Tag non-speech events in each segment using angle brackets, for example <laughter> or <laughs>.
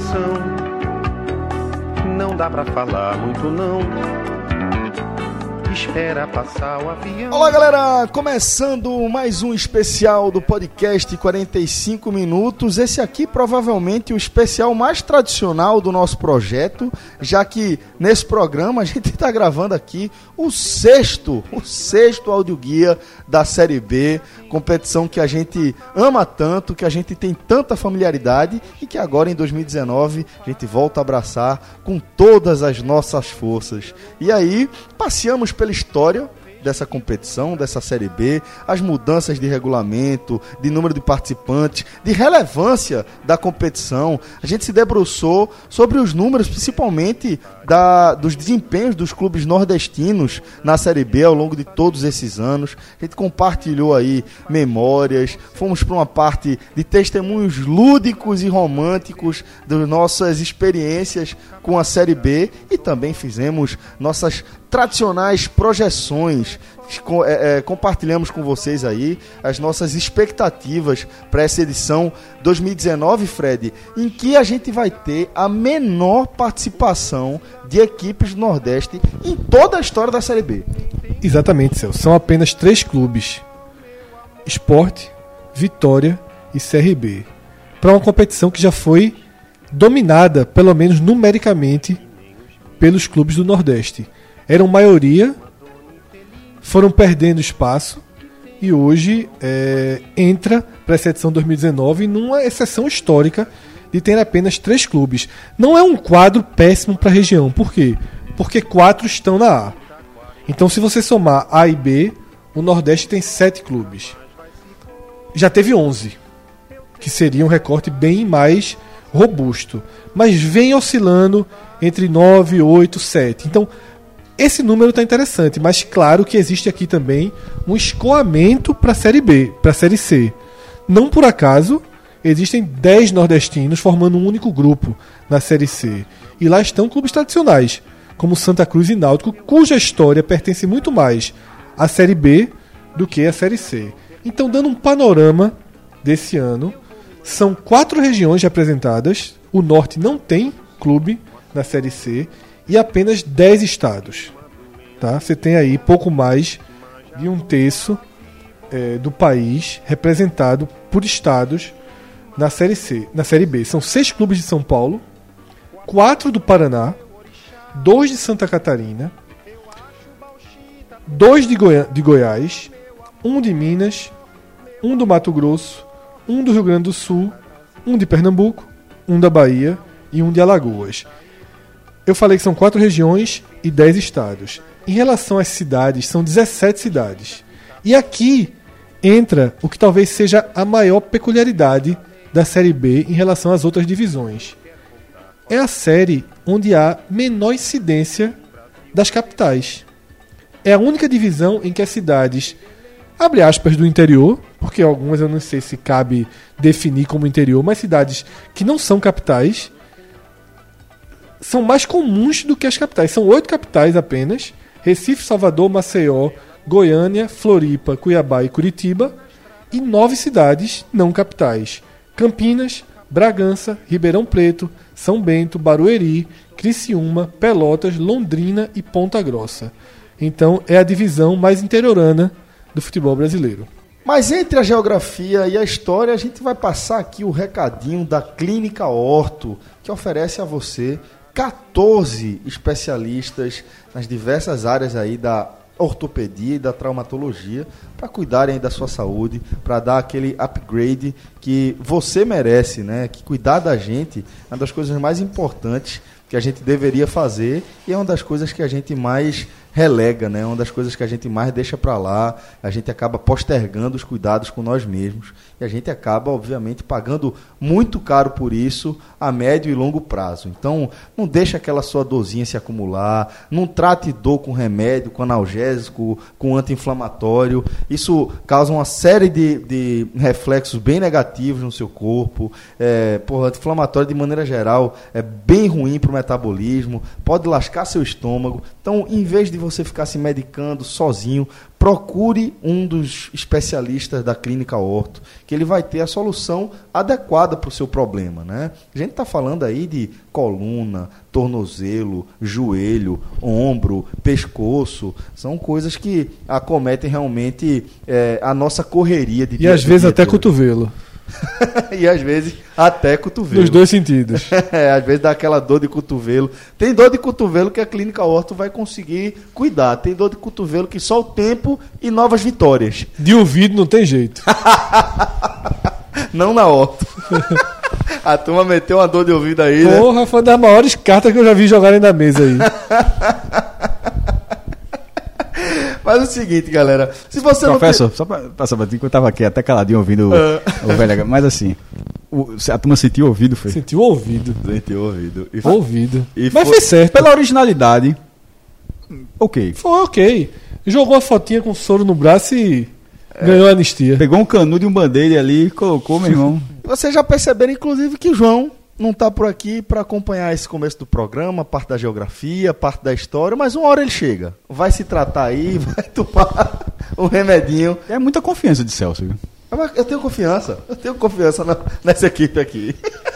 coração. Não dá pra falar muito não espera passar o avião. Olá, galera! Começando mais um especial do podcast 45 minutos. Esse aqui provavelmente o especial mais tradicional do nosso projeto, já que nesse programa a gente está gravando aqui o sexto, o sexto audioguia da Série B, competição que a gente ama tanto, que a gente tem tanta familiaridade e que agora em 2019 a gente volta a abraçar com todas as nossas forças. E aí, passeamos pela história dessa competição, dessa Série B, as mudanças de regulamento, de número de participantes, de relevância da competição. A gente se debruçou sobre os números, principalmente da, dos desempenhos dos clubes nordestinos na Série B ao longo de todos esses anos. A gente compartilhou aí memórias, fomos para uma parte de testemunhos lúdicos e românticos das nossas experiências com a Série B e também fizemos nossas tradicionais projeções. É, é, compartilhamos com vocês aí as nossas expectativas para essa edição 2019, Fred, em que a gente vai ter a menor participação de equipes do Nordeste em toda a história da Série B. Exatamente, Celso. São apenas três clubes: Esporte, Vitória e CRB. Para uma competição que já foi dominada, pelo menos numericamente, pelos clubes do Nordeste eram maioria, foram perdendo espaço e hoje é, entra para essa edição 2019 numa exceção histórica de ter apenas três clubes. Não é um quadro péssimo para a região. Por quê? Porque quatro estão na A. Então, se você somar A e B, o Nordeste tem sete clubes. Já teve 11, que seria um recorte bem mais robusto. Mas vem oscilando entre 9, 8, 7. Então, esse número está interessante, mas claro que existe aqui também um escoamento para a Série B, para a Série C. Não por acaso, existem 10 nordestinos formando um único grupo na Série C. E lá estão clubes tradicionais, como Santa Cruz e Náutico, cuja história pertence muito mais à Série B do que à Série C. Então, dando um panorama desse ano, são quatro regiões representadas. O Norte não tem clube na Série C e apenas 10 estados. Tá? Você tem aí pouco mais de um terço é, do país representado por estados na Série C, na Série B. São seis clubes de São Paulo, quatro do Paraná, dois de Santa Catarina, dois de, Goi de Goiás, um de Minas, um do Mato Grosso, um do Rio Grande do Sul, um de Pernambuco, um da Bahia e um de Alagoas. Eu falei que são quatro regiões e dez estados. Em relação às cidades, são 17 cidades. E aqui entra o que talvez seja a maior peculiaridade da Série B em relação às outras divisões. É a série onde há menor incidência das capitais. É a única divisão em que as cidades, abre aspas, do interior, porque algumas eu não sei se cabe definir como interior, mas cidades que não são capitais, são mais comuns do que as capitais. São oito capitais apenas: Recife, Salvador, Maceió, Goiânia, Floripa, Cuiabá e Curitiba, e nove cidades não capitais: Campinas, Bragança, Ribeirão Preto, São Bento, Barueri, Criciúma, Pelotas, Londrina e Ponta Grossa. Então é a divisão mais interiorana do futebol brasileiro. Mas entre a geografia e a história, a gente vai passar aqui o recadinho da Clínica Horto, que oferece a você 14 especialistas nas diversas áreas aí da ortopedia e da traumatologia para cuidarem da sua saúde, para dar aquele upgrade que você merece, né? Que cuidar da gente é uma das coisas mais importantes que a gente deveria fazer e é uma das coisas que a gente mais relega, né? Uma das coisas que a gente mais deixa para lá, a gente acaba postergando os cuidados com nós mesmos e a gente acaba, obviamente, pagando muito caro por isso a médio e longo prazo. Então, não deixa aquela sua dorzinha se acumular, não trate dor com remédio, com analgésico, com anti-inflamatório. Isso causa uma série de, de reflexos bem negativos no seu corpo. É, porra, anti-inflamatório, de maneira geral, é bem ruim para o metabolismo, pode lascar seu estômago. Então, em vez de você ficar se medicando sozinho, procure um dos especialistas da clínica orto, que ele vai ter a solução adequada para o seu problema. Né? A gente está falando aí de coluna, tornozelo, joelho, ombro, pescoço. São coisas que acometem realmente é, a nossa correria de E às vezes até cotovelo. <laughs> e às vezes até cotovelo. Nos dois sentidos. <laughs> é, às vezes dá aquela dor de cotovelo. Tem dor de cotovelo que a clínica Orto vai conseguir cuidar. Tem dor de cotovelo que só o tempo e novas vitórias. <laughs> De ouvido não tem jeito. não na Orto. a turma meteu uma dor de ouvido aí, né? Porra, foi uma das maiores cartas que eu já vi jogarem na mesa aí. Faz o seguinte, galera. Se você Professor, não. Só pra passar pra ti, que eu tava aqui até caladinho ouvindo o, o velho. Mas assim, o, a turma sentiu ouvido, foi? Sentiu ouvido. Sentiu ouvido. E foi, ouvido. E mas foi, foi certo. Pela originalidade. Ok. Foi ok. Jogou a fotinha com soro no braço e. É, ganhou a anistia. Pegou um canudo e um bandeira ali e colocou, meu irmão. Vocês já perceberam, inclusive, que o João não está por aqui para acompanhar esse começo do programa, parte da geografia, parte da história, mas uma hora ele chega. Vai se tratar aí, <laughs> vai tomar um remedinho. É muita confiança de Celso. Viu? Eu tenho confiança, eu tenho confiança nessa equipe aqui. <laughs>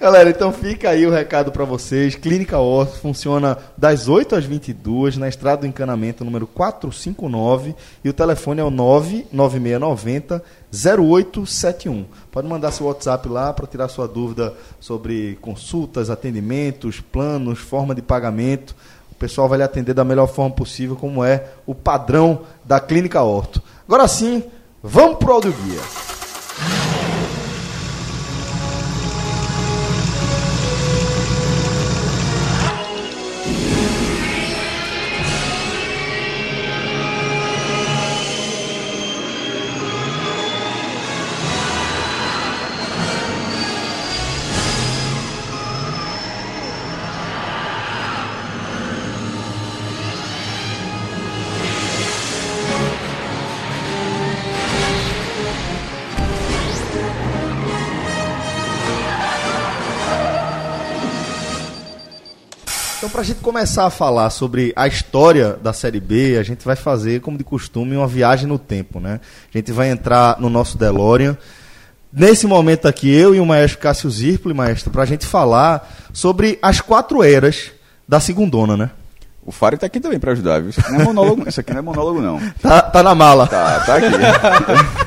Galera, então fica aí o recado para vocês. Clínica Orto funciona das 8 às 22 na Estrada do Encanamento, número 459, e o telefone é o 99690 0871. Pode mandar seu WhatsApp lá para tirar sua dúvida sobre consultas, atendimentos, planos, forma de pagamento. O pessoal vai lhe atender da melhor forma possível, como é o padrão da Clínica Orto. Agora sim, vamos pro áudio guia. Começar a falar sobre a história da Série B, a gente vai fazer, como de costume, uma viagem no tempo, né? A gente vai entrar no nosso DeLorean. Nesse momento aqui, eu e o maestro Cássio Zirpoli, maestro, para a gente falar sobre as quatro eras da segundona, né? O Fábio está aqui também para ajudar, viu? Isso aqui não é monólogo, isso aqui não, é monólogo, não. <laughs> Tá, tá na mala. Tá, tá aqui.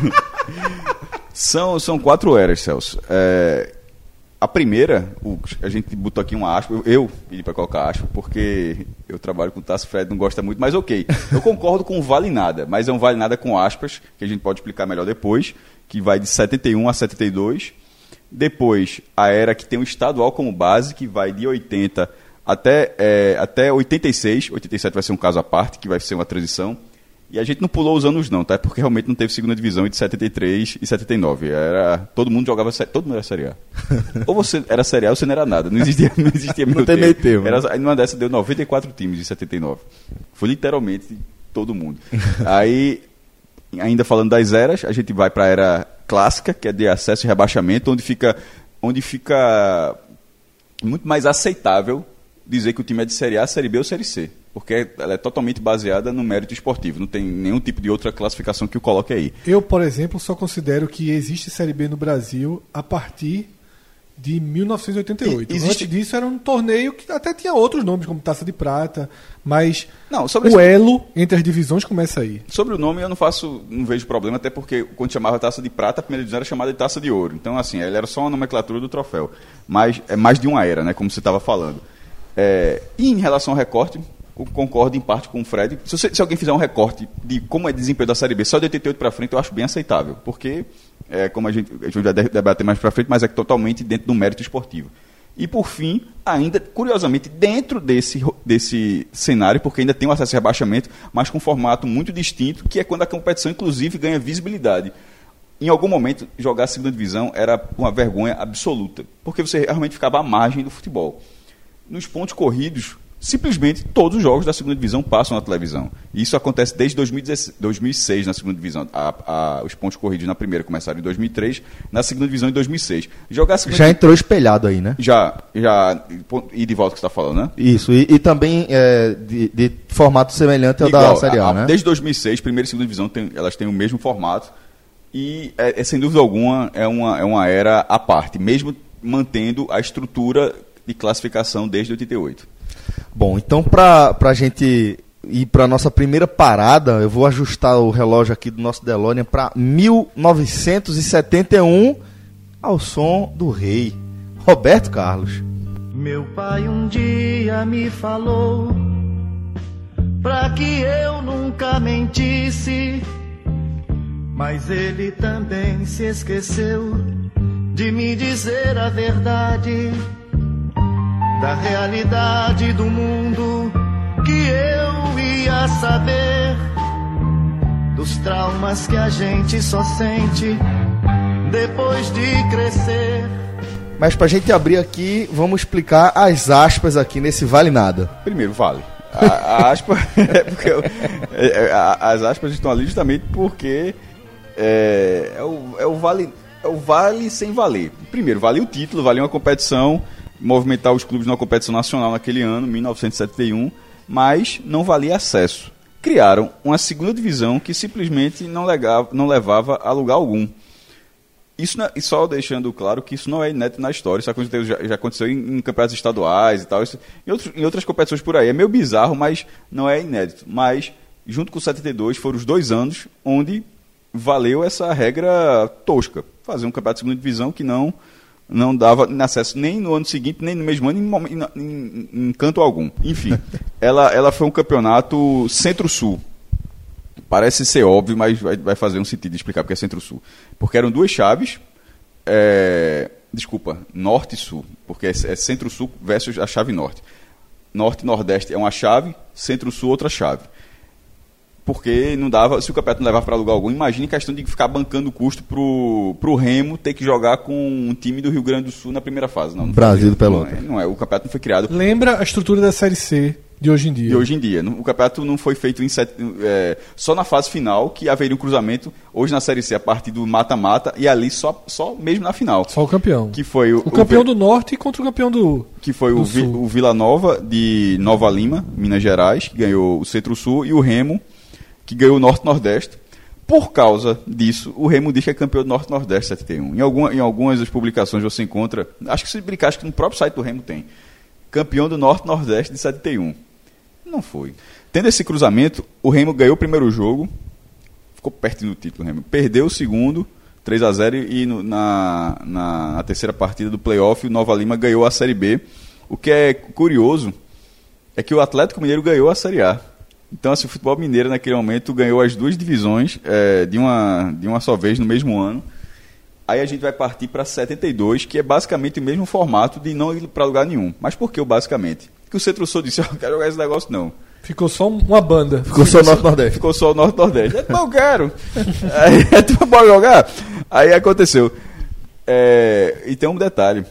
<laughs> são, são quatro eras, Celso. É, a primeira, o, a gente botou aqui uma aspa, eu pedi para colocar aspa, porque eu trabalho com o Tasso Fred, não gosta muito, mas ok. Eu concordo com o Vale Nada, mas é um Vale Nada com aspas, que a gente pode explicar melhor depois, que vai de 71 a 72. Depois, a era que tem o estadual como base, que vai de 80 até, é, até 86. 87 vai ser um caso à parte, que vai ser uma transição. E a gente não pulou os anos não, tá? Porque realmente não teve segunda divisão de 73 e 79. Era, todo mundo jogava, todo mundo era Série A. <laughs> ou você era Série A ou você não era nada. Não existia, não existia meio <laughs> não tem meio termo. Era, numa dessa deu 94 times de 79. Foi literalmente todo mundo. <laughs> aí, ainda falando das eras, a gente vai para a era clássica, que é de acesso e rebaixamento, onde fica, onde fica muito mais aceitável dizer que o time é de Série A, Série B ou Série C porque ela é totalmente baseada no mérito esportivo, não tem nenhum tipo de outra classificação que o coloque aí. Eu, por exemplo, só considero que existe Série B no Brasil a partir de 1988. E, existe... Antes disso era um torneio que até tinha outros nomes, como Taça de Prata, mas não, o esse... elo entre as divisões começa aí. Sobre o nome eu não faço, não vejo problema, até porque quando chamava Taça de Prata, a primeira divisão era chamada de Taça de Ouro. Então, assim, ela era só uma nomenclatura do troféu. Mas é mais de uma era, né, como você estava falando. É... e em relação ao recorte, concordo em parte com o Fred. Se, você, se, alguém fizer um recorte de como é desempenho da Série B só de 88 para frente, eu acho bem aceitável. Porque, é, como a gente, a gente vai debater mais para frente, mas é totalmente dentro do mérito esportivo. E, por fim, ainda, curiosamente, dentro desse, desse cenário, porque ainda tem um acesso a rebaixamento, mas com um formato muito distinto, que é quando a competição, inclusive, ganha visibilidade. Em algum momento, jogar a segunda divisão era uma vergonha absoluta, porque você realmente ficava à margem do futebol. Nos pontos corridos, simplesmente todos os jogos da segunda divisão passam na televisão. E isso acontece desde 2016, 2006 na segunda divisão. A, a, os pontos corridos na primeira começaram em 2003, na segunda divisão em 2006. Jogar já entrou espelhado aí, né? Já, já. E de volta que você está falando, né? Isso, e, e também é, de, de, formato semelhante ao Igual, da Série A, a, né? Desde 2006, primeira e segunda divisão, tem, elas têm o mesmo formato. E, é, é, sem dúvida alguma, é uma, é uma era à parte, mesmo mantendo a estrutura de classificação desde 88. Bom, então para a gente ir para nossa primeira parada, eu vou ajustar o relógio aqui do nosso DeLorean para 1971 ao som do rei Roberto Carlos. Meu pai um dia me falou para que eu nunca mentisse, mas ele também se esqueceu de me dizer a verdade da realidade do mundo que eu ia saber dos traumas que a gente só sente depois de crescer. Mas pra gente abrir aqui, vamos explicar as aspas aqui nesse Vale Nada. Primeiro, vale. A, a aspa <laughs> é porque eu, é, é, as aspas estão ali justamente porque é, é, o, é, o vale, é o vale sem valer. Primeiro, vale o título, vale uma competição movimentar os clubes na competição nacional naquele ano, 1971, mas não valia acesso. Criaram uma segunda divisão que simplesmente não, legava, não levava a lugar algum. Isso não, e só deixando claro que isso não é inédito na história, isso aconteceu, já, já aconteceu em, em, campeonatos estaduais e tal, isso, em, outros, em outras competições por aí. É meio bizarro, mas não é inédito. Mas, junto com o 72, foram os dois anos onde valeu essa regra tosca. Fazer um campeonato de segunda divisão que não não dava acesso nem no ano seguinte, nem no mesmo ano, em, em, em canto algum. Enfim, <laughs> ela, ela foi um campeonato centro-sul. Parece ser óbvio, mas vai, vai fazer um sentido explicar porque é centro-sul. Porque eram duas chaves, é, desculpa, norte e sul, porque é, é centro-sul versus a chave norte. Norte e nordeste é uma chave, centro-sul outra chave porque não dava, se o campeonato não levava para lugar algum, imagine a questão de ficar bancando o custo pro, pro Remo ter que jogar com um time do Rio Grande do Sul na primeira fase. Não, não Brasil do Pelota. Não é, não é, o campeonato não foi criado. Lembra a estrutura da Série C de hoje em dia. De hoje em dia. O campeonato não foi feito set... é, só na fase final, que haveria um cruzamento, hoje na Série C, a partir do mata-mata, e ali só, só mesmo na final. Só o campeão. Que foi o, o campeão o... do Norte contra o campeão do Que foi do o, Vi... o Vila Nova, de Nova Lima, Minas Gerais, que ganhou o Centro-Sul, e o Remo, que ganhou o Norte-Nordeste. Por causa disso, o Remo diz que é campeão do Norte-Nordeste 71. Em, alguma, em algumas das publicações você encontra, acho que se brincar, acho que no próprio site do Remo tem, campeão do Norte-Nordeste de 71. Não foi. Tendo esse cruzamento, o Remo ganhou o primeiro jogo, ficou perto do título, o Remo. Perdeu o segundo, 3 a 0 e no, na, na, na, terceira partida do playoff, o Nova Lima ganhou a Série B. O que é curioso é que o Atlético Mineiro ganhou a Série A. Então, assim, o futebol mineiro naquele momento ganhou as duas divisões é, de, uma, de uma só vez no mesmo ano. Aí a gente vai partir para 72, que é basicamente o mesmo formato de não ir para lugar nenhum. Mas por que o basicamente? Porque o Centro-Sul disse, <laughs> eu não quero jogar esse negócio não. Ficou só uma banda. Ficou só o Norte-Nordeste. Ficou só o Norte-Nordeste. É, <laughs> eu quero. Aí, <laughs> tu pode jogar? Aí aconteceu. É, e tem um detalhe.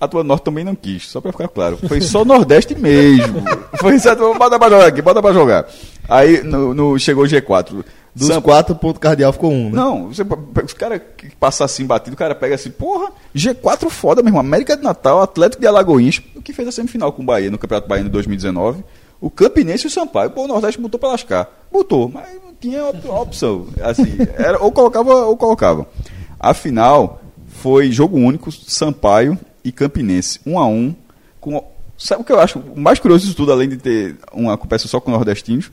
A tua Norte também não quis, só pra ficar claro. Foi só Nordeste mesmo. <laughs> Foi certo, bota pra jogar aqui, bota pra jogar. Aí no, no chegou o G4. Dos Sampa... quatro, ponto cardeal ficou um, né? Não, você, os caras que passam assim batido, o cara pega assim, porra, G4 foda mesmo. América de Natal, Atlético de Alagoinhas, o que fez a semifinal com o Bahia no Campeonato Baiano de 2019. O Campinense e o Sampaio. Pô, o Nordeste botou pra lascar. Botou, mas não tinha opção. Assim, era, ou colocava ou colocava. A final foi jogo único, Sampaio e Campinense, um a um. Com, sabe o que eu acho o mais curioso disso tudo, além de ter uma competição só com nordestinos?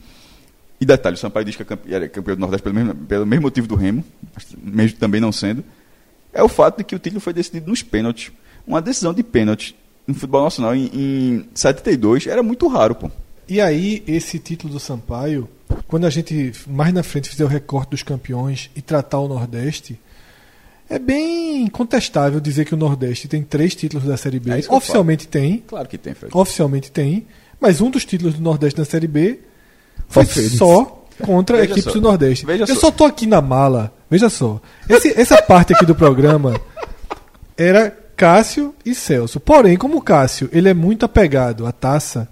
E detalhe, o Sampaio diz que é campeão do Nordeste pelo mesmo, pelo mesmo motivo do Remo, mesmo também não sendo, é o fato de que o título foi decidido nos pênaltis. Uma decisão de pênalti no futebol nacional em, em 72 era muito raro, pô. E aí, esse título do Sampaio, quando a gente mais na frente fizer o recorte dos campeões e tratar o Nordeste, é bem contestável dizer que o Nordeste tem três títulos da Série B. É Oficialmente tem. Claro que tem, Fred. Oficialmente tem. Mas um dos títulos do Nordeste na Série B foi só contra <laughs> Veja equipes só. do Nordeste. Veja Eu só. só tô aqui na mala. Veja só. Esse, essa parte aqui do programa era Cássio e Celso. Porém, como o Cássio ele é muito apegado à taça,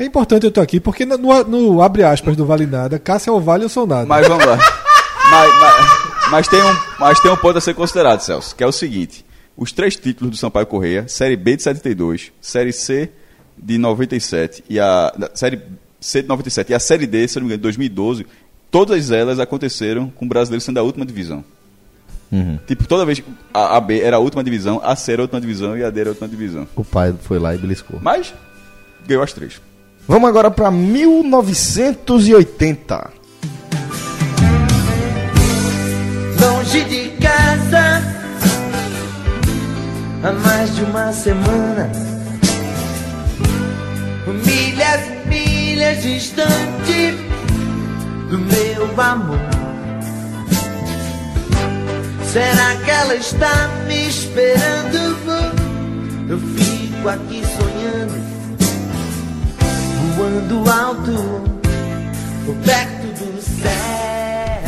É importante eu estar aqui, porque no, no- no abre aspas do Vale Nada, Cássio é o Vale, eu sou nada. Mas vamos lá. <laughs> mas, mas- mas tem um, mas tem um ponto a ser considerado, Celso, que é o seguinte: os três títulos do Sampaio Correia, Série B de 72, Série C de 97 e a Série C de 97 e a Série D, se não me engano, de 2012, todas elas aconteceram com o brasileiro sendo a última divisão. Tipo, toda vez que a, a B era a última divisão, a C era a última divisão e a D era a última divisão. O pai foi lá e beliscou. Mas ganhou as três. Vamos agora pra 1980. Longe de casa há mais de uma semana. Milhas e milhas distante do meu amor. Será que ela está me esperando? Eu fico aqui sonhando, voando alto, perto do céu.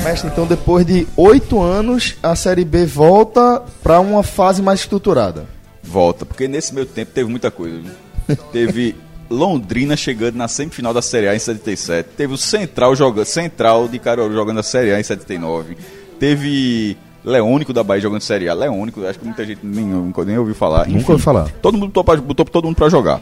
Mestre, então depois de oito anos, a Série B volta pra uma fase mais estruturada. Volta, porque nesse meio tempo teve muita coisa. <laughs> teve Londrina chegando na semifinal da Série A em 77. Teve o Central jogando, Central de Caruaru jogando a Série A em 79. Teve Leônico da Bahia jogando Série A. Leônico, acho que muita gente nem, nem ouviu falar. Nunca ouvi falar. Todo mundo botou, botou todo mundo pra jogar.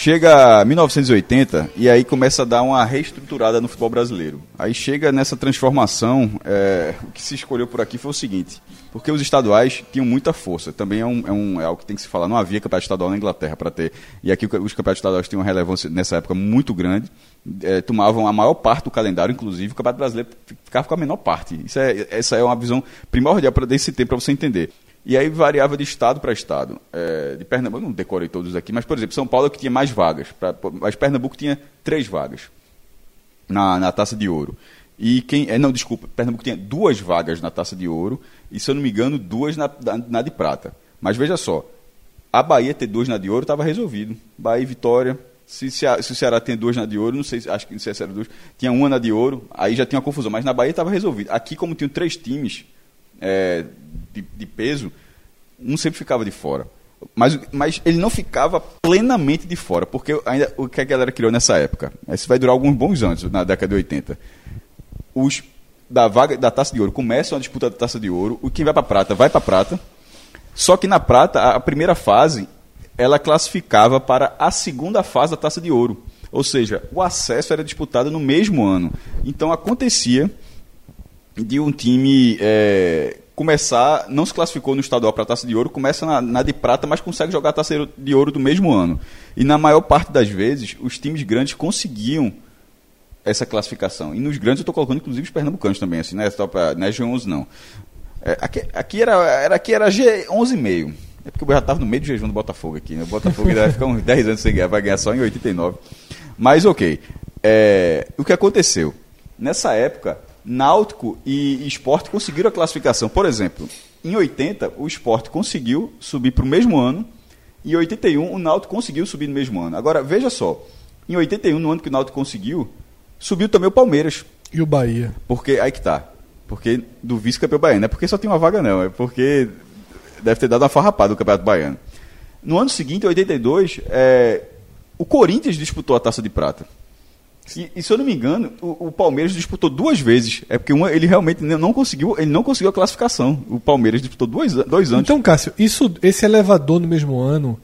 Chega 1980 e aí começa a dar uma reestruturada no futebol brasileiro. Aí chega nessa transformação, é, o que se escolheu por aqui foi o seguinte, porque os estaduais tinham muita força, também é, um, é, um- é algo que tem que se falar, não havia campeonato estadual na Inglaterra para ter, e aqui os campeonatos estaduais tinham uma relevância nessa época muito grande, é, tomavam a maior parte do calendário, inclusive o campeonato brasileiro ficava com a menor parte. Isso é, essa é uma visão primordial para desse tempo para você entender. E aí variava de estado para estado. É, de Pernambuco, não decorei todos aqui, mas, por exemplo, São Paulo é que tinha mais vagas. Pra, mas Pernambuco tinha três vagas na, na Taça de Ouro. E quem. É, não, desculpa, Pernambuco tinha duas vagas na Taça de Ouro e, se eu não me engano, duas na, na, na de prata. Mas veja só, a Bahia ter duas na de ouro estava resolvido. Bahia e Vitória. Se, se, a- se o Ceará tem duas na de ouro, não sei, se- acho que não sei se era duas, tinha uma na de ouro, aí já tinha uma confusão. Mas na Bahia estava resolvido. Aqui, como tinham três times é, de, de peso, um sempre ficava de fora. Mas, mas ele não ficava plenamente de fora, porque ainda o que a galera criou nessa época? Isso vai durar alguns bons anos, na década de 80 os da vaga da taça de ouro começam a disputa da taça de ouro. O quem vai para prata vai para prata. Só que na prata a primeira fase ela classificava para a segunda fase da taça de ouro. Ou seja, o acesso era disputado no mesmo ano. Então acontecia de um time é, começar, não se classificou no estadual para a taça de ouro, começa na, na de prata, mas consegue jogar a taça de ouro do mesmo ano. E na maior parte das vezes, os times grandes conseguiam essa classificação. E nos grandes eu estou colocando inclusive os pernambucanos também, assim, não é, só pra, não é G11 não. É, aqui, aqui era, era, aqui era G11,5. É porque eu já estava no meio do jejum do Botafogo aqui. Né? O Botafogo vai ficar uns <laughs> 10 anos sem ganhar, vai ganhar só em 89. Mas ok. É, o que aconteceu? Nessa época, Náutico e Esporte conseguiram a classificação. Por exemplo, em 80, o Esporte conseguiu subir para o mesmo ano. E em 81, o Náutico conseguiu subir no mesmo ano. Agora, veja só. Em 81, no ano que o Náutico conseguiu, subiu também o Palmeiras. E o Bahia? Porque, aí que tá. Porque do vice-campeão baiano. Não é porque só tem uma vaga, não. É porque deve ter dado uma farrapada do Campeonato Baiano. No ano seguinte, em 82, é, o Corinthians disputou a Taça de Prata. E, e, se eu não me engano, o, o, Palmeiras disputou duas vezes. É porque uma, ele realmente não conseguiu, ele não conseguiu a classificação. O Palmeiras disputou dois, dois anos. Então, Cássio, isso, esse elevador no mesmo ano,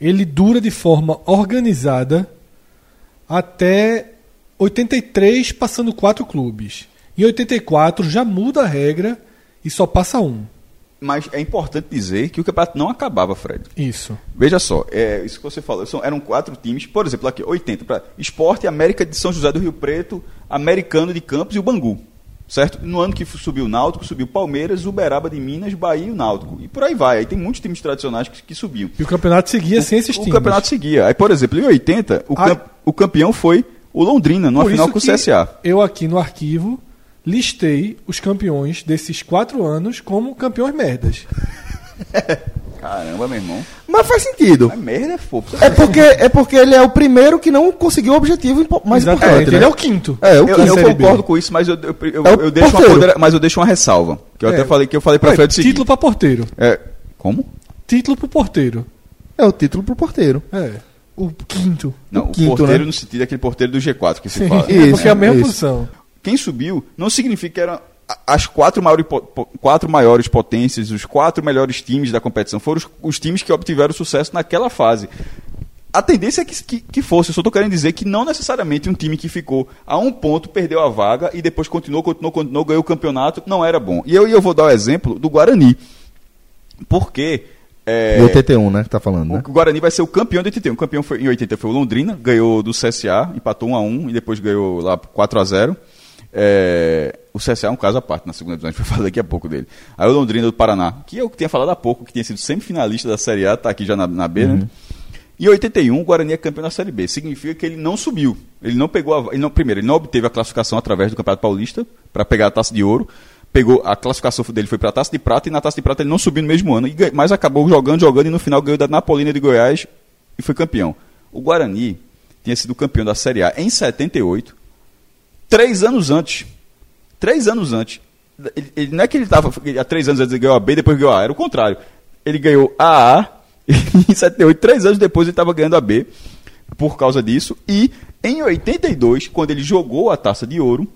ele dura de forma organizada até 83, passando quatro clubes. Em 84 já muda a regra e só passa um. Mas é importante dizer que o campeonato não acabava, Fred. Isso. Veja só, é, isso que você falou, são, eram quatro times, por exemplo, aqui, 80, para Esporte, América de São José do Rio Preto, Americano de Campos e o Bangu. Certo? No ano que subiu o Náutico, subiu Palmeiras, Uberaba de Minas, Bahia e o Náutico. E por aí vai. Aí tem muitos times tradicionais que, que subiam. E o campeonato seguia o, sem esses o times. O campeonato seguia. Aí, por exemplo, em 80, o, camp, o campeão foi o Londrina, numa por final com o CSA. Eu aqui no arquivo listei os campeões desses quatro anos como campeões merdas. <laughs> Caramba, meu irmão. Mas faz sentido. Mas merda é fofo. É porque, é porque ele é o primeiro que não conseguiu o objetivo mais Exatamente, importante. né? Ele é o quinto. É, o Eu, quinto. eu Série concordo com isso, mas eu, eu, eu, É eu deixo uma porteiro. pondera- mas eu deixo uma ressalva. Que eu É. até falei que eu falei para Ué, Fred o seguinte. título para porteiro. É, como? Título pro porteiro. É o título pro porteiro. É. O quinto. Não, o, quinto, porteiro né? no sentido daquele porteiro do G4 que se Sim, fala. Isso, porque é a mesma isso. posição. Quem subiu não significa que eram as quatro maiores, quatro maiores potências, os quatro melhores times da competição. Foram os, os times que obtiveram sucesso naquela fase. A tendência é que, que, que fosse. Eu só estou querendo dizer que não necessariamente um time que ficou a um ponto perdeu a vaga e depois continuou, continuou, continuou, ganhou o campeonato, não era bom. E eu, eu vou dar o exemplo do Guarani. Porque. é, E 81, né? Que tá falando, o né? Guarani vai ser o campeão de 81. O campeão foi, em 80 foi o Londrina, ganhou do CSA, empatou 1 a 1 e depois ganhou lá 4 a 0 É, o CSA é um caso à parte na segunda divisão, a gente vai <laughs> falar daqui a pouco dele. Aí o Londrina do Paraná, que eu tinha falado há pouco, que tinha sido semifinalista da Série A, tá aqui já na, na B, né? Em 81, o Guarani é campeão da Série B. Significa que ele não subiu. Ele não pegou a, ele não, primeiro, ele não obteve a classificação através do Campeonato Paulista para pegar a taça de ouro. Pegou a classificação dele foi para a taça de prata e na taça de prata ele não subiu no mesmo ano, e ganha- mas acabou jogando, jogando e no final ganhou da Napolina de Goiás e foi campeão. O Guarani tinha sido campeão da Série A em 78, três anos antes. Três anos antes. Ele, ele- não é que ele estava há três anos antes ele ganhou a B depois ganhou a A, era o contrário. Ele ganhou a A <laughs> em 78, três anos depois ele estava ganhando a B por causa disso. E em 82, quando ele jogou a taça de ouro,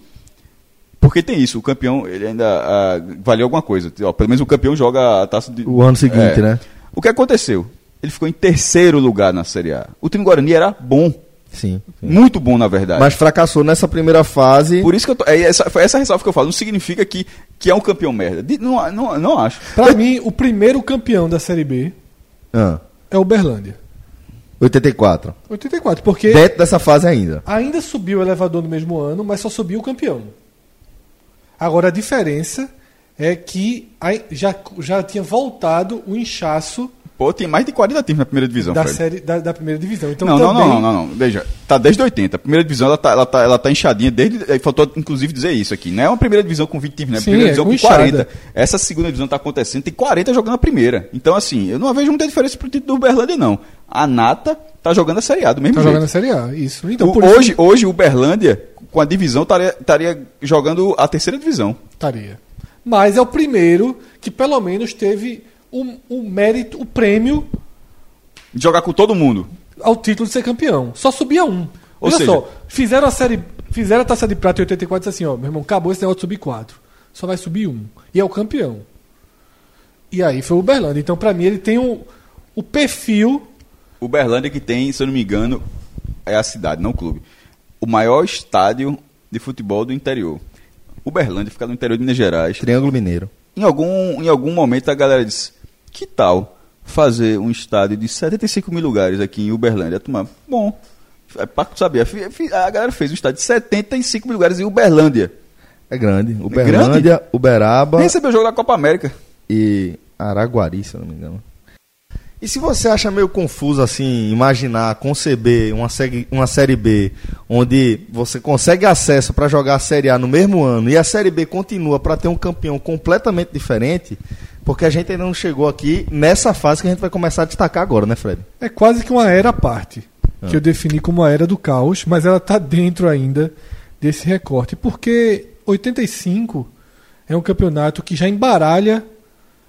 porque tem isso, o campeão ele ainda ah, valeu alguma coisa. Ó, pelo menos o campeão joga a taça de. O ano seguinte, É. né? O que aconteceu? Ele ficou em terceiro lugar na Série A. O time Guarani era bom, Sim. sim. muito bom na verdade. Mas fracassou nessa primeira fase. Por isso que eu tô, é essa, foi essa ressalva que eu falo. Não significa que, que é um campeão merda. De- não, não, não acho. Pra mim, o primeiro campeão da Série B Ah, é o Berlândia. 84. 84, porque Dentro dessa fase ainda. ainda subiu o elevador no mesmo ano, mas só subiu o campeão. Agora a diferença é que já, já tinha voltado o inchaço Pô, tem mais de 40 times na primeira divisão, da, Fred. série, da, da primeira divisão. Então, não, não, também, não, não, não, não. Veja, tá desde 80. A primeira divisão ela tá, ela tá, ela tá inchadinha desde. eh, Faltou inclusive dizer isso aqui. Não é uma primeira divisão com 20 times, né? É Sim, primeira é divisão com com, inchada. 40. Essa segunda divisão tá acontecendo, tem 40 jogando a primeira. Então, assim, eu não vejo muita diferença pro título do Uberlândia, não. A Nata tá jogando a Série A do mesmo Tá jeito. jogando a Série A, isso. Então, O- hoje, hoje o Uberlândia, com a divisão, estaria jogando a terceira divisão. estaria. Mas é o primeiro que pelo menos teve o, o mérito, o prêmio De jogar com todo mundo. ao título de ser campeão. Só subia um. Ou Olha seja- só, fizeram a série, fizeram a taça de prata em 84 e disse assim, ó, meu irmão, acabou esse negócio de subir quatro. Só vai subir um. E é o campeão. E aí foi o Uberlândia. Então, pra mim, ele tem o, o perfil. O Uberlândia que tem, se eu não me engano, é a cidade, não o clube. O maior estádio de futebol do interior. O Uberlândia fica no interior de Minas Gerais. Triângulo Mineiro. Em algum, em algum momento a galera disse: que tal fazer um estádio de 75 mil lugares aqui em Uberlândia? Turma, bom, é pra saber. A galera fez um estádio de 75 mil lugares em Uberlândia. É grande. grande? Uberlândia, Uberaba Recebeu o jogo da Copa América. e Araguari, se eu não me engano. E se você acha meio confuso assim, imaginar, conceber uma série, uma série B onde você consegue acesso para jogar a Série A no mesmo ano e a Série B continua para ter um campeão completamente diferente, porque a gente ainda não chegou aqui nessa fase que a gente vai começar a destacar agora, né, Fred? É quase que uma era à parte. Que eu defini como a era do caos, mas ela está dentro ainda desse recorte. Porque 85 é um campeonato que já embaralha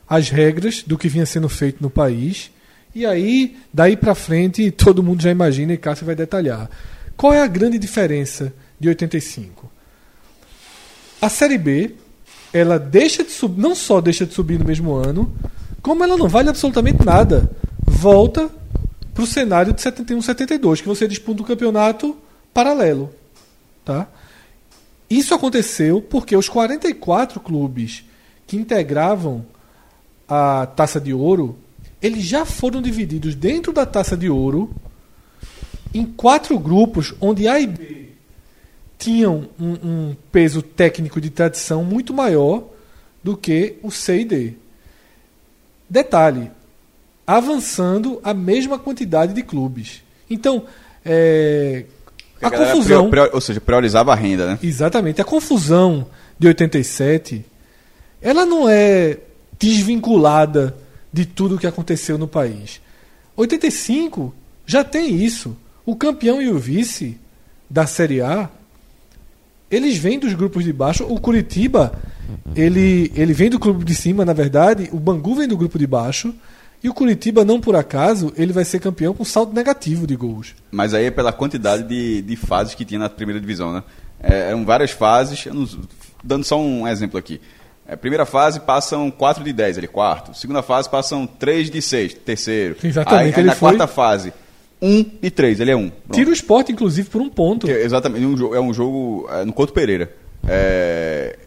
as regras do que vinha sendo feito no país. E aí, daí pra frente, <laughs> todo mundo já imagina e Cássio vai detalhar. Qual é a grande diferença de 85? A Série B, ela deixa de subir, não só deixa de subir no mesmo ano, como ela não vale absolutamente nada. Volta para o cenário de 71, 72, que você disputa um campeonato paralelo. Tá? Isso aconteceu porque os 44 clubes que integravam a Taça de Ouro, eles já foram divididos dentro da Taça de Ouro em quatro grupos, onde A e B tinham um, um peso técnico de tradição muito maior do que o C e D. Detalhe, avançando a mesma quantidade de clubes. Então, é, a, galera confusão. prior- prior- ou seja, priorizava a renda, né? Exatamente. A confusão de 87, ela não é desvinculada de tudo o que aconteceu no país. 85 já tem isso. O campeão e o vice da Série A, eles vêm dos grupos de baixo. O Curitiba, ele, ele vem do clube de cima, na verdade. O Bangu vem do grupo de baixo. E o Curitiba, não por acaso, ele vai ser campeão com saldo negativo de gols. Mas aí é pela quantidade de, de fases que tinha na primeira divisão, né? É, eram várias fases, dando só um exemplo aqui. É, primeira fase passam 4 de 10, ele quarto. Segunda fase passam 3 de 6, terceiro. Exatamente, Aí, aí na foi- quarta fase, 1 de 3, ele é 1. Pronto. Tira o esporte, inclusive, por um ponto. Que é exatamente, um jogo, é um jogo é, no Couto Pereira. É,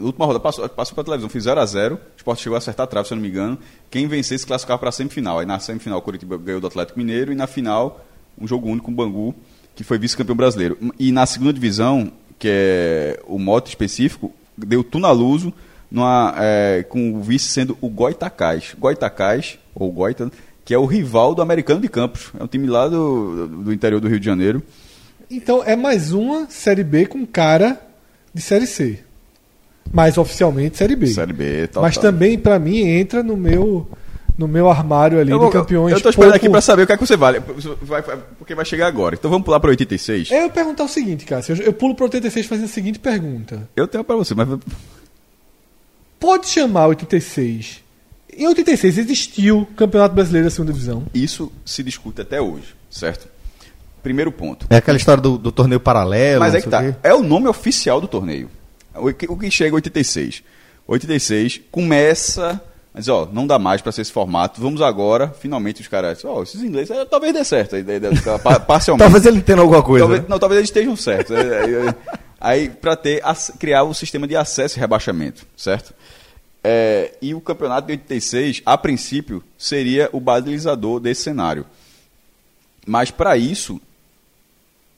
última rodada passou, passou para televisão, fiz 0x0. O Sport chegou a acertar a trave, se eu não me engano. Quem vencesse se classificava para a semifinal. Aí na semifinal o Curitiba ganhou do Atlético Mineiro e na final um jogo único com o Bangu, que foi vice-campeão brasileiro. E na segunda divisão, que é o mote específico, deu Tunaluso numa, é, com o vice sendo o Goitacás. Goitacás, ou Goita, que é o rival do Americano de Campos. É um time lá do, do interior do Rio de Janeiro. Então é mais uma Série B com cara de Série C. Mas oficialmente Série B. Série B, tal, Mas tal. também, pra mim, entra no meu, no meu armário ali Eu, de campeões. eu tô esperando pouco- aqui pra saber o que é que você vale. Vai- porque vai chegar agora. Então vamos pular para 86. É, eu perguntar o seguinte, Cássio. Eu, eu pulo pro 86 fazendo a seguinte pergunta. Eu tenho para você, mas Pode chamar 86. Em 86 existiu Campeonato Brasileiro da Segunda Divisão. isso se discute até hoje, certo? Primeiro ponto. É aquela história do, do torneio paralelo. Mas é que o tá. quê. É o nome oficial do torneio. O que, o que chega é 86. 86 começa dizer, ó, não dá mais para ser esse formato. Vamos agora, finalmente os caras, ó, esses ingleses, é, talvez dê certo a ideia dela, pa- <laughs> parcialmente. Talvez ele entenda alguma coisa. Talvez, né? não, talvez eles estejam certos. É, é, é. Aí, para ter criar o sistema de acesso e rebaixamento, certo? É, e o campeonato de 86, a princípio, seria o balizador desse cenário. Mas para isso,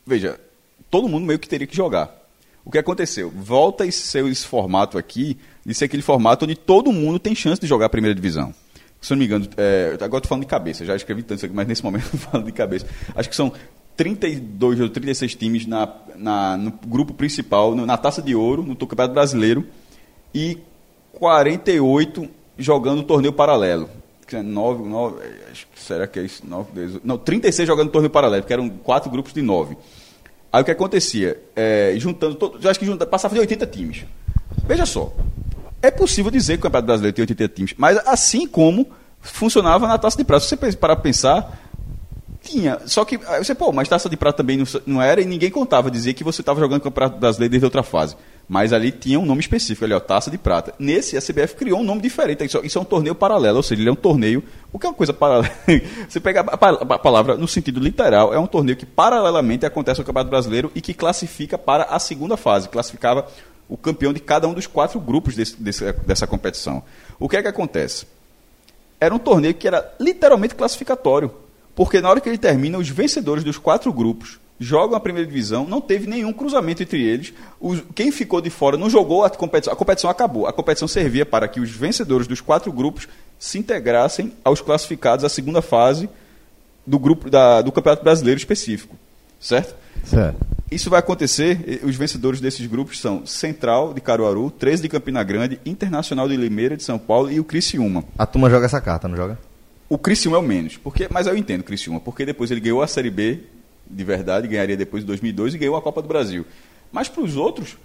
veja, todo mundo meio que teria que jogar. O que aconteceu? Volta a ser esse formato aqui, de ser aquele formato onde todo mundo tem chance de jogar a primeira divisão. Se eu não me engano, é, agora estou falando de cabeça, já escrevi tanto isso aqui, mas nesse momento eu falo de cabeça. Acho que são 32 ou 36 times na, na- no grupo principal, na Taça de Ouro, no Campeonato Brasileiro, e 48 jogando torneio paralelo. Que é nove, nove, acho que- será que é isso? Nove, dez, não, 36 jogando torneio paralelo, porque eram quatro grupos de nove. Aí o que acontecia? É, juntando todos, eu acho que junta, passava de 80 times. Veja só, é possível dizer que o Campeonato Brasileiro tem 80 times, mas assim como funcionava na Taça de Prata. Se você parar para pensar, tinha. Só que você, pô, mas Taça de Prata também não, não era e ninguém contava, dizia que você estava jogando o Campeonato Brasileiro desde outra fase. Mas ali tinha um nome específico, ali, ó, Taça de Prata. Nesse, a CBF criou um nome diferente. Isso, isso é um torneio paralelo, ou seja, ele é um torneio. O que é uma coisa paralela? <laughs> você pega a, a palavra no sentido literal, é um torneio que paralelamente acontece no Campeonato Brasileiro e que classifica para a segunda fase. Classificava o campeão de cada um dos quatro grupos desse- desse- dessa competição. O que é que acontece? era um torneio que era literalmente classificatório. Porque na hora que ele termina, os vencedores dos quatro grupos jogam a primeira divisão, não teve nenhum cruzamento entre eles. Os- quem ficou de fora não jogou a competição. A competição acabou. A competição servia para que os vencedores dos quatro grupos se integrassem aos classificados à segunda fase do grupo da- do Campeonato Brasileiro específico. Certo? Certo. Isso vai acontecer, os vencedores desses grupos são Central de Caruaru, 13 de Campina Grande, Internacional de Limeira de São Paulo e o Criciúma. A turma joga essa carta, não joga? O Criciúma é o menos, porque, mas eu entendo o Criciúma, porque depois ele ganhou a Série B de verdade, ganharia depois de 2002 e ganhou a Copa do Brasil. Mas para os outros,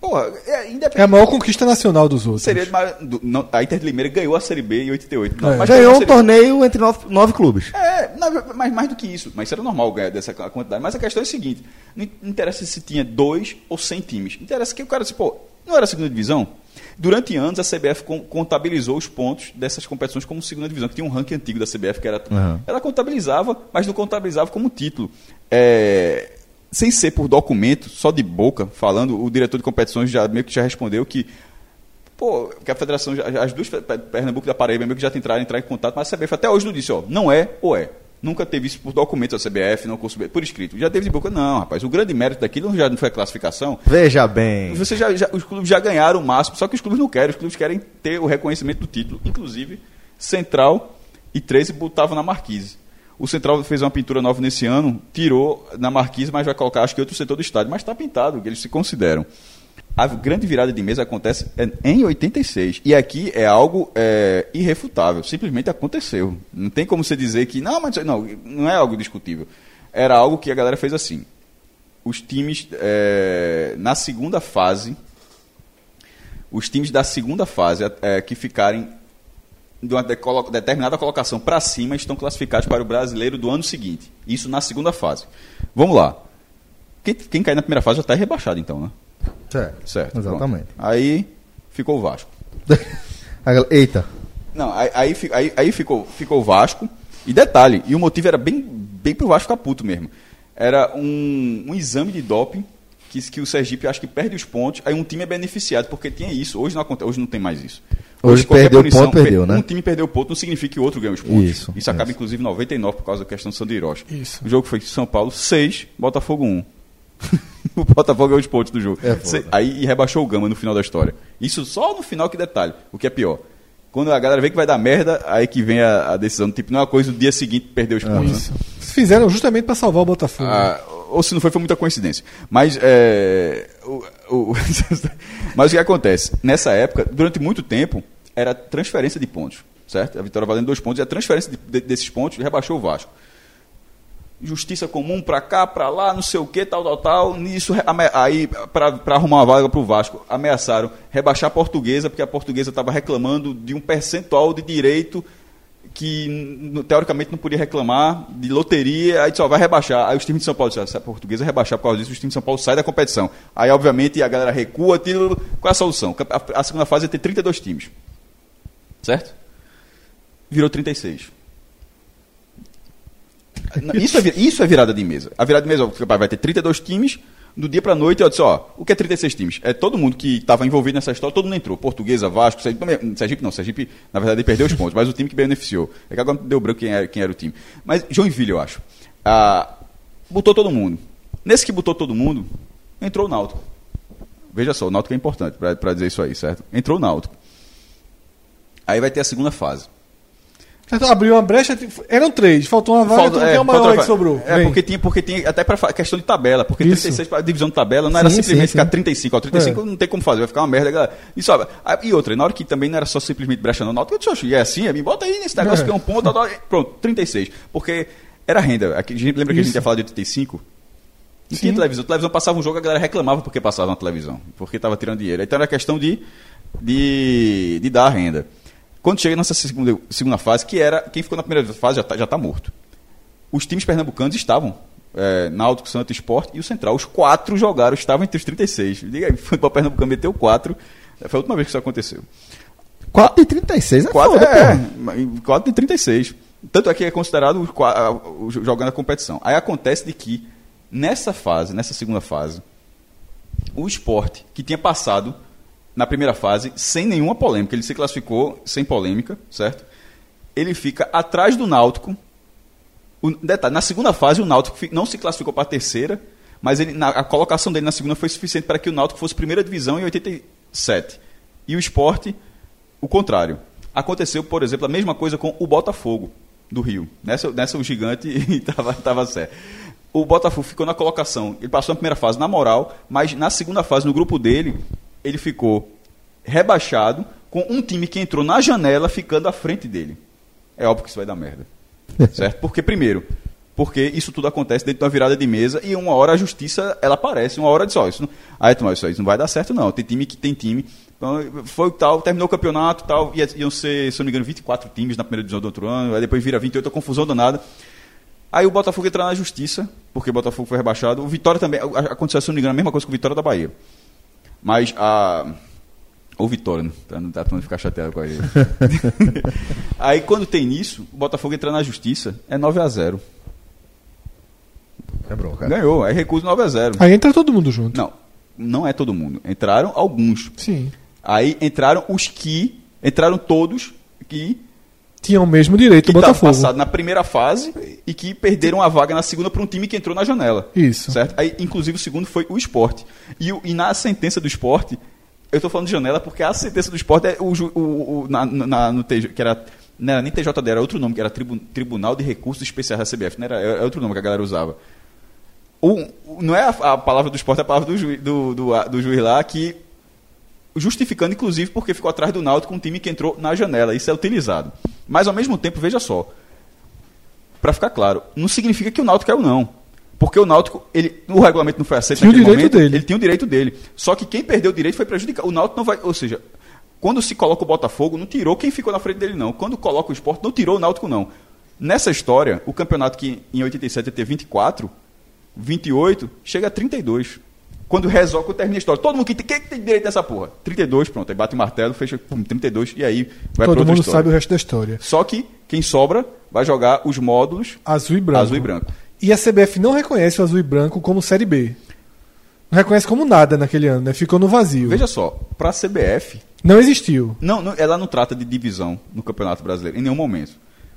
porra, é, independente. É a maior conquista nacional dos outros. Seria de maior- do- não, a Inter de Limeira ganhou a Série B em 88. Não, É. mas Ganhou um seria- torneio entre nove, nove clubes. é, na- mas mais do que isso. Mas era normal ganhar dessa quantidade. Mas a questão é a seguinte: não in- interessa se tinha dois ou cem times. Interessa que o cara disse, pô, não era a segunda divisão? Durante anos a CBF con- contabilizou os pontos dessas competições como segunda divisão, que tinha um ranking antigo da CBF que era. Uhum. Ela contabilizava, mas não contabilizava como título. É, sem ser por documento, só de boca, falando, o diretor de competições já meio que já respondeu que Pô, que a federação, as duas, Pe- Pernambuco e da Paraíba, meio que já tentaram entrar em contato, mas a CBF até hoje não disse, ó, não é ou é. Nunca teve isso por documento da CBF, não por escrito. Já teve de boca, não, rapaz. O grande mérito daquilo já não foi a classificação. Veja bem. Você já, já- os clubes já ganharam o máximo, só que os clubes não querem. Os clubes querem ter o reconhecimento do título. Inclusive, Central e 13 botavam na Marquise. O Central fez uma pintura nova nesse ano, tirou na Marquise, mas vai colocar, acho que outro setor do estádio. Mas está pintado, que eles se consideram. A grande virada de mesa acontece em 86. E aqui é algo é, irrefutável. Simplesmente aconteceu. Não tem como você dizer que. Não, mas não, não é algo discutível. Era algo que a galera fez assim. Os times é, na segunda fase. Os times da segunda fase é, que ficarem de uma determinada colocação para cima estão classificados para o brasileiro do ano seguinte. Isso na segunda fase. Vamos lá. Quem, quem cair na primeira fase já está rebaixado, então, né? Certo. Certo. Exatamente. pronto. Aí ficou o Vasco. <laughs> Aí, Eita. Não, aí, aí, aí- aí ficou, ficou o Vasco. E detalhe, e o motivo era bem, bem pro Vasco ficar puto mesmo. Era um, um exame de doping que, que o Sergipe acho que perde os pontos, aí um time é beneficiado, porque tinha isso. Hoje não, acontece, hoje não tem mais isso. Hoje qualquer perdeu ponto, perdeu, né? Um time perdeu ponto não significa que o outro ganha os pontos. Isso, Isso acaba, isso. inclusive, em 99 por causa da questão do Sandro Hiroshi. Isso. O jogo foi São Paulo 6, Botafogo 1. <laughs> o Botafogo ganhou os pontos do jogo. É. Cê- aí rebaixou o Gama no final da história. Isso só no final que detalhe, o que é pior. Quando a galera vê que vai dar merda, aí que vem a, a decisão. Tipo, não é uma coisa do dia seguinte perder os pontos. né? Fizeram justamente para salvar o Botafogo. Ah, ou se não foi, foi muita coincidência. Mas, é, o, o- <laughs> mas o que acontece? Nessa época, durante muito tempo, era transferência de pontos. Certo? A vitória valendo dois pontos e a transferência de- de- desses pontos rebaixou o Vasco. Justiça comum pra cá, pra lá, não sei o que, tal, tal, tal. Nisso, aí, pra arrumar uma vaga pro Vasco, ameaçaram rebaixar a portuguesa, porque a portuguesa estava reclamando de um percentual de direito que teoricamente não podia reclamar de loteria, aí só vai rebaixar. Aí os times de São Paulo disseram, se a portuguesa rebaixar por causa disso, os times de São Paulo saem da competição. Aí, obviamente, a galera recua, tira... qual é a solução? A, segunda fase ia ter 32 times. Certo? Virou 36. Isso é, isso é virada de mesa. A virada de mesa vai ter 32 times. Do dia pra noite, eu disse, ó, o que é 36 times? É todo mundo que estava envolvido nessa história, todo mundo entrou. Portuguesa, Vasco, Sergipe, também- Sergipe não, Sergipe, na verdade, perdeu os pontos, mas o time que beneficiou. É que agora deu branco quem era, quem era o time. Mas Joinville, eu acho. Ah, botou todo mundo. Nesse que botou todo mundo, entrou o Náutico. Veja só, o Náutico é importante para dizer isso aí, certo? Entrou o Náutico. Aí vai ter a segunda fase. Abriu uma brecha, eram três, faltou uma vaga, Falta- então é, é o maior que sobrou? É, Vem. porque tinha, porque tinha até para questão de tabela, porque Isso. 36 para divisão de tabela não era Sim, simplesmente sim, ficar sim. 35, ó, 35 É. não tem como fazer, vai ficar uma merda, galera. E, sabe, ah, e outra, na hora que também não era só simplesmente brecha não, Náutico, eu disse, "Oxe, e é assim, é, me bota aí nesse negócio É. que é um ponto, pronto, 36. Porque era renda, aqui, gente lembra que a gente Isso. ia falar de 85? Não Sim. tinha televisão. A televisão passava um jogo, a galera reclamava porque passava na televisão. Porque estava tirando dinheiro. Então era questão de, de, de dar renda. Quando chega nessa segunda, segunda fase, que era. Quem ficou na primeira fase já está já tá morto. Os times pernambucanos estavam. É, Náutico, Santos, Sport e o Central. Os quatro jogaram, estavam entre os 36. Diga aí, <laughs> o futebol pernambucano meteu quatro. Foi a última vez que isso aconteceu. 4 de 36 é 4 foda, é, pô. 4 de 36. Tanto é que é considerado o jo- jogando a competição. Aí acontece de que, nessa fase, nessa segunda fase, o esporte, que tinha passado na primeira fase sem nenhuma polêmica, ele se classificou sem polêmica, certo? Ele fica atrás do Náutico. O, detalhe, na segunda fase, o Náutico não se classificou para a terceira, mas ele, na- a colocação dele na segunda foi suficiente para que o Náutico fosse primeira divisão em 87. E o esporte, o contrário. Aconteceu, por exemplo, a mesma coisa com o Botafogo do Rio. Nessa, nessa o gigante <laughs> estava tava certo. O Botafogo ficou na colocação. Ele passou na primeira fase na moral, mas na segunda fase, no grupo dele, ele ficou rebaixado com um time que entrou na janela ficando à frente dele. É óbvio que isso vai dar merda. <laughs> certo? Porque, primeiro, porque isso tudo acontece dentro de uma virada de mesa e uma hora a justiça ela aparece, uma hora diz, ó, isso não, aí, Tomás, isso aí não vai dar certo não. Tem time que tem time. Então, foi tal, terminou o campeonato, tal, ia- iam ser, se eu não me engano, 24 times na primeira divisão do outro ano, aí depois vira 28, a confusão danada. Aí o Botafogo entra na justiça, porque o Botafogo foi rebaixado. O Vitória também, aconteceu, se eu não me engano, a mesma coisa com o Vitória da Bahia. Mas a. Ou Vitória, né? Pra não tá, pra não ficar chateado com a gente. <laughs> Aí quando tem isso, o Botafogo entra na justiça, é 9 a 0 É bronca. Ganhou, aí recusa 9 a 0 Aí entra todo mundo junto. Não, não é todo mundo. Entraram alguns. Sim. Aí entraram os que. Entraram todos que Tinha o mesmo direito que do Botafogo. passados na primeira fase e que perderam a vaga na segunda para um time que entrou na janela. Isso. Certo? Aí, inclusive, o segundo foi o esporte. E, e na sentença do esporte, eu estou falando de janela porque a sentença do esporte é o, ju- o, o- na, na- no TJ, que era. Não era nem TJD, era outro nome, que era Tribu- Tribunal de Recursos Especiais da CBF. Não era, é é outro nome que a galera usava. O, o- não é a, a palavra do esporte, é a palavra do, juiz, do, do, do juiz lá que justificando inclusive porque ficou atrás do Náutico um time que entrou na janela. Isso é utilizado. Mas ao mesmo tempo, veja só, para ficar claro, não significa que o Náutico é o não. Porque o Náutico, ele, o regulamento não foi aceito Tinha naquele direito momento, dele. ele tinha o direito dele. Só que quem perdeu o direito foi prejudicado. O Náutico não vai, ou seja, Quando se coloca o Botafogo, não tirou quem ficou na frente dele, não. Quando coloca o esporte, não tirou o Náutico, não. Nessa história, o campeonato que em 87 ia ter 24, 28, chega a 32. Quando resolve, quando termina a história. Todo mundo que tem, quem tem direito nessa porra? 32, pronto. Aí bate o martelo, fecha pum, 32 e aí vai Todo pra outra mundo história. sabe o resto da história. Só que quem sobra vai jogar os módulos Azul e branco. azul e branco. E a CBF não reconhece o azul e branco como Série B. Não reconhece como nada naquele ano, né? Ficou no vazio. Veja só, para a CBF, Não existiu. não, não- ela não trata de divisão no Campeonato Brasileiro, em nenhum momento.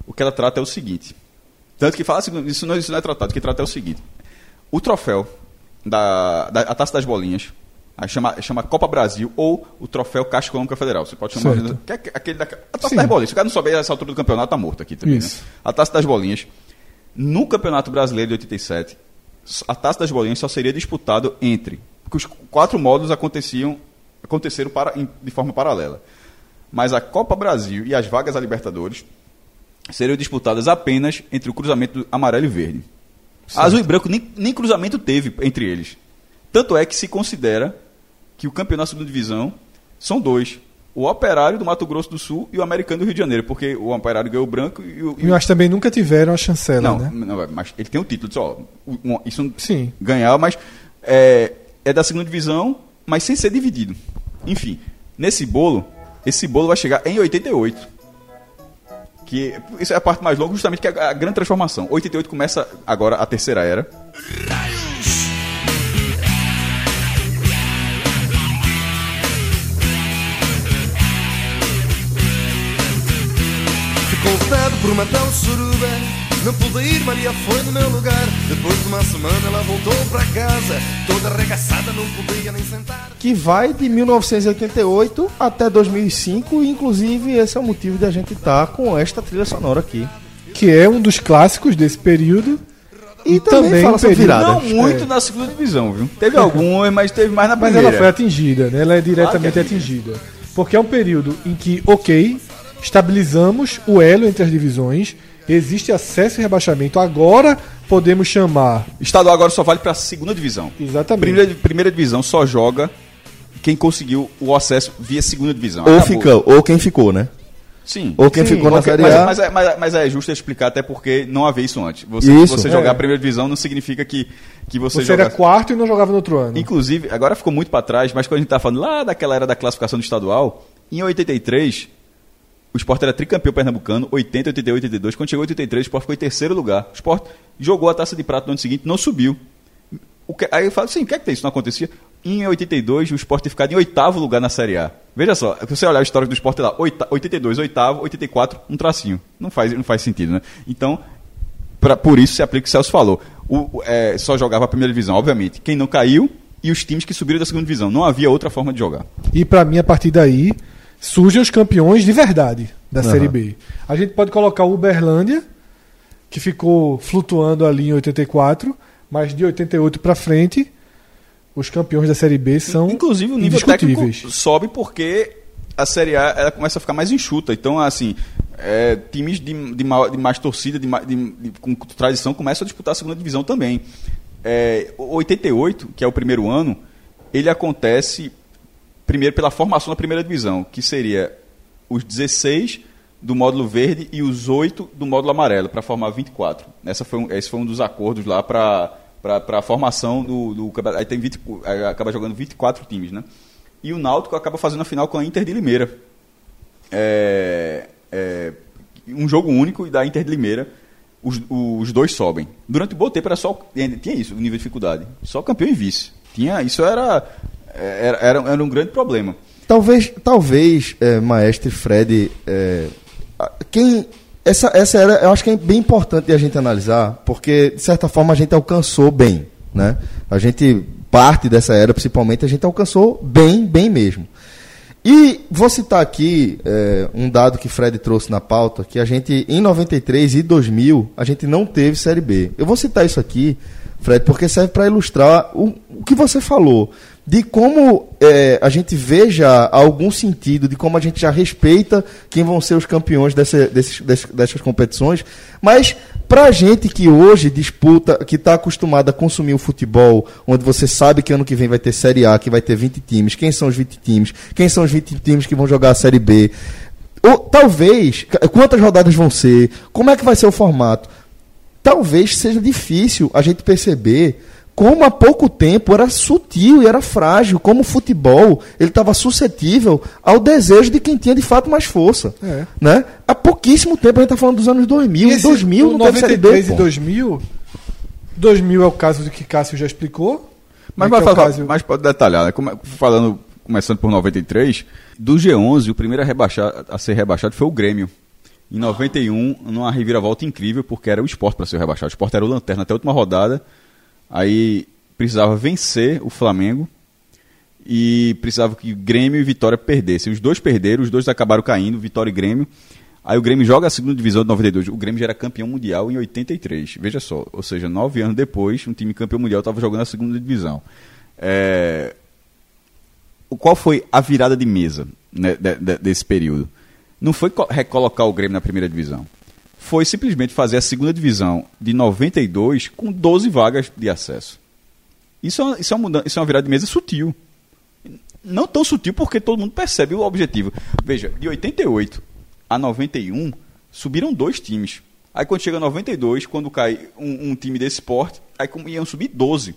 O que ela trata é o seguinte. Tanto que fala assim, isso não, isso não é tratado, o que trata é o seguinte. O troféu, da, da- a taça das bolinhas, aí chama, chama Copa Brasil ou o troféu Caixa Econômica Federal. Você pode chamar Certo. que é aquele da, a taça Sim. das bolinhas. Se o cara não souber essa altura do campeonato, tá morto aqui também. Né? A taça das bolinhas. No Campeonato Brasileiro de 87, a taça das bolinhas só seria disputado entre. Porque os quatro módulos aconteciam, aconteceram para, de forma paralela. Mas a Copa Brasil e as vagas a Libertadores seriam disputadas apenas entre o cruzamento amarelo e verde. Azul e branco nem, nem cruzamento teve entre eles. Tanto é que se considera que o campeonato da segunda divisão são dois. O Operário do Mato Grosso do Sul e o Americano do Rio de Janeiro, porque o Operário ganhou o branco e o, e o Eu acho que também nunca tiveram a chancela, não, né? não, mas ele tem o título, só. Isso Sim. ganhar, mas é, é da segunda divisão, mas sem ser dividido. Enfim, nesse bolo, esse bolo vai chegar em 88. Que isso é a parte mais longa, justamente que é a, grande transformação. 88 começa agora a terceira era. Ficou por uma tal suruba Não pude ir, Maria foi no meu lugar Depois de uma semana ela voltou para casa Toda arregaçada, não podia nem sentar que vai de 1988 até 2005, e inclusive esse é o motivo de a gente estar com esta trilha sonora aqui. Que é um dos clássicos desse período. E, E também, também período- virada. Não muito na segunda divisão, viu? Teve algumas, mas teve mais na Mas primeira. ela foi atingida, né? Ela é diretamente Claro é atingida. Porque é um período em que, ok, estabilizamos o elo entre as divisões, existe acesso e rebaixamento. Agora podemos chamar. Estadual agora só vale para a segunda divisão. Exatamente. Primeira, primeira divisão só joga quem conseguiu o acesso via segunda divisão. Ou, fica, ou quem ficou, né? Sim. Ou quem Sim, ficou na Série mas, A. mas é, mas- mas é justo explicar até porque não havia isso antes. Você, Isso. você É. jogar a primeira divisão não significa que, que você, Você era joga. quarto e não jogava no outro ano. Inclusive, agora ficou muito para trás, mas quando a gente tá falando lá daquela era da classificação do estadual, em 83, o Sport era tricampeão pernambucano, 80, 88, 82. Quando chegou em 83, o Sport ficou em terceiro lugar. O Sport jogou a taça de prata no ano seguinte, não subiu. Que- aí eu falo assim, o que é que tem? Isso não acontecia? Em 82, o Sport tinha ficado em oitavo lugar na Série A. Veja só, se você olhar o histórico do Sport lá, oita- 82, oitavo, 84, um tracinho. Não faz, não faz sentido, né? Então, pra- por isso se aplica o que o Celso falou. O, é, só jogava a primeira divisão, obviamente. Quem não caiu e os times que subiram da segunda divisão. Não havia outra forma de jogar. E pra mim, a partir daí, surgem os campeões de verdade da Série B. A gente pode colocar o Uberlândia, que ficou flutuando ali em 84, mas de 88 pra frente, os campeões da Série B são Inclusive o nível técnico sobe porque a Série A ela começa a ficar mais enxuta. Então, assim, é, times de, de, maior- de mais torcida, de, de- de- com tradição, começam a disputar a segunda divisão também. É, o 88, que é o primeiro ano, ele acontece primeiro pela formação da primeira divisão, que seria os 16 do módulo verde e os 8 do módulo amarelo, para formar 24. Essa foi um, esse foi um dos acordos lá para a formação do, do. Aí tem 20, aí acaba jogando 24 times, né? E o Náutico acaba fazendo a final com a Inter de Limeira. É, é, um jogo único e da Inter de Limeira os, os dois sobem. Durante o bom tempo era só tinha isso, o nível de dificuldade. Só campeão e vice. Tinha, isso era era, era, era um grande problema. Talvez, talvez, é, Maestre Fred, é, quem essa, essa era, eu acho que é bem importante a gente analisar, porque de certa forma a gente alcançou bem, né? A gente parte dessa era, principalmente, a gente alcançou bem, bem mesmo. E vou citar aqui é, um dado que Fred trouxe na pauta, que a gente, em 93 e 2000, a gente não teve Série B. Eu vou citar isso aqui, Fred, porque serve para ilustrar o, o que você falou, de como é, a gente veja algum sentido, de como a gente já respeita quem vão ser os campeões dessa, desses, desses- dessas competições, mas Pra gente que hoje disputa, que está acostumado a consumir o futebol, onde você sabe que ano que vem vai ter Série A, que vai ter 20 times, quem são os 20 times, quem são os 20 times que vão jogar a Série B, ou, talvez, quantas rodadas vão ser, como é que vai ser o formato, talvez seja difícil a gente perceber como há pouco tempo era sutil e era frágil, como o futebol ele estava suscetível ao desejo de quem tinha de fato mais força. É. Né? Há pouquíssimo tempo, a gente está falando dos anos 2000, esse- 2000 o não teve Série B. 93 e pô. 2000. 2000 é o caso de que Cássio já explicou. Mas, né, vai que é falar, caso- mas pode detalhar, né? Como- falando, começando por 93, do G11, o primeiro a, rebaixar, a ser rebaixado foi o Grêmio. Em 91, numa reviravolta incrível, porque era o esporte para ser rebaixado. O esporte era o lanterna até a última rodada. Aí precisava vencer o Flamengo e precisava que Grêmio e Vitória perdessem. Os dois perderam, os dois acabaram caindo, Vitória e Grêmio. Aí o Grêmio joga a segunda divisão de 92. O Grêmio já era campeão mundial em 83. Veja só, ou seja, nove anos depois, um time campeão mundial estava jogando a segunda divisão. É, Qual foi a virada de mesa né, de- de- desse período? Não foi co- recolocar o Grêmio na primeira divisão. Foi simplesmente fazer a segunda divisão de 92 com 12 vagas de acesso. Isso é, isso é, uma, isso é uma virada de mesa sutil. Não tão sutil porque todo mundo percebe o objetivo. Veja, de 88 a 91, subiram dois times. Aí quando chega a 92, quando cai um, um time desse porte, aí iam subir 12.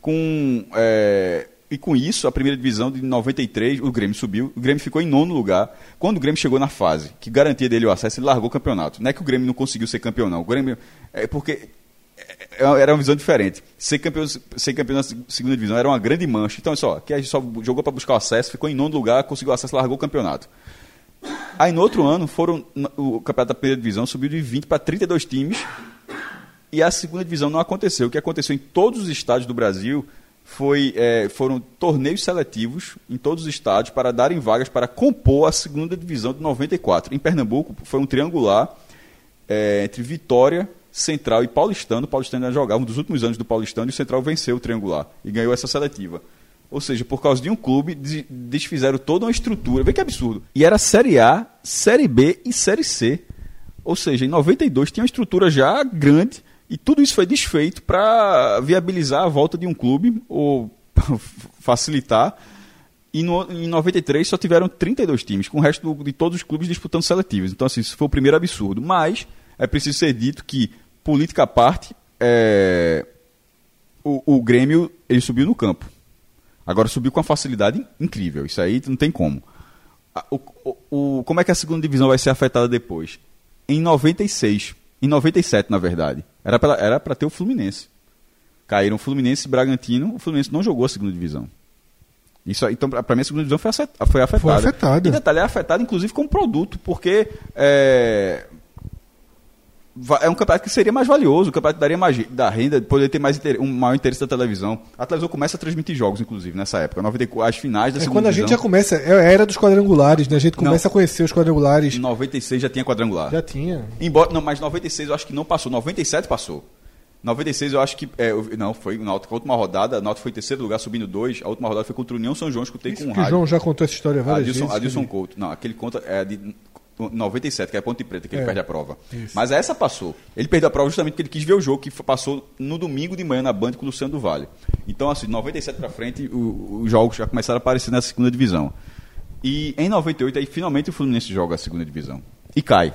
Com, é, e com isso, a primeira divisão de 93, o Grêmio subiu, o Grêmio ficou em nono lugar. Quando o Grêmio chegou na fase que garantia dele o acesso, ele largou o campeonato. Não é que o Grêmio não conseguiu ser campeão, não. O Grêmio. É porque é- era uma visão diferente. Ser campeão, ser campeão na seg- segunda divisão era uma grande mancha. Então, olha só, que a gente só jogou para buscar o acesso, ficou em nono lugar, conseguiu acesso, largou o campeonato. Aí no outro ano, foram o campeonato da primeira divisão subiu de 20 para 32 times. E a segunda divisão não aconteceu. O que aconteceu em todos os estádios do Brasil foi, é, foram torneios seletivos em todos os estádios para darem vagas para compor a segunda divisão de 94. Em Pernambuco foi um triangular é, entre Vitória, Central e Paulistano. O Paulistano ainda jogava um dos últimos anos do Paulistano e o Central venceu o triangular e ganhou essa seletiva. Ou seja, por causa de um clube, des- desfizeram toda uma estrutura. Vê que absurdo. E era Série A, Série B e Série C. Ou seja, em 92 tinha uma estrutura já grande e tudo isso foi desfeito para viabilizar a volta de um clube ou <laughs> facilitar. E no, em 93 só tiveram 32 times, com o resto de todos os clubes disputando seletivos. Então, assim, isso foi o primeiro absurdo. Mas é preciso ser dito que, política à parte, é, o, o Grêmio ele subiu no campo. Agora subiu com uma facilidade incrível. Isso aí não tem como. O- o- como é que a segunda divisão vai ser afetada depois? Em 96. Em 97, na verdade. Era para era pra ter o Fluminense. Caíram Fluminense e Bragantino. O Fluminense não jogou a segunda divisão. Isso, então, para mim, a segunda divisão foi, afetada. Foi afetada. E detalhe, é afetada, inclusive, como produto, porque é, é um campeonato que seria mais valioso, o campeonato que daria mais da renda, poderia ter mais um maior interesse da televisão. A televisão começa a transmitir jogos, inclusive, nessa época. 94, as finais da É segunda quando a gente já divisão. começa, é a era dos quadrangulares, né? A gente começa Não. a conhecer os quadrangulares. Em 96 já tinha quadrangular. Já tinha. Embora, não, mas 96 eu acho que não passou. 97 passou. 96 eu acho que. é, eu- não, foi o Náutico. A última rodada, a Náutico foi em terceiro lugar, subindo dois. A última rodada foi contra o União São João, escutei com Isso um que o rádio. João já contou essa história várias Adilson, vezes. Adilson que ele- Couto. Não, aquele conta é de 97, que é Ponte Preta, que ele É. perde a prova. Isso. Mas essa passou. Ele perdeu a prova justamente porque ele quis ver o jogo, que passou no domingo de manhã na Band com o Luciano do Vale. Então, assim, de 97 pra frente, o- os jogos já começaram a aparecer na segunda divisão. E em 98, aí finalmente o Fluminense joga a segunda divisão. E cai.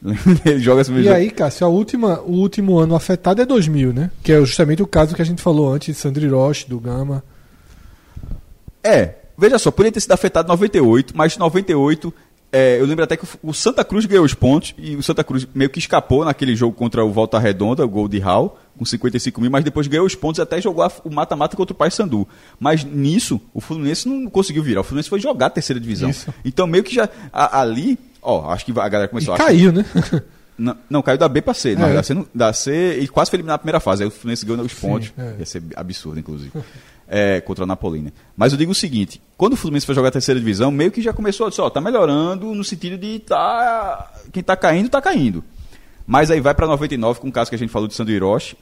<laughs> ele joga a segunda E divisão. aí, Cássio, a última, o último ano afetado é 2000, né? Que é justamente o caso que a gente falou antes, de Sandri Roche, do Gama. É, veja só, poderia ter sido afetado em 98, mas em 98, é, eu lembro até que o- Santa Cruz ganhou os pontos e o Santa Cruz meio que escapou naquele jogo contra o Volta Redonda, o gol de Hall, com 55 mil, mas depois ganhou os pontos e até jogou a- o mata-mata contra o Paysandu. Mas nisso, o Fluminense não conseguiu virar. O Fluminense foi jogar a terceira divisão. Isso. Então meio que já a- ali, ó, acho que a galera E começou a achar- caiu, né? <laughs> não, não, caiu da B pra C. É. Da C, da C e quase foi eliminado na primeira fase. Aí o Fluminense ganhou os pontos. é. Ia ser absurdo, inclusive. <laughs> É, contra a Napolina. Mas eu digo o seguinte: quando o Fluminense foi jogar a terceira divisão, meio que já começou a dizer, ó, tá melhorando no sentido de tá. Quem tá caindo, tá caindo. Mas aí vai pra 99 com o caso que a gente falou de Sandro Hiroshi,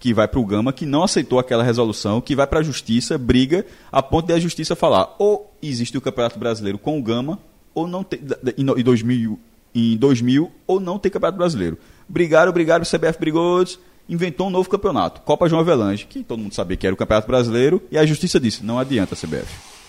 que vai pro Gama, que não aceitou aquela resolução, que vai pra justiça, briga, a ponto de a justiça falar: ou existe o Campeonato Brasileiro com o Gama, ou não tem. Em no- em 2000 em 2000 ou não ter Campeonato Brasileiro. Brigaram, brigaram, o CBF brigou, inventou um novo campeonato, Copa João Avelange, que todo mundo sabia que era o Campeonato Brasileiro, e a justiça disse, não adianta a CBF.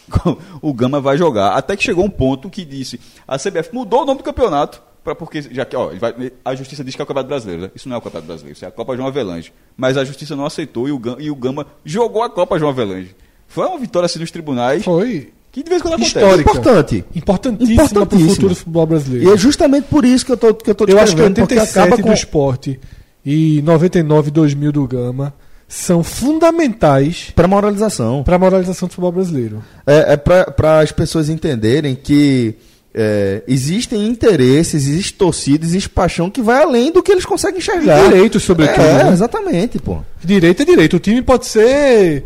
<laughs> O Gama vai jogar. Até que chegou um ponto que disse, a CBF mudou o nome do campeonato, pra, porque já que ó, vai- a justiça diz que é o Campeonato Brasileiro. né? Isso não é o Campeonato Brasileiro, isso é a Copa João Avelange. Mas a justiça não aceitou e o Gama, e o Gama jogou a Copa João Avelange. Foi uma vitória assim nos tribunais, Foi que de vez em quando acontece. Histórica. Importante. importantíssima para o Importantíssima. futuro do futebol E brasileiro. é justamente por isso que eu tô, que eu tô Eu acho que descrevendo, porque 87 acaba do com... esporte e 99 2000 do Gama são fundamentais Pra moralização. para a moralização do futebol brasileiro. É, é para as pessoas entenderem que é, existem interesses, existe torcida, existe paixão que vai além do que eles conseguem enxergar. Direitos, sobretudo. É, né? exatamente, pô. Direito é direito. O time pode ser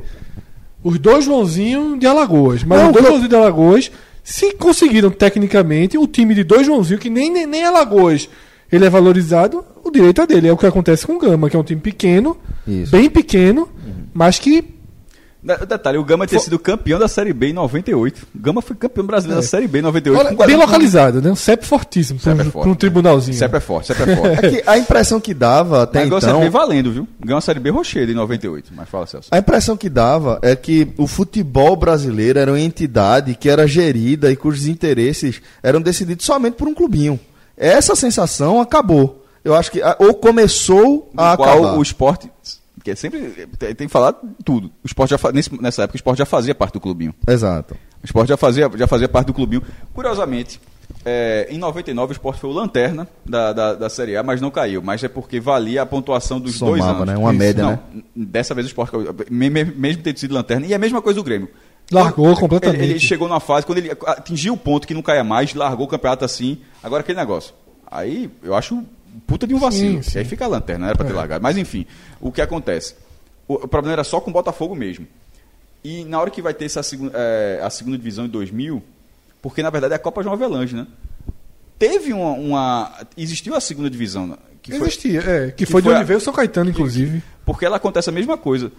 os dois Joãozinho de Alagoas. Mas Não, os dois eu- Joãozinho de Alagoas, se conseguiram tecnicamente, o time de dois Joãozinho, que nem, nem, nem Alagoas ele é valorizado, o direito é dele. É o que acontece com o Gama, que é um time pequeno, Isso. bem pequeno, mas que De- Detalhe, o Gama ter sido campeão da Série B em 98. O Gama foi campeão brasileiro da Série B em 98. Olha, bem localizado, né? Um CEP fortíssimo CEP é um, forte. pra um tribunalzinho. CEP é forte, CEP é forte. É que a impressão que dava até Mas ganhou a Série então... B valendo, viu? Ganhou a Série B Rochedo em 98. Mas fala, Celso. A impressão que dava é que o futebol brasileiro era uma entidade que era gerida e cujos interesses eram decididos somente por um clubinho. Essa sensação acabou. Eu acho que ou começou a no qual acabar. o esporte, que é sempre tem, tem que falar tudo. O esporte já nesse- nessa época o esporte já fazia parte do clubinho. Exato. O esporte já fazia, já fazia parte do clubinho. Curiosamente, é, em 99 o esporte foi o lanterna da, da, da Série A, mas não caiu. Mas é porque valia a pontuação dos dois Somava, anos. né? Uma média, não, né? Dessa vez o esporte, caiu. mesmo ter sido lanterna, e é a mesma coisa do Grêmio. Largou Ele- completamente. Ele, chegou numa fase, quando ele atingiu o ponto que não caia mais, largou o campeonato assim. Agora aquele negócio. Aí eu acho puta de um vacilo. Sim, sim. Aí fica a lanterna, não era pra ter largado. Mas enfim, o que acontece? O, o problema era só com o Botafogo mesmo. E na hora que vai ter essa segun- eh, a segunda divisão em 2000, porque na verdade é a Copa João Avelange, né? Teve uma, uma- Existiu a segunda divisão. né? Que foi, Existia, é. Que, que foi de foi onde veio o São Caetano, inclusive. porque ela acontece a mesma coisa.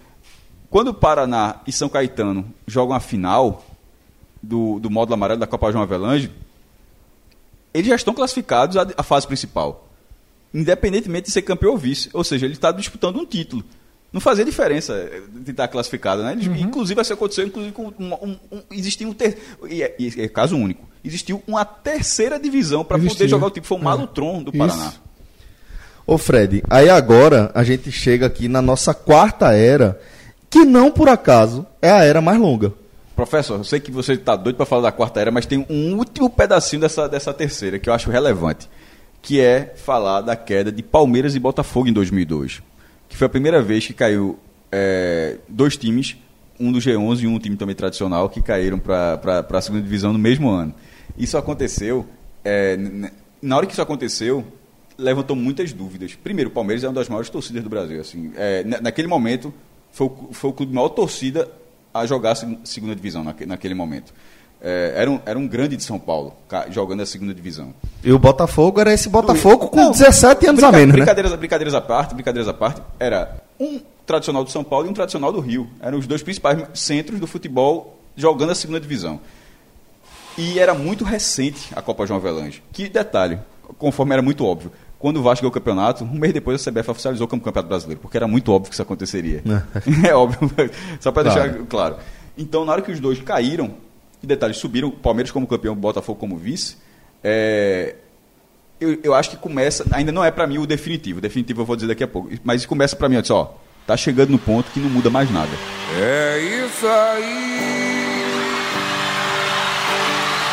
Quando o Paraná e São Caetano jogam a final do, do módulo amarelo da Copa João Avelange, eles já estão classificados à, à fase principal. Independentemente de ser campeão ou vice. Ou seja, ele está disputando um título. Não fazia diferença eh, de estar classificado, né? Eles- Inclusive, isso aconteceu inclusive, com um, um, um, existia um ter... e é, e é caso único. Existiu uma terceira divisão para poder jogar o tipo. Foi o É. Malutron do Isso. Paraná. Ô Fred, aí agora a gente chega aqui na nossa quarta era, que não por acaso é a era mais longa. Professor, eu sei que você está doido para falar da quarta era, mas tem um último pedacinho dessa, dessa terceira que eu acho relevante, que é falar da queda de Palmeiras e Botafogo em 2002, que foi a primeira vez que caiu é, dois times, um do G11 e um time também tradicional, que caíram para a segunda divisão no mesmo ano. Isso aconteceu, é, na hora que isso aconteceu, levantou muitas dúvidas. Primeiro, o Palmeiras é uma das maiores torcidas do Brasil. Assim, é, na- naquele momento, foi o, foi o clube maior torcida a jogar a seg- segunda divisão naque- naquele momento. É, era, um, era um grande de São Paulo, jogando a segunda divisão. E o Botafogo era esse Botafogo com Não, 17 anos a menos, né? brincadeiras, brincadeiras à parte, brincadeiras à parte, era um tradicional do São Paulo e um tradicional do Rio. Eram os dois principais centros do futebol jogando a segunda divisão. E era muito recente a Copa João Avelange. Que detalhe, conforme era muito óbvio, quando o Vasco ganhou o campeonato, um mês depois a CBF oficializou como campeonato brasileiro, porque era muito óbvio que isso aconteceria. <laughs> é óbvio, só para Claro. deixar claro. Então, na hora que os dois caíram, e detalhe, subiram, Palmeiras como campeão, Botafogo como vice, é, eu, eu acho que começa, ainda não é pra mim o definitivo, o definitivo eu vou dizer daqui a pouco, mas começa pra mim, ó, ó, tá chegando no ponto que não muda mais nada. É isso aí.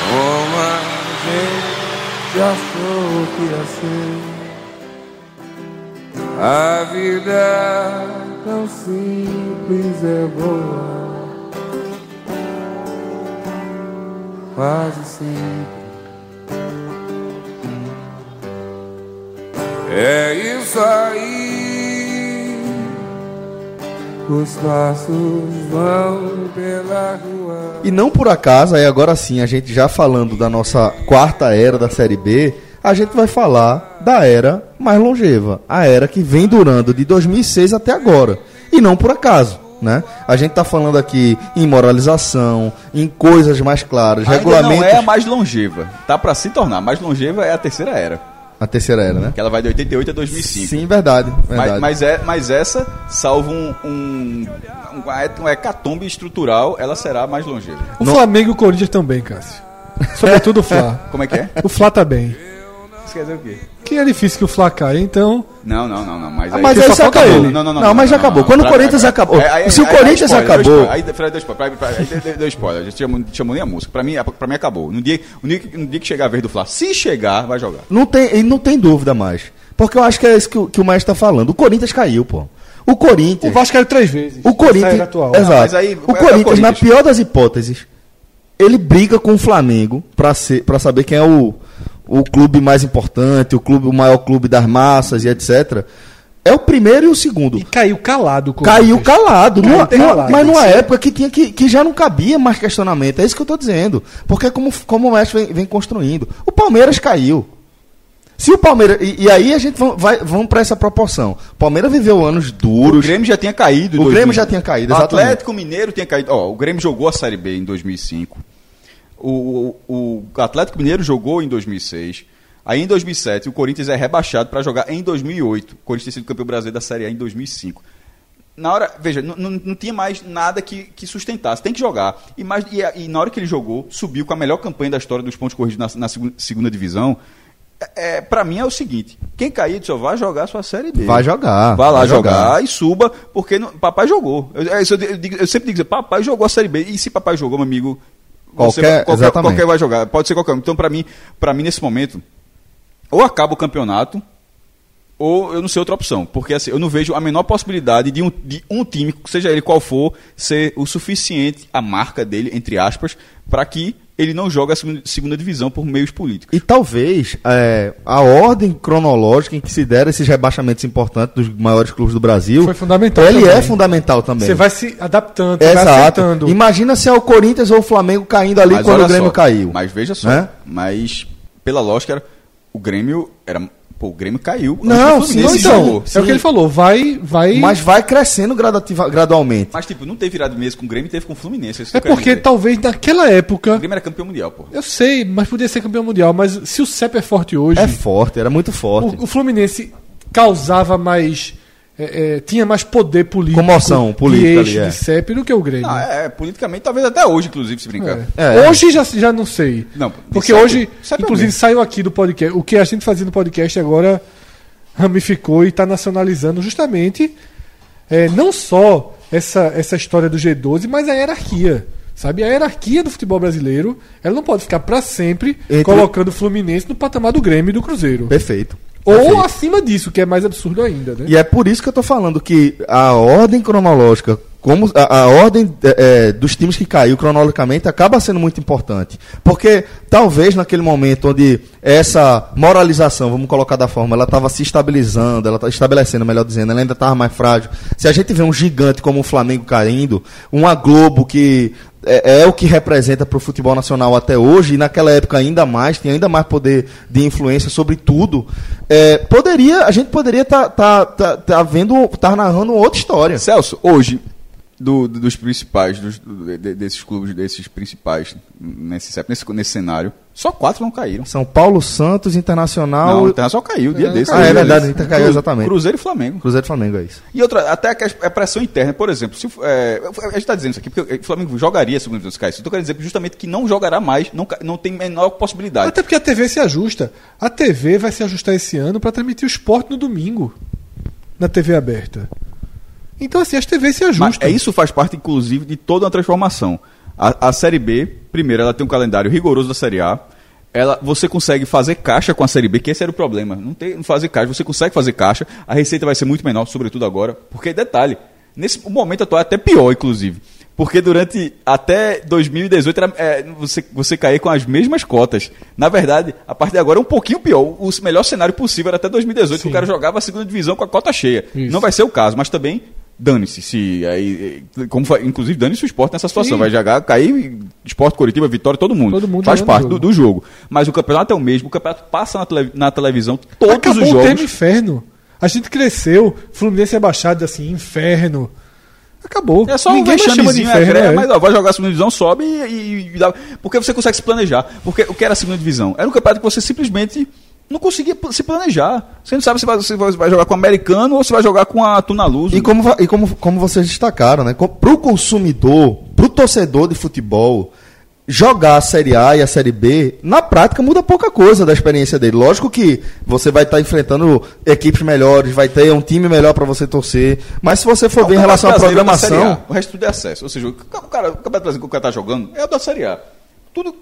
Como a gente achou que ia ser. A vida é tão simples é boa. Quase sempre. É isso aí. Os passos vão pela rua. E não por acaso, aí agora sim, a gente já falando da nossa quarta era da Série B, a gente vai falar da era mais longeva, a era que vem durando de 2006 até agora. E não por acaso, Né? A gente tá falando aqui em moralização, em coisas mais claras, Ainda regulamentos. não é a mais longeva. Tá pra se tornar. A mais longeva é a terceira era. A terceira era, né? Que ela vai de 88 a 2005. Sim, verdade. verdade. Mas, mas, é, mas essa, salvo um, um, um, um hecatombe estrutural, ela será mais longeva. O Flamengo e o Corinthians também, Cássio. Sobretudo o Fla. <laughs> Como é que é? O Fla tá bem. Quer dizer o quê? Que é difícil que o Fla caia, então. Não, não, não, não. Mas Ah, aí, mas aí só já falta acabou. ele. Não, não, mas já acabou. Quando o Corinthians pra- acabou. É, aí- Se o aí- aí Corinthians acabou. deu spoiler. Aí Fred deu spoiler. Pra- pra- Aí deu- deu spoiler. A gente chamou, chamou nem a música. Pra mim, pra mim, pra mim acabou. No dia, no, dia, que- no dia que chegar a vez do Fla, se chegar, vai jogar. Não tem, e não tem dúvida mais. Porque eu acho que é isso que, o- que o Maestro tá falando. O Corinthians caiu, pô. O O Corinthians. Vasco caiu três vezes. O Corinthians. Atual. Exato. mas aí- o é o Corinthians, Corinthians. na pior das hipóteses, ele briga com o Flamengo pra, ser, pra saber quem é o, o clube mais importante, o clube, o maior clube das massas e etc. É o primeiro e o segundo. E caiu calado. o Caiu calado, Caiu numa- numa- calado, mas numa época que, tinha que, que já não cabia mais questionamento. É isso que eu tô dizendo. Porque é como, como o mestre vem, vem construindo. O Palmeiras caiu. Se o Palmeiras. E, e aí a gente vai, vai, vamos para essa proporção. O Palmeiras viveu anos O duros. Grêmio já tinha caído. O Grêmio 2000. já tinha caído, O. Atlético Mineiro tinha caído. Ó, o Grêmio jogou a Série B em 2005. O, o, o Atlético Mineiro jogou em 2006. Aí em 2007 o Corinthians é rebaixado para jogar em 2008. O Corinthians tem sido campeão brasileiro da Série A em 2005. Na hora, veja, não, não, não tinha mais nada que, que sustentasse. Tem que jogar. E, mais, e, e na hora que ele jogou, subiu com a melhor campanha da história dos pontos corridos na, na segun- segunda divisão. É, para mim é o seguinte: quem cair só vai jogar sua Série B. Vai jogar, Vai lá vai jogar, jogar. e suba, porque não- papai jogou. Eu, é isso eu digo- eu sempre digo, papai jogou a Série B. E se papai jogou, meu amigo, Qualquer- vai- qualquer, qualquer vai jogar. Pode ser qualquer um. Então, para mim, para mim, nesse momento, ou acaba o campeonato, ou eu não sei outra opção. Porque assim, eu não vejo a menor possibilidade de um, de um time, seja ele qual for, ser o suficiente, a marca dele, entre aspas, para que ele não jogue a segunda, segunda divisão por meios políticos. E talvez é, a ordem cronológica em que se deram esses rebaixamentos importantes dos maiores clubes do Brasil. Foi fundamental Ele também. é fundamental também. Você vai se adaptando, você vai Exato. aceitando. Imagina se é o Corinthians ou o Flamengo caindo ali quando olha o Grêmio só, caiu. Mas veja só. Né? Mas, pela lógica, era, o Grêmio era. Pô, o Grêmio caiu. Não, sim, Não, Fluminense então, jogou. é o que ele falou. Vai, vai. Mas vai crescendo gradativa- gradualmente. Mas, tipo, não teve virado mesmo com o Grêmio, teve com o Fluminense. é porque dizer. talvez naquela época. O Grêmio era campeão mundial, pô. Eu sei, mas podia ser campeão mundial. Mas se o CEP é forte hoje, É forte, era muito forte. o, o Fluminense causava mais. É, é, tinha mais poder político. Comoção política de ali, eixo é. de CEP do que o Grêmio. Não, é, politicamente, talvez até hoje, inclusive, se brincar. É. É. Hoje já, já não sei. Não, Porque CEP hoje, CEP é inclusive, saiu aqui do podcast. O que a gente fazia no podcast agora ramificou e está nacionalizando justamente é, não só essa, essa história do G12, mas a hierarquia. Sabe? A hierarquia do futebol brasileiro ela não pode ficar para sempre Entre- colocando o Fluminense no patamar do Grêmio e do Cruzeiro. Perfeito. Ou Perfeito. acima disso, que é mais absurdo ainda, né? E é por isso que eu tô falando que a ordem cronológica, como a, a ordem é, é, dos times que caiu cronologicamente acaba sendo muito importante. Porque talvez naquele momento onde essa moralização, vamos colocar da forma, ela estava se estabilizando, ela está estabelecendo, melhor dizendo, ela ainda estava mais frágil. Se a gente vê um gigante como o Flamengo caindo, uma Globo que é, é o que representa para o futebol nacional até hoje, e naquela época ainda mais, tinha ainda mais poder de influência sobre tudo, é, poderia, a gente poderia estar tá, tá, tá vendo, tá narrando outra história. Celso, hoje, do- do- dos principais, dos- do- de- desses clubes, desses principais, nesse, nesse, nesse cenário, só quatro não caíram. São Paulo, Santos, Internacional. Não, o Internacional caiu, dia desse. Ah, é verdade, desse. o Inter caiu, exatamente. Cruzeiro e Flamengo. Cruzeiro e Flamengo, é isso. E outra, até a pressão interna, por exemplo, se, é, a gente está dizendo isso aqui porque o Flamengo jogaria segundo se caísse. Eu estou querendo dizer justamente que não jogará mais, não, não tem menor possibilidade. Até porque a TV se ajusta. A TV vai se ajustar esse ano para transmitir o esporte no domingo. Na TV aberta. Então, assim, as TVs se Mas ajustam. é isso faz parte, inclusive, de toda uma transformação. A, a Série B, primeiro, ela tem um calendário rigoroso da Série A. Ela, você consegue fazer caixa com a Série B, que esse era o problema. Não, tem, não fazer caixa, você consegue fazer caixa. A receita vai ser muito menor, sobretudo agora. Porque, detalhe, nesse o momento atual é até pior, inclusive. Porque durante até 2018 era, é, você, você caía com as mesmas cotas. Na verdade, a partir de agora é um pouquinho pior. O melhor cenário possível era até 2018, que o cara jogava a segunda divisão com a cota cheia. Isso. Não vai ser o caso, mas também dane-se. Se, aí, eh, como fa- inclusive, dane-se o esporte nessa situação. Sim. Vai jogar, cair, esporte, Curitiba, Vitória, todo mundo. Todo mundo Faz parte o do, jogo. do jogo. Mas o campeonato é o mesmo, o campeonato passa na, tele- na televisão todos Acabou os o jogos. termo inferno. A gente cresceu, Fluminense é baixado assim, inferno. Acabou. É só um Ninguém de vexamezinho, inferno. é, é. mas ó, vai jogar a segunda divisão, sobe e, e- e dá- Porque você consegue se planejar. Porque o que era a segunda divisão? Era um campeonato que você simplesmente não conseguia se planejar. Você não sabe se vai, se vai- jogar com o americano ou se vai jogar com a Tunaluz. E como, va- e como, como vocês destacaram, né? Para o consumidor, para o torcedor de futebol, jogar a Série A e a Série B, na prática muda pouca coisa da experiência dele. Lógico que você vai estar enfrentando equipes melhores, vai ter um time melhor para você torcer. Mas se você for Não, ver em relação à é programação. O resto tudo é acesso. Ou seja, o ca- o cara, o Campeonato Brasileiro que o cara tá jogando é o da Série A. Tudo.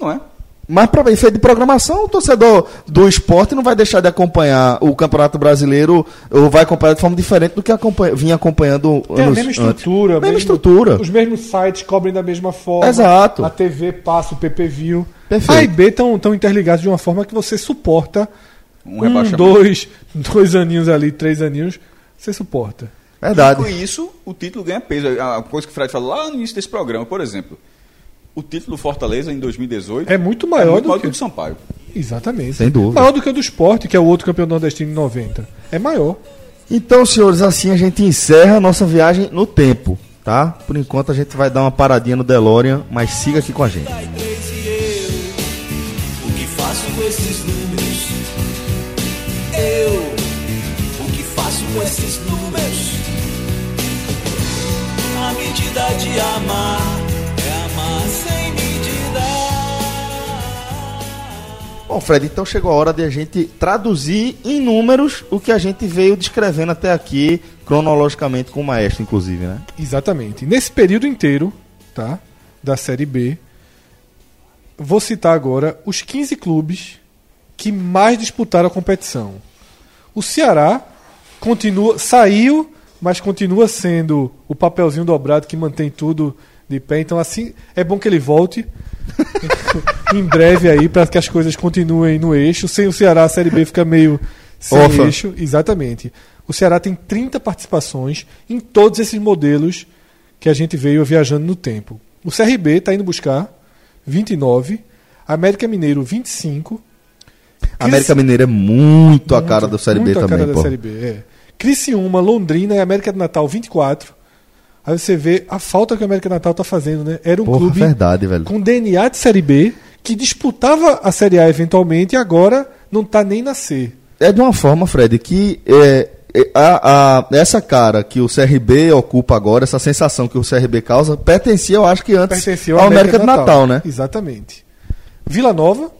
Não é? Mas para efeito de programação, o torcedor do esporte não vai deixar de acompanhar o Campeonato Brasileiro ou vai acompanhar de forma diferente do que acompanha, vinha acompanhando Tem a anos mesma antes. estrutura. Mesma mesmo- estrutura. Os mesmos sites cobrem da mesma forma. Exato. A TV passa o PPV. Perfeito. A e B estão tão interligados de uma forma que você suporta Um um, rebaixamento. dois, dois aninhos ali, três aninhos, você suporta. Verdade. E com isso, o título ganha peso. A coisa que o Fred falou lá no início desse programa, por exemplo. O título do Fortaleza em 2018 É muito maior do maior que- o do Sampaio. Exatamente. Sem dúvida. Maior do que o do esporte, que é o outro campeão nordestino em 90. É maior. Então, senhores, assim a gente encerra a nossa viagem no tempo, tá? Por enquanto a gente vai dar uma paradinha no DeLorean, mas siga aqui com a gente. O que faço com esses números? Eu, o que faço com esses números? A medida de amar Bom, Fred, então chegou a hora de a gente traduzir em números o que a gente veio descrevendo até aqui, cronologicamente com o maestro, inclusive, né? Exatamente. Nesse período inteiro, tá? Da Série B, vou citar agora os 15 clubes que mais disputaram a competição. O Ceará continua, saiu, mas continua sendo o papelzinho dobrado que mantém tudo de pé. Então, assim, é bom que ele volte <laughs> em breve aí para que as coisas continuem no eixo. Sem o Ceará, a Série B fica meio sem Órfã. eixo. Exatamente. O Ceará tem 30 participações em todos esses modelos que a gente veio viajando no tempo. O CRB está indo buscar 29, América Mineiro 25, A América Mineira é muito, a muito- cara do Série B muito a também, cara da pô. Série B, é. Criciúma, Londrina e América do Natal 24. Aí você vê a falta que o América do Natal tá fazendo, né? Era um Porra, clube verdade, velho. com DNA de Série B que disputava a Série A eventualmente e agora não tá nem na C. É de uma forma, Fred, que é, é, a- a- essa cara que o CRB ocupa agora, essa sensação que o CRB causa, pertencia, eu acho que antes Pertencia ao América do Natal, né? Exatamente. Vila Nova,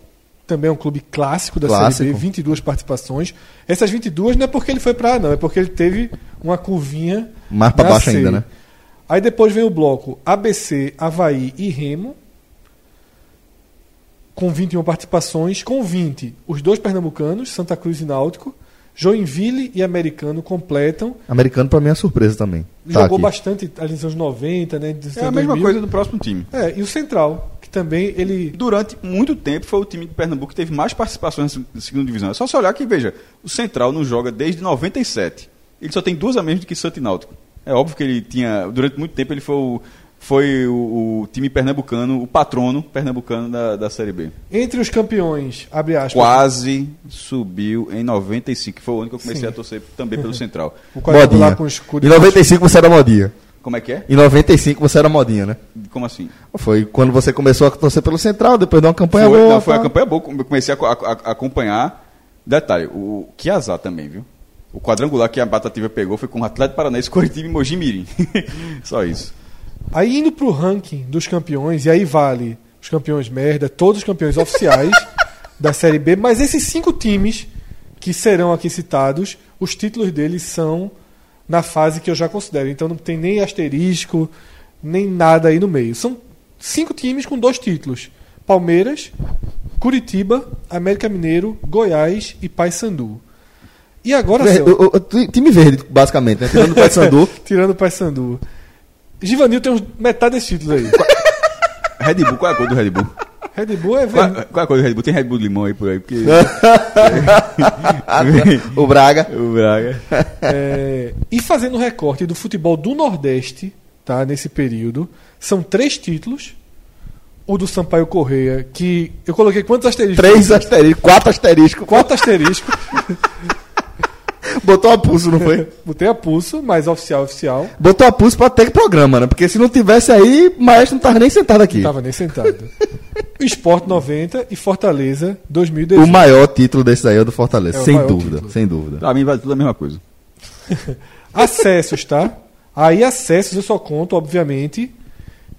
também é um clube clássico da Clássico. Série B, 22 participações. Essas 22 não é porque ele foi pra A, não, é porque ele teve uma curvinha Mais pra na baixo C. ainda, né? Aí depois vem o bloco ABC, Havaí e Remo, com 21 participações, com 20 os dois pernambucanos, Santa Cruz e Náutico, Joinville e Americano completam. Americano pra mim é surpresa também. Tá Jogou aqui. bastante ali nos anos 90, né? É a mesma 2000. coisa do próximo time. É, e o Central, que também ele Durante muito tempo foi o time de Pernambuco que teve mais participações na segunda divisão. É só você olhar que, veja, o Central não joga desde 97. Ele só tem duas a menos do que Santo e Náutico. É óbvio que ele tinha, durante muito tempo, ele foi o, foi o, o time pernambucano, o patrono pernambucano da, da Série B. Entre os campeões, abre aspas. Quase subiu em 95, que foi o ano que eu comecei Sim. a torcer também pelo <laughs> Central. O Modinha. com escudo. Em 95 você era modinha. Como é que é? Em 95 você era modinha, né? Como assim? Foi quando você começou a torcer pelo Central, depois de uma campanha Foi, boa. não, foi a tá? campanha boa. Eu comecei a, a- a- acompanhar. Detalhe, o que azar também, viu? O quadrangular que a Batativa pegou foi com o Atlético Paranaense, Coritiba e Mogi Mirim. <laughs> Só isso. Aí indo pro ranking dos campeões, e aí vale os campeões merda, todos os campeões oficiais <laughs> da Série B, mas esses cinco times que serão aqui citados, os títulos deles são na fase que eu já considero. Então não tem nem asterisco, nem nada aí no meio. São cinco times com dois títulos: Palmeiras, Curitiba, América Mineiro, Goiás e Paysandu. E agora, Ver- Celso, o- o- o- time verde, basicamente, né? Tirando o Paysandu. <laughs> tirando o Paysandu. Givanil tem uns, metade desses títulos aí. <laughs> Red Bull, qual é a cor do Red Bull? Red Bull é Qual, vermelho. qual é a cor do Red Bull? Tem Red Bull de limão aí por aí, porque. <laughs> o Braga. o Braga. É, e fazendo o recorte do futebol do Nordeste, tá, nesse período, são três títulos. O do Sampaio Correia, que eu coloquei quantos asteriscos? Três asteriscos, quatro asteriscos. Quatro asteriscos. Botou a pulso, não foi? Botei a pulso, mas oficial, oficial. Botou a pulso pra ter programa, né? Porque se não tivesse aí, o maestro não tava nem sentado aqui. Não tava nem sentado. <laughs> Esporte 90 e Fortaleza O 2018. maior título desse daí é o do Fortaleza, É o sem dúvida, título. sem dúvida. Pra mim vale tudo a mesma coisa. <laughs> Acessos, tá? Aí acessos eu só conto, obviamente,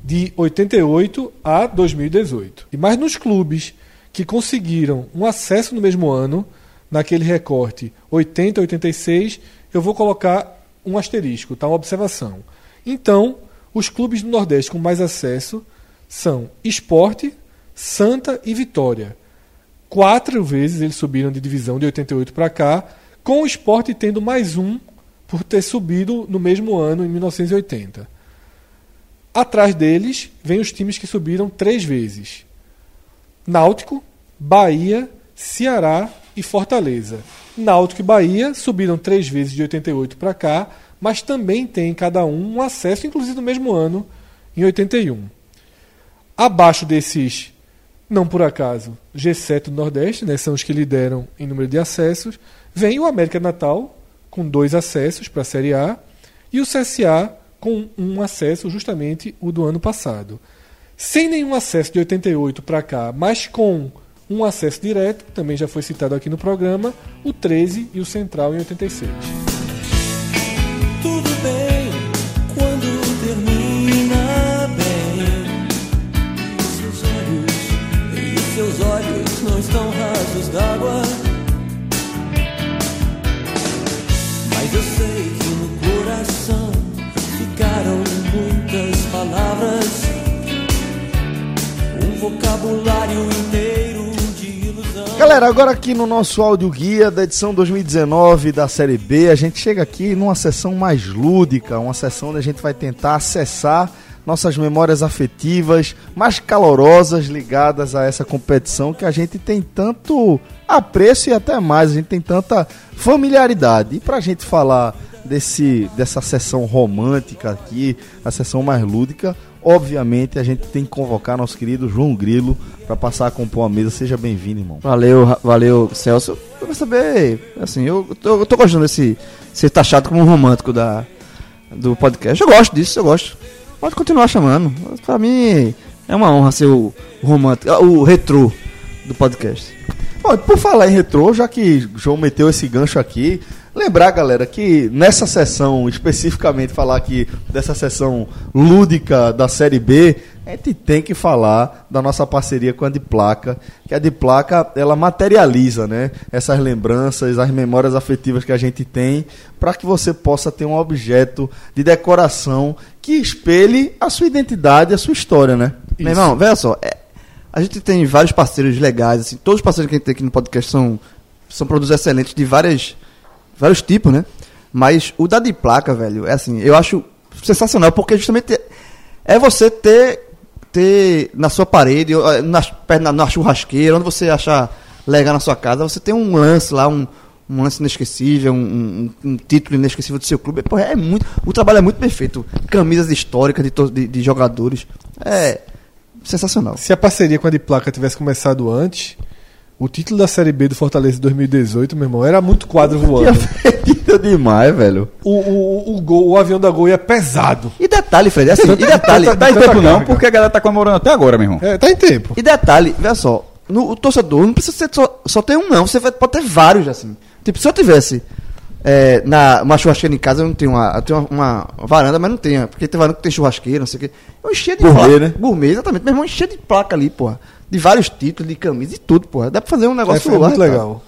de 88 a 2018. E mais nos clubes que conseguiram um acesso no mesmo ano, naquele recorte 80 86, eu vou colocar um asterisco, tá? Uma observação. Então, os clubes do Nordeste com mais acesso são Esporte, Santa e Vitória. Quatro vezes eles subiram de divisão de 88 para cá, com o Esporte tendo mais um por ter subido no mesmo ano, em 1980. Atrás deles, vem os times que subiram três vezes: Náutico, Bahia, Ceará e Fortaleza. Náutico e Bahia subiram três vezes de 88 para cá, mas também tem cada um um acesso, inclusive no mesmo ano, em 81. Abaixo desses, não por acaso, G7 do Nordeste, né, são os que lideram em número de acessos, vem o América Natal, com dois acessos para a Série A, e o CSA com um acesso, justamente o do ano passado. Sem nenhum acesso de 88 para cá, mas com um acesso direto, também já foi citado aqui no programa, o 13 e o Central em 86. Tudo bem quando termina bem. Seus olhos e seus olhos não estão rasos d'água. Mas eu sei que no coração ficaram muitas palavras. Um vocabulário inteiro. Galera, agora aqui no nosso áudio guia da edição 2019 da Série B, a gente chega aqui numa sessão mais lúdica, uma sessão onde a gente vai tentar acessar nossas memórias afetivas mais calorosas ligadas a essa competição que a gente tem tanto apreço e até mais, a gente tem tanta familiaridade. E pra gente falar desse dessa sessão romântica aqui, a sessão mais lúdica, obviamente a gente tem que convocar nosso querido João Grilo para passar a compor a mesa. Seja bem-vindo, irmão. Valeu, valeu, Celso. Eu quero saber, assim, eu tô, eu tô gostando desse ser taxado como um romântico da, do podcast. Eu gosto disso, eu gosto. Pode continuar chamando. Pra mim é uma honra ser o, o romântico, ah, o retrô do podcast. Bom, por falar em retrô, já que João meteu esse gancho aqui, lembrar, galera, que nessa sessão, especificamente falar aqui dessa sessão lúdica da Série B, a gente tem que falar da nossa parceria com a Diplaca, que a Diplaca, ela materializa, né, essas lembranças, as memórias afetivas que a gente tem, para que você possa ter um objeto de decoração que espelhe a sua identidade, a sua história, né? Meu irmão, veja só, é, a gente tem vários parceiros legais, assim, todos os parceiros que a gente tem aqui no podcast são, são produtos excelentes de várias, vários tipos, né? Mas o da de placa, velho, é assim, eu acho sensacional, porque justamente é você ter, ter na sua parede, eh, na, na, na churrasqueira, onde você achar legal na sua casa, você tem um lance lá, um, um lance inesquecível, um, um- um título inesquecível do seu clube. É muito, o trabalho é muito perfeito. Camisas históricas de, to- de, de jogadores. É sensacional. Se a parceria com a de placa tivesse começado antes, o título da Série B do Fortaleza de 2018, meu irmão, era muito quadro Tinha voando. fedido demais, velho. O, o, o, gol, o avião da gol ia pesado. E detalhe, Fred, assim, e detalhe, Tanta- Dá em tempo não, porque a galera tá comemorando até agora, meu irmão. É, tá em tempo. e detalhe, veja só, no, o torcedor não precisa ser só, só ter um não, você vai- pode ter vários assim. Tipo, se eu tivesse é, na, uma churrasqueira em casa, eu não tenho uma, eu tenho uma, uma varanda, mas não tenho, porque tem varanda que tem churrasqueira, não sei o quê. Eu enchia de Gourmet, placa, né? Gourmet, exatamente. Meu irmão enchia de placa ali, porra. De vários títulos, de camisa, de tudo, porra. Dá pra fazer um É, negócio foi lá, muito tá? legal.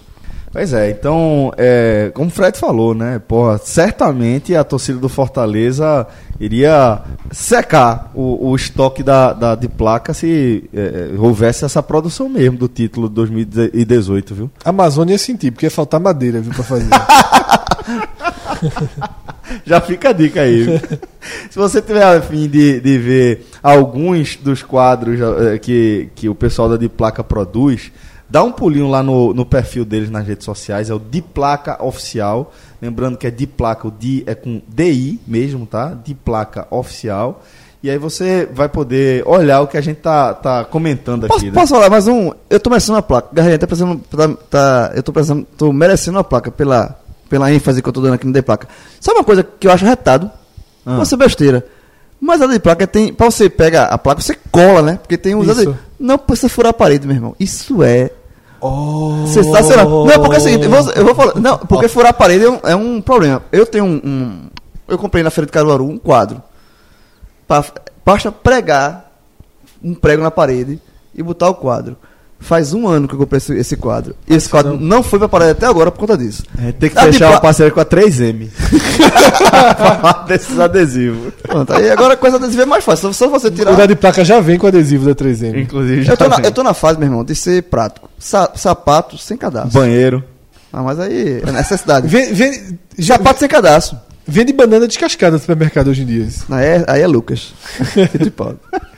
Pois é, então, é, como o Fred falou, né? Porra, certamente a torcida do Fortaleza iria secar o, o estoque da, da- de placa se é, houvesse essa produção mesmo do título de 2018, viu? A Amazônia ia sentir, porque ia faltar madeira, viu, pra fazer. <laughs> Já fica a dica aí. <laughs> Se você tiver a fim de, de ver alguns dos quadros eh, que, que o pessoal da Diplaca produz, dá um pulinho lá no, no perfil deles nas redes sociais, é o Diplaca Oficial. Lembrando que é Diplaca, o Di é com DI mesmo, tá? Diplaca Oficial. E aí você vai poder olhar o que a gente tá, tá comentando aqui. Posso, né? posso falar mais um? Eu tô merecendo uma placa. Garrinha, tá precisando. Tá, tá- eu tô precisando. Tô merecendo uma placa pela pela ênfase que eu tô dando aqui no de placa. Sabe uma coisa que eu acho retado? Ah. Você besteira. Mas a de placa tem. Pra você pegar a placa, você cola, né? Porque tem uns. Isso. Não precisa furar a parede, meu irmão. Isso é Oh. sensacional. Não, porque é o seguinte, eu vou, eu vou falar. Não, porque furar a parede é um, é um problema. Eu tenho um, um- Eu comprei na Feira de Caruaru um quadro. Pra, basta pregar um prego na parede e botar o quadro. Faz um ano que eu comprei esse, esse quadro. E esse quadro não foi pra parede até agora por conta disso. É, tem que A de fechar pla- uma parceria com a 3M. <laughs> Desses adesivos. Pronto, aí agora a coisa adesiva é mais fácil. Só você tirar. O de placa já vem com adesivo da 3M. Inclusive, já Eu tô, na, eu tô na fase, meu irmão, de ser prático. Sa- sapato sem cadastro. banheiro. Ah, mas aí é necessidade. Vem, vem, já, Sapato sem cadastro. vende banana descascada no supermercado hoje em dia. Aí é, aí é Lucas. <laughs>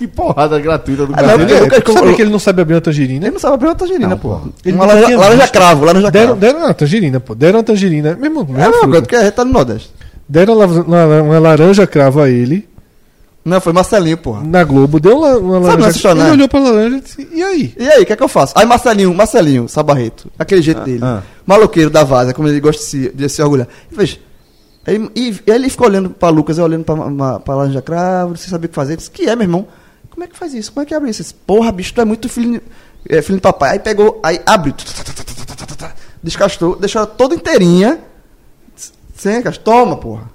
Que porrada gratuita do Ah, não, Lucas Sabe comprou- que ele não sabe abrir uma tangerina? Ele não sabe abrir uma tangerina, Não, pô. Ele Uma laranja, laranja cravo, laranja Deram, cravo. deram uma tangerina, pô. Deram uma tangerina. É mesma mesma coisa, fruta. porque a gente tá no Nordeste. Deram uma, laranja cravo a ele Não, foi Marcelinho, porra. na Globo. Deu uma, uma Sabe laranja nessa história, Ele né? olhou pra laranja e disse: E aí? E aí, o que é que eu faço? Aí Marcelinho, Marcelinho, Sabarreto, aquele jeito dele. ah. Maloqueiro da vaza, como ele gosta de se, de se orgulhar. E. Aí, e, e ele ficou olhando pra Lucas, eu olhando pra, ma- pra laranja cravo, sem saber o que fazer. Ele disse, que é, meu irmão? Como é que faz isso? Como é que abre isso? Porra, bicho, tu é muito filho, é, filho de papai. Aí pegou, aí abriu. Descastou, deixou ela toda inteirinha. Sem castor, toma, porra.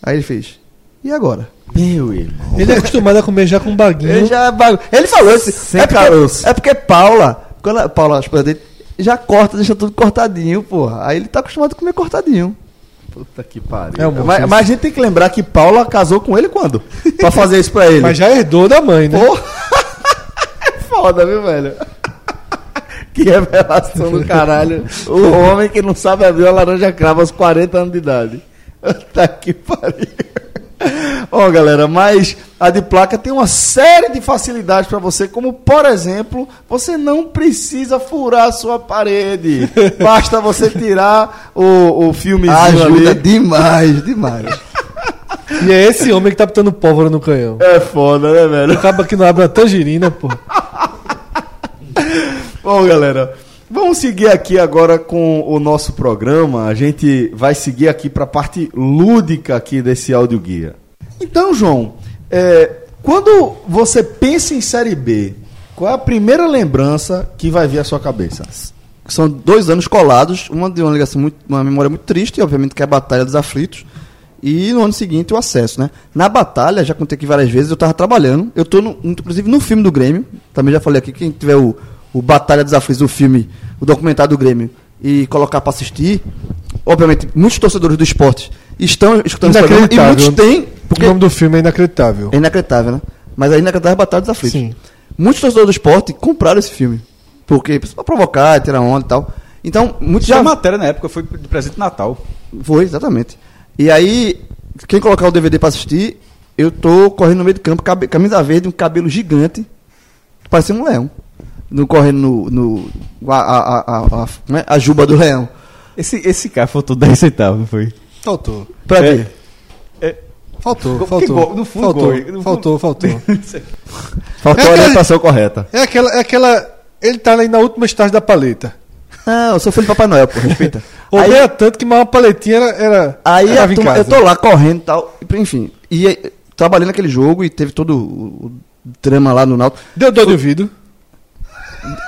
Aí ele fez. E agora? Meu irmão. Ele é acostumado a comer já com baguinho. Ele já é bagu... Ele falou assim. Sem é, porque, é porque Paula, quando a Paula, a esposa dele, já corta, deixa tudo cortadinho, porra. Aí ele tá acostumado a comer cortadinho. Puta que pariu. É um monstro mas, mas a gente tem que lembrar que Paula casou com ele quando? <laughs> Pra fazer isso pra ele. Mas já herdou da mãe, né? Porra. <laughs> É foda, viu, velho? Que revelação do caralho. O homem que não sabe abrir uma laranja crava aos 40 anos de idade. <laughs> Tá que pariu. Ó, galera, mas a de placa tem uma série de facilidades pra você, como por exemplo, você não precisa furar a sua parede. <laughs> Basta você tirar o, o filmezinho Ajuda ali. demais, demais. E é esse homem que tá botando pólvora no canhão. É foda, né, velho? Acaba que não abre uma tangerina, pô. Bom, galera, vamos seguir aqui agora com o nosso programa. A gente vai seguir aqui para a parte lúdica aqui desse audioguia. Então, João, é, quando você pensa em Série B, qual é a primeira lembrança que vai vir à sua cabeça? São dois anos colados, uma de uma ligação muito, uma memória muito triste, obviamente que é a Batalha dos Aflitos. E no ano seguinte o acesso, né? Na batalha, já contei aqui várias vezes, eu tava trabalhando. Eu no, inclusive, no filme do Grêmio. Também já falei aqui, quem tiver o, o Batalha dos Aflitos, o filme, o documentário do Grêmio, e colocar pra assistir, obviamente, muitos torcedores do esporte estão escutando esse programa, e muitos têm, porque O nome do filme é inacreditável. é inacreditável, né? Mas é inacreditável a Batalha dos Aflitos. Sim. Muitos torcedores do esporte compraram esse filme. Porque, pra provocar, tirar onda e tal. Então, muitos Já já... matéria na época foi de presente de Natal. Foi, exatamente. E aí, quem colocar o DVD pra assistir, eu tô correndo no meio do campo, camisa verde, um cabelo gigante, parecendo um leão. No, correndo no. no a, a, a, a, é? a juba do leão. Esse, esse cara faltou 10 centavos, não foi? Faltou. Pra É. quê? Faltou, Porque faltou. gol- no fundo, faltou, gol, no fundo- faltou, faltou. <laughs> Faltou É a orientação correta. É aquela, é aquela. Ele tá ali na última estágio da paleta. Não, eu sou filho do Papai Noel, pô, respeita. <laughs> Odeia tanto que mais uma paletinha era. era Aí era a turma- eu tô lá correndo e tal, e, enfim. E aí, trabalhei naquele jogo e teve todo o, o drama lá no Náutico. Deu dor de ouvido.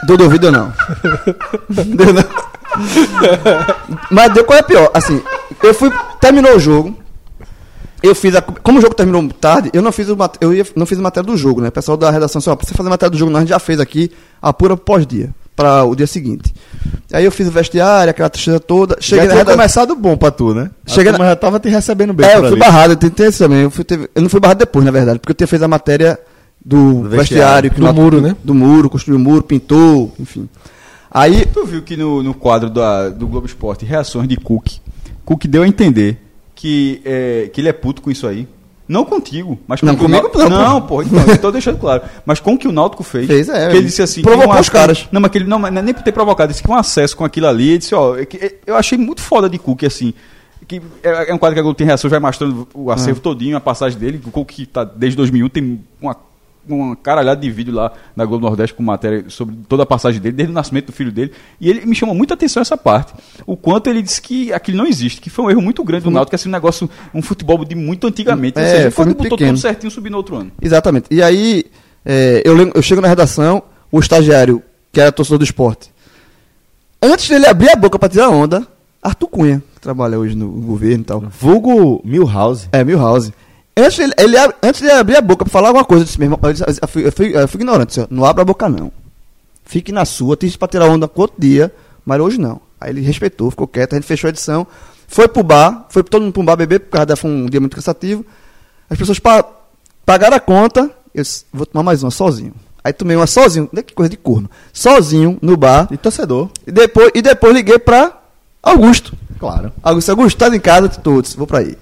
Dor de ouvido não. deu não. Mas deu qual é pior? Assim, eu fui. Terminou o jogo. Eu fiz a. Como o jogo terminou tarde, eu não fiz, o, eu ia, não fiz a matéria do jogo, né? O pessoal da redação disse, ó, pra você fazer a matéria do jogo, nós a gente já fez aqui, apura pós-dia, para o dia seguinte. Aí eu fiz o vestiário, aquela tristeza toda. Cheguei Já na tinha redação. começado bom pra tu, né? Cheguei na- já tava te recebendo bem É, eu fui ali. barrado, eu tentei isso também. Eu, fui, teve- eu não fui barrado depois, na verdade, porque eu tinha feito a matéria do, Do vestiário, Do muro, né? Do muro, construiu o muro, pintou, enfim. Aí, Tu viu que no, no quadro da- do Globo Esporte, reações de Cook, Cook deu a entender que, é, que ele é puto com isso aí. Não contigo, mas com Não, comigo não, Não, pô, então, tô deixando claro. Mas com o que o Náutico fez. Fez, é, Que ele disse assim. provocou um os caras. Não, mas que ele não, mas nem por ter provocado, disse que um acesso com aquilo ali, ele disse, ó, é é- eu achei muito foda de Cook, assim. Que é, é um quadro que a Globo tem reações, vai mostrando o Ah. acervo todinho, a passagem dele. O Cook que tá desde 2001 tem uma uma caralhada de vídeo lá na Globo Nordeste com matéria sobre toda a passagem dele, desde o nascimento do filho dele. E ele me chamou muita atenção essa parte. O quanto ele disse que aquilo não existe, que foi um erro muito grande do Náutico, que assim, um negócio, um futebol de muito antigamente. É, Ou seja, foi quando muito botou pequeno. tudo certinho subir no outro ano. Exatamente. E aí, é, eu, lembro- eu chego na redação, o estagiário, que era torcedor do esporte, antes dele abrir a boca pra tirar onda, Arthur Cunha, que trabalha hoje no governo e tal. Vulgo Milhouse. É, Milhouse. Antes ele, ele, antes de abrir a boca pra falar alguma coisa, eu disse, meu irmão, eu, disse- eu fui, eu fui- eu fui ignorante, disse, não abra a boca não. Fique na sua, tem pra tirar onda com outro dia, mas hoje não. Aí ele respeitou, ficou quieto, a gente fechou a edição, foi pro bar, foi todo mundo pro bar beber, por causa da foi um dia muito cansativo. As pessoas pa- pagaram a conta, eu disse, vou tomar mais uma sozinho. Aí tomei uma sozinho, olha que coisa de corno, sozinho no bar, E torcedor. e depois, e depois liguei pra Augusto. Claro. Augusto, Augusto, tá em casa? Todos, vou pra aí.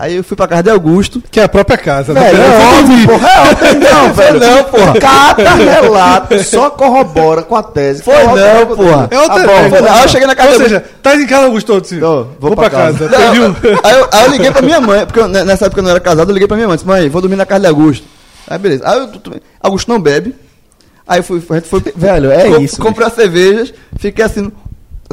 Aí eu fui pra casa de Augusto, Que é a própria casa. né? Velho, Eu vou óbvio, dormir. porra. É não, <laughs> velho. Não, porra. <laughs> Cada relato só corrobora com a tese. Foi não, porra. É outra Ah, bom, né? Aí eu cheguei na casa Ou de seja, tá em casa, Augusto? Disse, Tô, vou, pra casa. Não, Você viu? aí, eu, aí eu liguei pra minha mãe, porque eu, ne- nessa época eu não era casado, eu liguei pra minha mãe, disse, mãe, vou dormir na casa de Augusto. Aí beleza. Aí eu, tu- Augusto não bebe. Aí fui, a gente foi. <laughs> Velho, é co- isso, Comprei as cervejas, fiquei assim,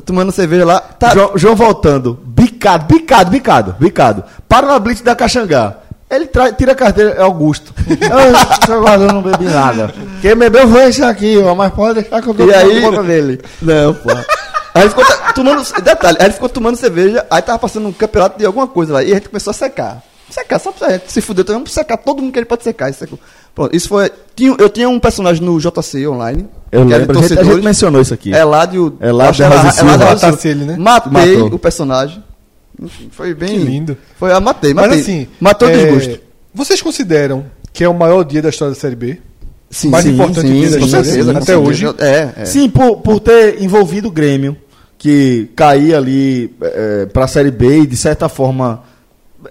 tomando cerveja lá. Tá, João, João voltando, bicado, bicado, bicado, bicado. Para na blitz da Caxangá. Ele trai- tira a carteira, é Augusto. <laughs> eu, não bebi nada. Quem bebeu foi esse aqui, ó, mas pode deixar que eu tô E aí- conta dele. Não, pô. Aí ele ficou tomando. Detalhe, aí ele ficou tomando cerveja, aí tava passando um campeonato de alguma coisa lá. E a gente começou a secar. Secar, só pra gente se fuder. Então vamos secar todo mundo que ele pode secar. Isso secou. Pronto, isso foi. Tinha, eu tinha um personagem no JC online. Eu lembro, a gente, a gente mencionou isso aqui. Que era- Rosa Silva. Eládio Rosa Matasse Silva. ele, né? Matei Matou. o personagem. Enfim, Foi bem. Que lindo. Foi, ah, matei, matei. Mas assim, Matou o é, desgosto. Vocês consideram que é o maior dia da história da Série B? Sim, mais importante dia da com história, certeza, com até certeza. hoje. É, é. Sim, por, por ter envolvido o Grêmio, que caía ali é, para a Série B e de certa forma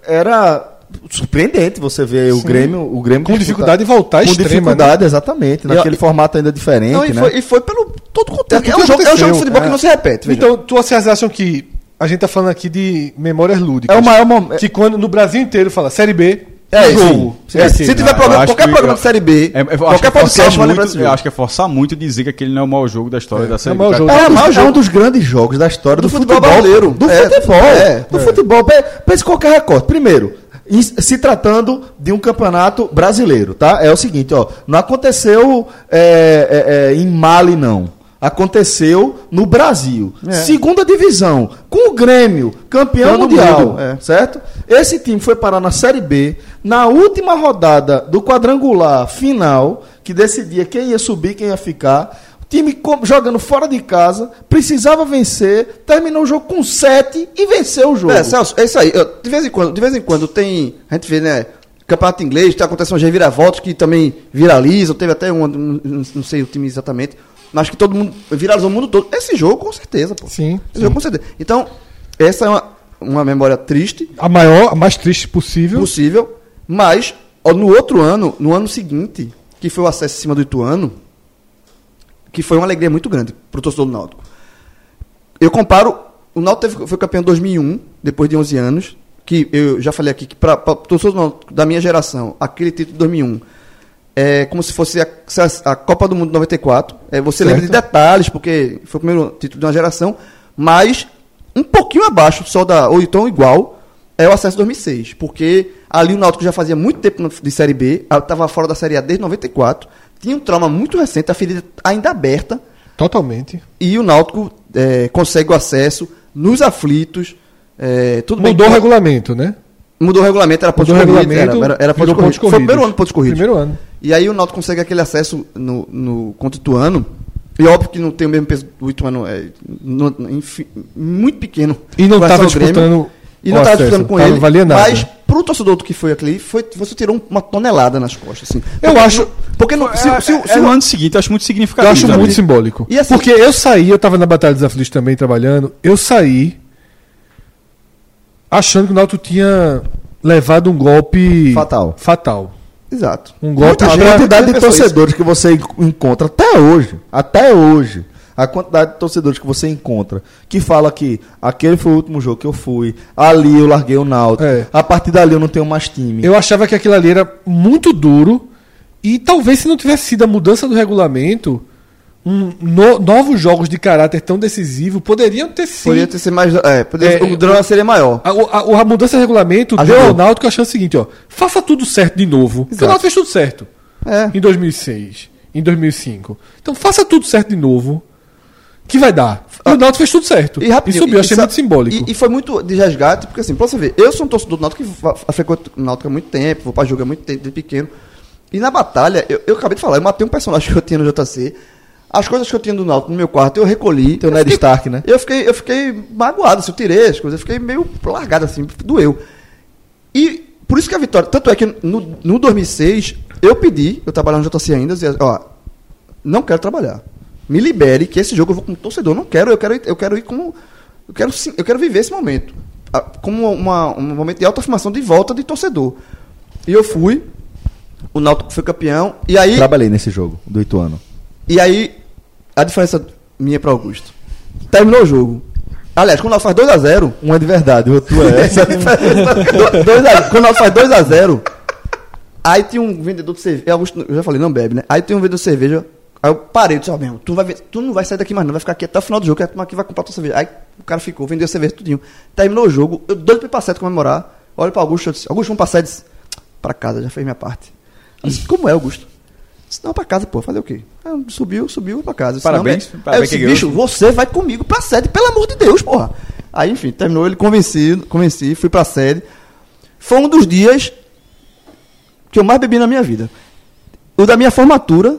era surpreendente você ver o Sim. Grêmio, o Grêmio Com disputar- dificuldade de voltar com extrema, dificuldade, exatamente, naquele E- formato ainda diferente, Não, e, né? foi, e foi pelo todo o contexto. É É, um jogo, é um jogo de futebol é. que não se repete. veja. Então, tu, vocês acham que a gente tá falando aqui de memórias lúdicas? É o maior momento. Que quando no Brasil inteiro fala Série B, É, um jogo. sim. É É, se tiver programa, acho qualquer que- programa de Série B, É, qualquer é forçar vai lembrar desse eu acho que é forçar muito dizer que aquele não é o maior jogo da história da série. o maior B. jogo. É, É, mas mas é um dos grandes jogos da história do, Do futebol futebol, brasileiro. Do É, futebol. é. do futebol. Pe- Pense em qualquer recorte. Primeiro, se tratando de um campeonato brasileiro, tá? É o seguinte, ó. Não aconteceu é, é, é, em Mali, não. Aconteceu no Brasil. É. Segunda divisão, com o Grêmio, campeão Todo mundial. mundo, é. Certo? Esse time foi parar na Série B, na última rodada do quadrangular final, que decidia quem ia subir, quem ia ficar. O time jogando fora de casa, precisava vencer, terminou o jogo com 7 e venceu o jogo. É, Celso, é isso aí. Eu- De vez em quando, de vez em quando tem. A gente vê, né? Campeonato inglês, tá acontecendo já reviravoltas que também viralizam. Teve até um, não sei o time exatamente. Mas que todo mundo viralizou o mundo todo. Esse jogo, com certeza, pô. Sim, Esse jogo, com certeza. Então, essa é uma, uma memória triste, A maior, a mais triste possível. possível. Mas, ó, no outro ano, no ano seguinte, que foi o acesso em cima do Ituano, que foi uma alegria muito grande pro torcedor do Náutico. Eu comparo, o Náutico teve- foi campeão em 2001, depois de 11 anos, que eu já falei aqui que para o torcedor do Náutico da minha geração, aquele título de 2001 é como se fosse a, a Copa do Mundo de 94. É, você Certo. lembra de detalhes, porque foi o primeiro título de uma geração, mas um pouquinho abaixo, só da, ou então igual, é o acesso 2006, porque ali o Náutico já fazia muito tempo de Série B, estava fora da Série A desde 94, tinha um trauma muito recente, a ferida ainda aberta, Totalmente. e o Náutico é, consegue o acesso nos aflitos. É, tudo bem Mudou o que- regulamento, né? Mudou o regulamento, era pontos o corridos. Era, era, era pontos corridos. Foi o primeiro ano de pontos corridos. Primeiro ano. E aí o Náutico consegue aquele acesso no, no contra o Ituano. E óbvio que não tem o mesmo peso do Ituano, é no- enfim, muito pequeno. E não estava disputando E não estava disputando com ele. valia nada. Mas pro torcedor que foi aquele, foi, você tirou uma tonelada nas costas. Assim. Eu Porque acho- não- Porque não, se, se, se, é, no ano seguinte, eu acho muito significativo. Eu acho muito simbólico. E assim- Porque eu saí, eu tava na Batalha dos Aflitos também trabalhando, eu saí achando que o Náutico tinha levado um golpe Fatal. Fatal. Exato. Um golpe a pra- quantidade de pensou isso. torcedores que você encontra até hoje, até hoje, a quantidade de torcedores que você encontra que fala que aquele foi o último jogo que eu fui, ali eu larguei o Náutico, É. a partir dali eu não tenho mais time. Eu achava que aquilo ali era muito duro E talvez se não tivesse sido a mudança do regulamento, um, no- novos jogos de caráter tão decisivo poderiam ter sido. Poderia ter sido mais. É, poderia, É, o drama seria maior. A, a- a mudança de regulamento Ajudou. deu ao Náutico a chance seguinte, ó. Faça tudo certo de novo. Porque o Exato. Náutico fez tudo certo. É. Em 2006, em 2005. Então faça tudo certo de novo. Que vai dar. E o Náutico fez tudo certo. E rapidinho. subiu, achei sa- muito simbólico. E, e foi muito de resgate, porque assim, pra você ver, eu sou um torcedor do Náutico que frequento o Náutico há muito tempo, vou pra jogo há muito tempo, desde pequeno. E na batalha, eu, eu acabei de falar, eu matei um personagem <laughs> que eu tinha no JC. As coisas que eu tinha do Náutico no meu quarto, eu recolhi. Teu eu Ned fiquei- Stark, né? Eu fiquei, eu fiquei magoado, assim, eu tirei as coisas, eu fiquei meio largado assim, doeu. E por isso que a vitória. Tanto é que no, no 2006, eu pedi, eu trabalhava no JC ainda, dizia, ó, não quero trabalhar. Me libere, que esse jogo eu vou como torcedor. Não quero, eu quero, ir- eu quero ir como. Eu quero, sim- eu quero viver esse momento. Como uma, um momento de autoafirmação de volta de torcedor. E eu fui. O Náutico foi campeão. E aí. Trabalhei nesse jogo do Ituano. E aí, a diferença minha para Augusto. Terminou o jogo. Aliás, quando o Náutico faz 2x0. Um é de verdade, o outro é. <laughs> Essa é a. Do- dois a- quando o Náutico faz 2x0, aí tinha um vendedor de cerveja. Augusto, eu já falei, não bebe, né? Aí tem um vendedor de cerveja. Aí eu parei, disse, ó, meu, irmão, tu, vai tu não vai sair daqui mais, não, vai ficar aqui até o final do jogo, que a turma aqui vai comprar tua cerveja. Aí o cara ficou, vendeu a cerveja tudinho. Terminou o jogo, eu doido pra ir pra sete comemorar. Olho pra Augusto, eu disse, Augusto, vamos sete. Disse, pra casa, já fez minha parte. Eu disse, como é, Augusto? Disse, não, pra casa, pô, fazer o quê? Subiu, subiu pra casa. Parabéns, não, é- parabéns Aí eu disse, bicho, você vai comigo pra sede, pelo amor de Deus, porra. Aí, enfim, terminou, ele convenci, convenci, fui pra sede. Foi um dos dias que eu mais bebi na minha vida. O da minha formatura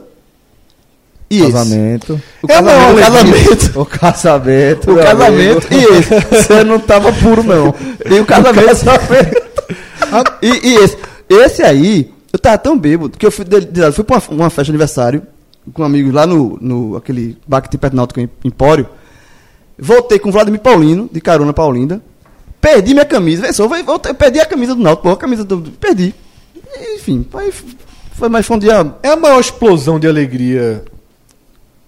e esse. Casamento. O casamento, o casamento. O casamento. O casamento amigo. e esse. Você não tava puro, não. E o casamento. e, e esse. Esse aí, eu tava tão bêbado que eu fui, fui pra uma, festa de aniversário com amigos lá no, no aquele bar que tem perto do Náutico, em Empório. Voltei com o Vladimir Paulino, de carona Paulinda. Perdi minha camisa. Vê só, voltei- perdi a camisa do Náutico, pô, a camisa do. Perdi. Enfim, aí foi mais foi um dia. É a maior explosão de alegria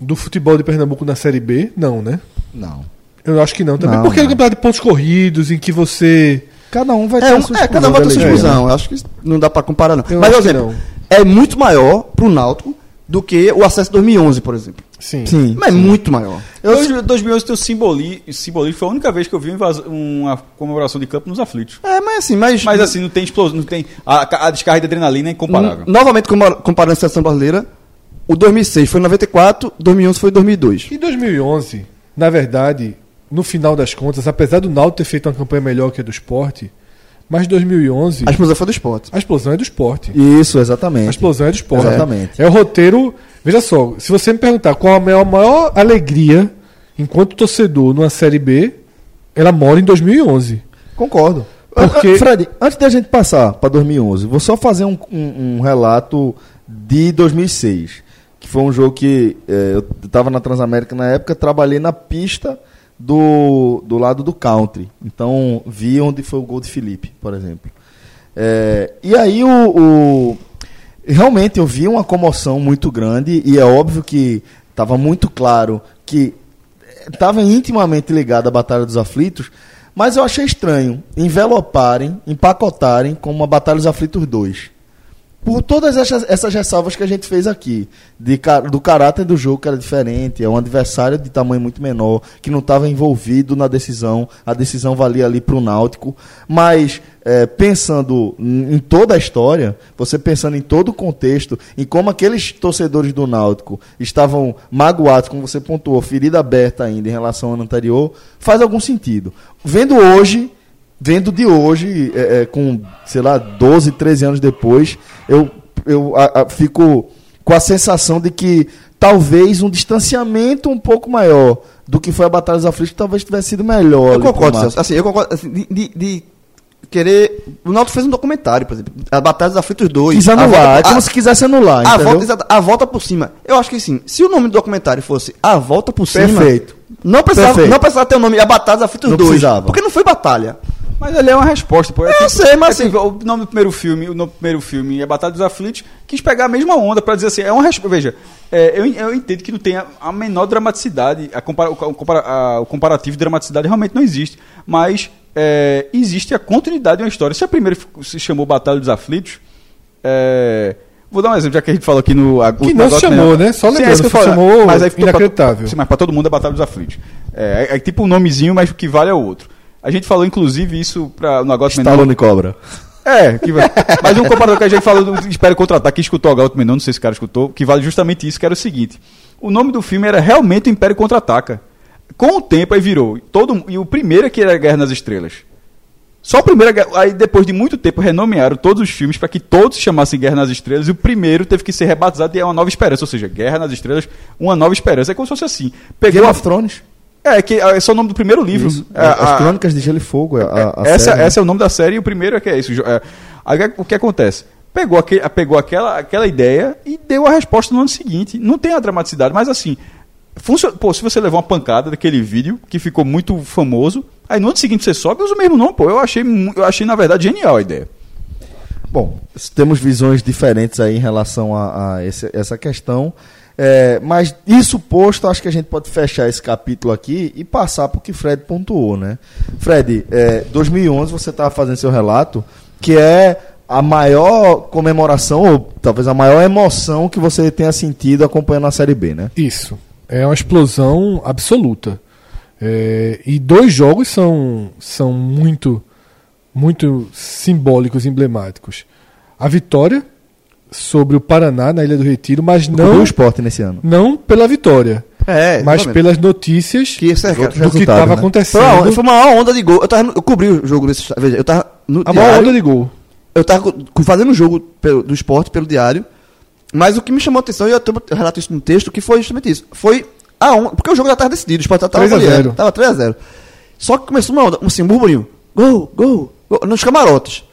do futebol de Pernambuco na Série B? Não, né? Não. Eu acho que não também. Não, Porque é um não. campeonato de pontos corridos, em que você. Cada um vai ter É, a um, sua é cada um vai ter sua exclusão. Eu acho que não dá pra comparar, não. Eu Mas, por exemplo, é muito maior pro Náutico do que o acesso 2011, por exemplo. Sim. Sim. Mas é muito maior. Eu, 2011 tem o simboli, simbolismo, foi a única vez que eu vi uma comemoração de campo nos aflitos. É, mas assim, mas. Mas assim, não tem explosão, não tem. A, a descarga de adrenalina é incomparável. n- Novamente, compar- comparando a seleção brasileira, o 2006 foi 94, 2011 foi 2002. E 2011, na verdade, no final das contas, apesar do Náutico ter feito uma campanha melhor que a do esporte, mas 2011, A explosão foi do esporte. a explosão é do esporte. Isso, A exatamente. explosão é do esporte. Exatamente. É o roteiro. Veja só, se você me perguntar qual a maior, maior alegria enquanto torcedor numa Série B, ela mora em 2011. Concordo. Porque- Ah, Fred, antes da gente passar para 2011, vou só fazer um, um- um relato de 2006, que foi um jogo que eh, eu estava na Transamérica na época, trabalhei na pista do, do lado do country. Então, vi onde foi o gol de Felipe, por exemplo. Eh, e aí o, o- realmente eu vi uma comoção muito grande e é óbvio que estava muito claro que estava intimamente ligado à Batalha dos Aflitos, mas eu achei estranho enveloparem, empacotarem como uma Batalha dos Aflitos 2. Por todas essas, essas ressalvas que a gente fez aqui, de, do caráter do jogo que era diferente, é um adversário de tamanho muito menor, que não estava envolvido na decisão, a decisão valia ali para o Náutico, mas é, pensando em toda a história, você pensando em todo o contexto, em como aqueles torcedores do Náutico estavam magoados, como você pontuou, ferida aberta ainda em relação ao ano anterior, faz algum sentido. Vendo hoje, vendo de hoje, é, é, com, sei lá, 12, 13 anos depois, eu, eu a- a- fico com a sensação de que talvez um distanciamento um pouco maior do que foi a Batalha dos Aflitos talvez tivesse sido melhor. Eu concordo. Celso. Assim, eu concordo. assim, de, de- de querer. O Náutico fez um documentário, por exemplo. A Batalha dos Aflitos 2. Quis anular, volta- é como a- se quisesse anular, a volta, a volta por cima. Eu acho que assim, se o nome do documentário fosse A Volta por Cima. Perfeito. Não precisava, Perfeito. não precisava ter o nome A Batalha dos Aflitos Não 2. precisava. Porque não foi batalha. Mas ali é uma resposta, pô. É Eu sei, mas é tipo, o nome do primeiro filme, o nome do primeiro filme é Batalha dos Aflitos, quis pegar a mesma onda pra dizer assim, é uma resposta. Veja, é, eu, eu entendo que não tem a, a menor dramaticidade, a compara- o, compara- a- o comparativo de dramaticidade realmente não existe, mas é, existe a continuidade de uma história. Se a primeira se chamou Batalha dos Aflitos, é, Vou dar um exemplo, já que a gente falou aqui no. a- Que não se chamou, né? Só Sim, é lembrando, que se chamou mas aí ficou pra- inacreditável. sim, mas pra todo mundo é Batalha dos Aflitos. É, é, é tipo um nomezinho, mas o que vale é o outro. A gente falou, inclusive, isso pra, no Agora Stallone Cobra. É, que vai. <laughs> Mas um comparador que a gente falou do Espere Contra-Ataque, que escutou agora também, não, não sei se esse cara escutou, que vale justamente isso, que era o seguinte. O nome do filme era realmente o Império Contra-Ataca. Com o tempo aí virou. Todo, e o primeiro é que era Guerra nas Estrelas. Só o primeiro, aí depois de muito tempo renomearam todos os filmes para que todos se chamassem Guerra nas Estrelas e o primeiro teve que ser rebatizado e é uma nova esperança, ou seja, Guerra nas Estrelas, uma nova esperança. É como se fosse assim. Pegou Game a- of Thrones. É, que é só o nome do primeiro livro. Isso. É, As a- Crônicas de Gelo e Fogo. é A, a essa, série, né? essa é o nome da série e o primeiro é que é isso. É, aí o que acontece? Pegou, aquele, pegou aquela, aquela ideia e deu a resposta no ano seguinte. Não tem a dramaticidade, mas assim. Funciona, pô, se você levou uma pancada daquele vídeo que ficou muito famoso, aí no ano seguinte você sobe e usa o mesmo nome, pô. Eu achei, eu achei, na verdade, genial a ideia. Bom, temos visões diferentes aí em relação a, a esse- essa questão. É, mas isso posto, acho que a gente pode fechar esse capítulo aqui e passar para o que Fred pontuou, né? Fred, é, 2011 você estava fazendo seu relato, que é a maior comemoração, ou talvez a maior emoção que você tenha sentido acompanhando a Série B, né? Isso. É uma explosão absoluta. É, e dois jogos são, são muito, muito simbólicos, emblemáticos. A vitória sobre o Paraná na Ilha do Retiro, mas Não o esporte nesse ano. não pela vitória, É, mas pelas notícias Que é do que estava né? Foi uma, acontecendo. foi uma maior onda de gol. Eu, tava, eu cobri o jogo nesse. Veja, eu tava no a maior diário, onda de gol. Eu tava fazendo o jogo pelo- do esporte pelo diário. Mas o que me chamou a atenção, e eu, eu relato isso no texto, que foi justamente isso. Foi a onda. Porque o jogo já tava decidido, o esporte já tava 3 a 0. goleando, Tava 3x0. Só que começou uma onda, assim, um burburinho. Gol, gol, gol, nos camarotes.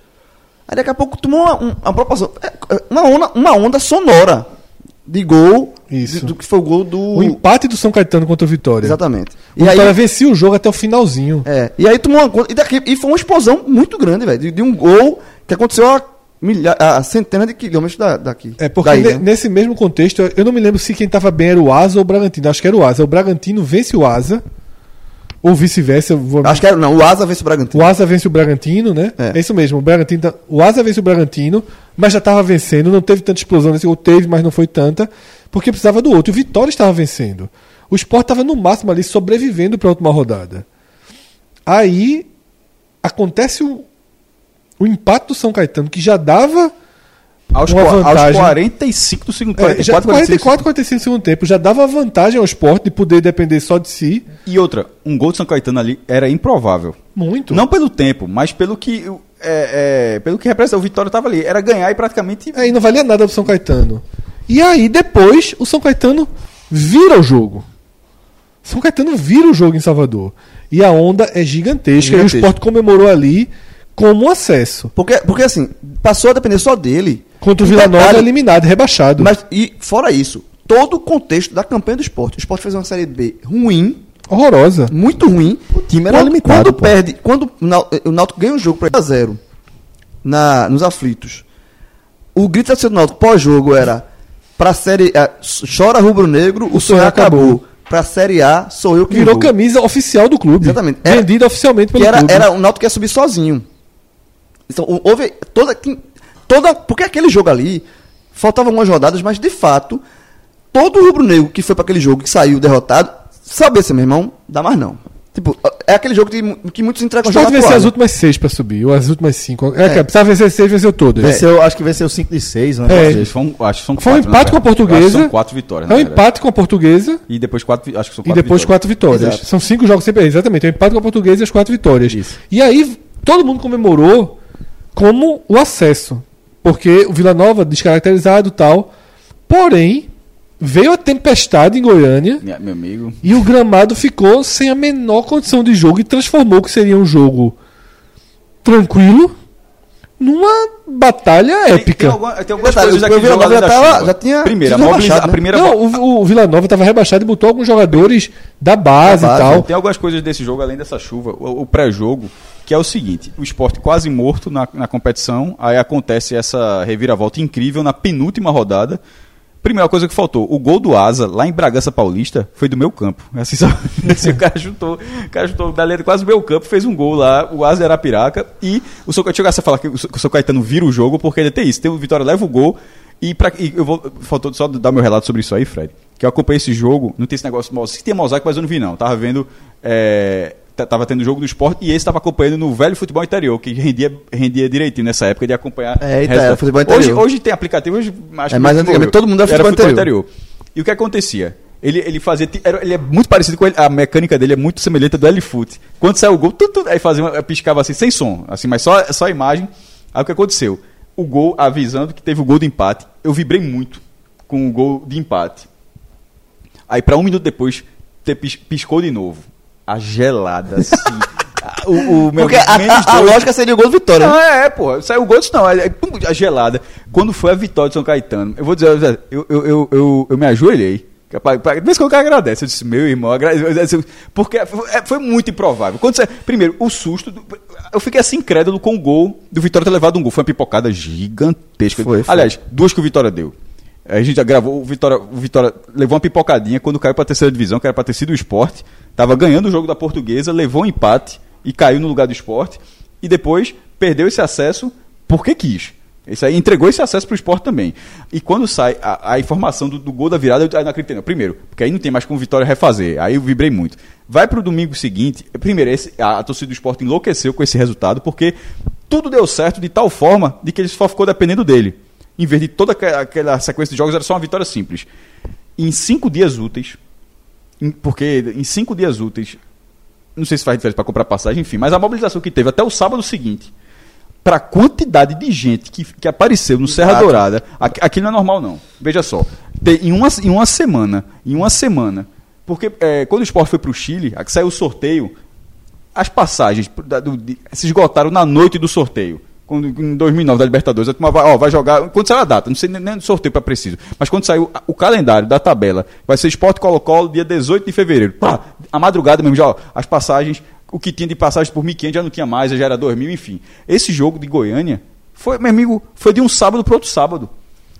Aí daqui a pouco tomou uma, um- uma proporção. é, é, Uma onda, uma onda sonora de gol. Isso. de- do que foi o gol do. O empate do São Caetano contra o Vitória. Exatamente. O Vitória vencia o jogo até o finalzinho. É, e aí tomou uma conta. E, daqui, e foi uma explosão muito grande, velho. De, de um gol que aconteceu a, milha, a centenas de quilômetros da, daqui. É, porque daí, ne- né? nesse mesmo contexto, eu- eu não me lembro se quem estava bem era o Asa ou o Bragantino. Acho que era o Asa. O Bragantino vence o Asa. Ou vice-versa. vou- Acho que era. Não, o Asa vence o Bragantino. O Asa vence o Bragantino, né? É. É, isso mesmo. O, Bragantino tá- o Asa vence o Bragantino, mas já estava vencendo. Não teve tanta explosão nesse gol. Teve, mas não foi tanta. Porque precisava do outro. O Vitória estava vencendo. O Sport estava no máximo ali, sobrevivendo para a última rodada. Aí acontece o, o empate do São Caetano, que já dava. Aos, aos vantagem. 45 do segundo É, já, 44, 44, 45 do segundo tempo, já dava vantagem ao Sport de poder depender só de si. E outra, um gol de São Caetano ali era improvável. Muito. Não pelo tempo, mas pelo que é, é, pelo que representa. O Vitória estava ali. Era ganhar e praticamente. Aí não valia nada pro São Caetano. E aí, depois, o São Caetano vira o jogo. São Caetano vira o jogo em Salvador. E a onda é gigantesca. E o Gigantesca. esporte comemorou ali como um acesso. Porque, porque assim, passou a depender só dele. Contra o Vila Nova, detalhe, eliminado, rebaixado. Mas, e fora isso, todo o contexto da campanha do esporte. O esporte fez uma série B ruim, Horrorosa. muito ruim. O time era quando, limitado, Quando pô. perde, quando o o Náutico ganha o jogo por 1x0 na, nos aflitos, o grito da do Náutico pós-jogo era pra série A, chora rubro-negro, o, sonho acabou. Pra série A, sou eu que Virou vou. camisa oficial do clube. Exatamente. Vendida oficialmente pelo que era, clube. era o Náutico que ia subir sozinho. Então, o- houve toda, toda. Porque aquele jogo ali, faltavam algumas rodadas, mas de fato, todo o rubro-negro que foi para aquele jogo que saiu derrotado, sabia assim, meu irmão, dá mais não. Tipo, é aquele jogo que, que muitos entregam Sport jogo venceu atual, as né? últimas seis pra subir, ou as últimas cinco. É, É. que precisava vencer seis, venceu todas. Venceu, Acho que venceu 5 de 6, né? É. Eles são, acho que são Foi um quatro, na empate com a portuguesa. São quatro vitórias. É um verdade. empate com a portuguesa E depois quatro. Acho que são e quatro depois vitórias. quatro vitórias. Exato. São cinco jogos sempre. Exatamente, é um empate com a portuguesa e as quatro vitórias. Isso. E aí todo mundo comemorou como o acesso. Porque o Vila Nova, descaracterizado e tal. Porém, veio a tempestade em Goiânia Meu amigo. e o gramado ficou sem a menor condição de jogo e transformou o que seria um jogo tranquilo numa batalha épica. tem, alguma- tem algumas Detalhe, coisas o Vila Nova além já tava- tinha Primeiro, a, sido mobiliza- rebaixado, a né? primeira. Não, o, o Vila Nova estava rebaixado e botou alguns jogadores da base, Da base, e tal. Tem algumas coisas desse jogo, além dessa chuva, o, o pré-jogo, que é o seguinte: o esporte quase morto na, na competição, aí acontece essa reviravolta incrível na penúltima rodada. Primeira coisa que faltou, o gol do Asa, lá em Bragança Paulista, foi do meu campo. Assim, só, <laughs> assim, o cara chutou, o cara chutou dali quase do meu campo, fez um gol lá, o Asa era piraca, e o São Caetano, a falar que o São Caetano vira o jogo, porque ele tem isso, tem o Vitória leva o gol, E, pra, e eu vou. Faltou só dar meu relato sobre isso aí, Fred. Que eu acompanhei esse jogo, não tem esse negócio mosaico. Tem mosaico, mas eu não vi, não. Tava vendo. É, t- tava tendo jogo do esporte e esse tava acompanhando no velho futebol interior, que rendia, rendia direitinho nessa época de acompanhar. É, eita, resultado. era futebol hoje, interior. hoje tem aplicativo, hoje acho É, mas antigamente todo mundo era futebol interior. E o que acontecia? Ele, ele fazia. era- ele é muito parecido com ele. A mecânica dele é muito semelhante à do L-Foot. Quando saiu o gol, tu, tu, aí fazia uma, piscava assim, sem som, assim, mas só, só a imagem. Aí o que aconteceu? O gol, avisando que teve o gol de empate, eu vibrei muito com o gol de empate. Aí pra um minuto depois, piscou de novo. A gelada, assim. <laughs> o, o meu Porque a, a- lógica seria o gol de vitória. Não, né? é, pô. Saiu o gol não. Pum, a gelada. Quando foi a vitória de São Caetano, eu vou dizer, eu, eu, eu, eu, eu me ajoelhei. Que é De vez quando o cara agradece. Eu disse, meu irmão, agradece. Porque foi, é, foi muito improvável. Quando você, primeiro, o susto. do- eu fiquei assim incrédulo com o gol do Vitória ter levado um gol. Foi uma pipocada gigantesca. Foi, foi. Aliás, duas que o Vitória deu. A gente já gravou, o Vitória, o Vitória levou uma pipocadinha quando caiu para a terceira divisão, que era para ter sido o esporte. Tava ganhando o jogo da portuguesa, levou um empate e caiu no lugar do esporte. E depois perdeu esse acesso porque quis. Aí entregou esse acesso para o esporte também. E quando sai a, a informação do, do gol da virada, eu não acreditei. Não. Primeiro, porque aí não tem mais como Vitória refazer. Aí eu vibrei muito. Vai para o domingo seguinte. Primeiro, esse- a, a torcida do esporte enlouqueceu com esse resultado, porque tudo deu certo de tal forma de que ele só ficou dependendo dele. Em vez de toda aquela sequência de jogos, era só uma vitória simples. Em cinco dias úteis, em- porque em cinco dias úteis, não sei se faz diferença para comprar passagem, enfim, mas a mobilização que teve até o sábado seguinte, para a quantidade de gente que, que apareceu no Serra Dourada, aqui, aquilo não é normal não. Veja só, tem- em, uma, em uma semana, em uma semana, porque é, quando o esporte foi para o Chile, a que saiu o sorteio, as passagens da- do- de- se esgotaram na noite do sorteio. Quando, em 2009 da Libertadores, a turma vai, ó, vai jogar. Quando saiu a data, não sei nem, nem sorteio para preciso, mas quando saiu o calendário da tabela, vai ser Esporte Colo-Colo dia 18 de fevereiro. Pá, a madrugada mesmo, já, ó, as passagens, o que tinha de passagem por 1.500 já não tinha mais, já era 2.000, enfim. Esse jogo de Goiânia, foi, meu amigo, foi de um sábado para outro sábado.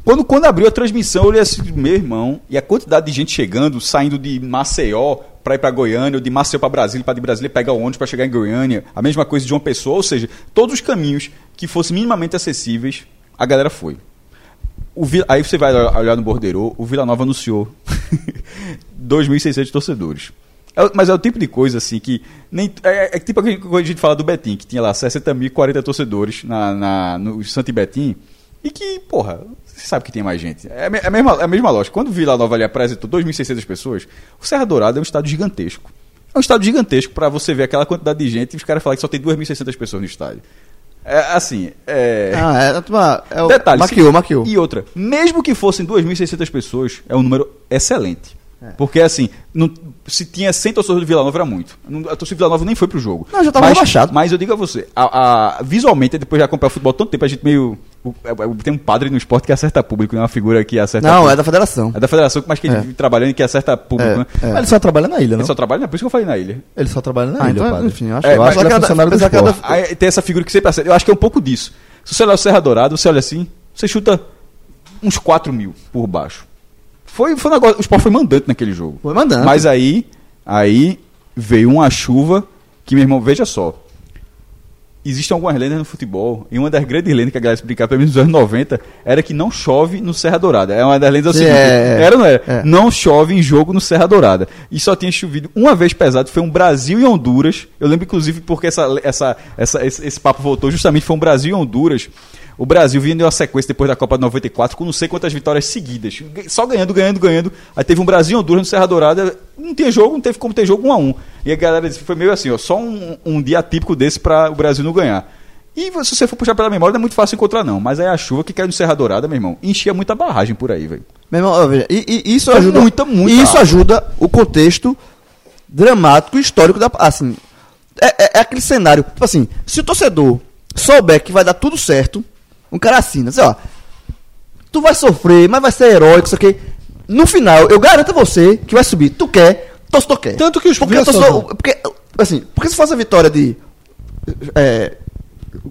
Quando, quando abriu a transmissão, eu olhei assim, meu irmão, e a quantidade de gente chegando, saindo de Maceió para ir para Goiânia, ou de Maceió para Brasília, para de Brasília pegar o ônibus para chegar em Goiânia, a mesma coisa de uma pessoa, ou seja, todos os caminhos que fossem minimamente acessíveis, a galera foi. O Vi- aí você vai olhar no Bordeiro, o Vila Nova anunciou <laughs> 2.600 torcedores. É mas é o tipo de coisa assim que. Nem, é, é tipo que a gente fala do Betim, que tinha lá 60.040 torcedores na, na, no Santo Betim. E que, porra, você sabe que tem mais gente. É a, é mesma, é a mesma lógica. Quando o Vila Nova ali apresentou 2.600 pessoas, o Serra Dourada é um estado gigantesco. É um estado gigantesco para você ver aquela quantidade de gente e os caras falarem que só tem 2.600 pessoas no estádio. É assim, é. Ah, é, é o, Detalhe, maquiou, se- maquiou. E outra, mesmo que fossem 2.600 pessoas, é um número excelente. É. Porque assim, não- se tinha 100 torcedores do Vila Nova era muito. Não- A torcida do Vila Nova nem foi pro jogo. Não, já tava mas, rebaixado. Mas eu digo a você, a, a- visualmente, depois de acompanhar futebol há tanto tempo, a gente meio. É- é- tem um padre no esporte que acerta público, né? Uma figura que acerta Não, é público. da federação. É da federação, mas que ele É. trabalhando e que acerta público, É, né? é. Mas ele só trabalha na ilha, Ele não? só trabalha, é por isso que eu falei na ilha. Ele só trabalha na Ah, ilha, então, padre. enfim, eu acho, É, eu acho ele é que cada, funcionário do que cada- esporte. Aí tem essa figura que sempre acerta. Eu acho que é um pouco disso. Se você olhar o Serra Dourada, você olha assim, você chuta uns 4 mil por baixo. Foi, foi um negócio. O Sport foi mandante naquele jogo. Foi mandante. Mas aí, aí veio uma chuva que, meu irmão, veja só. Existem algumas lendas no futebol, e uma das grandes lendas que a galera explicava, pelo menos nos anos 90, era que não chove no Serra Dourada. É uma das lendas o Sim, seguinte: é, é. era ou não era? É. Não chove em jogo no Serra Dourada. E só tinha chovido uma vez pesado, foi um Brasil e Honduras. Eu lembro, inclusive, porque essa, essa, essa, esse, esse papo voltou justamente, foi um Brasil e Honduras. O Brasil vinha de uma sequência depois da Copa de 94 com não sei quantas vitórias seguidas. Só ganhando, ganhando, ganhando. Aí teve um Brasil Honduras no Serra Dourada. Não tinha jogo, não teve como ter jogo um a um. E a galera disse, foi meio assim, ó, só um, um dia típico desse para o Brasil não ganhar. E se você for puxar pela memória, não é muito fácil encontrar, não. Mas aí a chuva que caiu no Serra Dourada, meu irmão, enchia muita barragem por aí, velho. Meu irmão, veja, e, e isso Foi ajuda. muita, muita e isso ajuda o contexto dramático histórico da. Assim. É, é- é aquele cenário. Tipo assim, se o torcedor souber que vai dar tudo certo, um cara assina, assim, ó. Tu vai sofrer, mas vai ser heróico, isso aqui. No final, eu garanto a você que vai subir. Tu quer, torcedor quer. Tanto que os- porque, torcedor- porque, assim, porque se fosse a vitória de. é,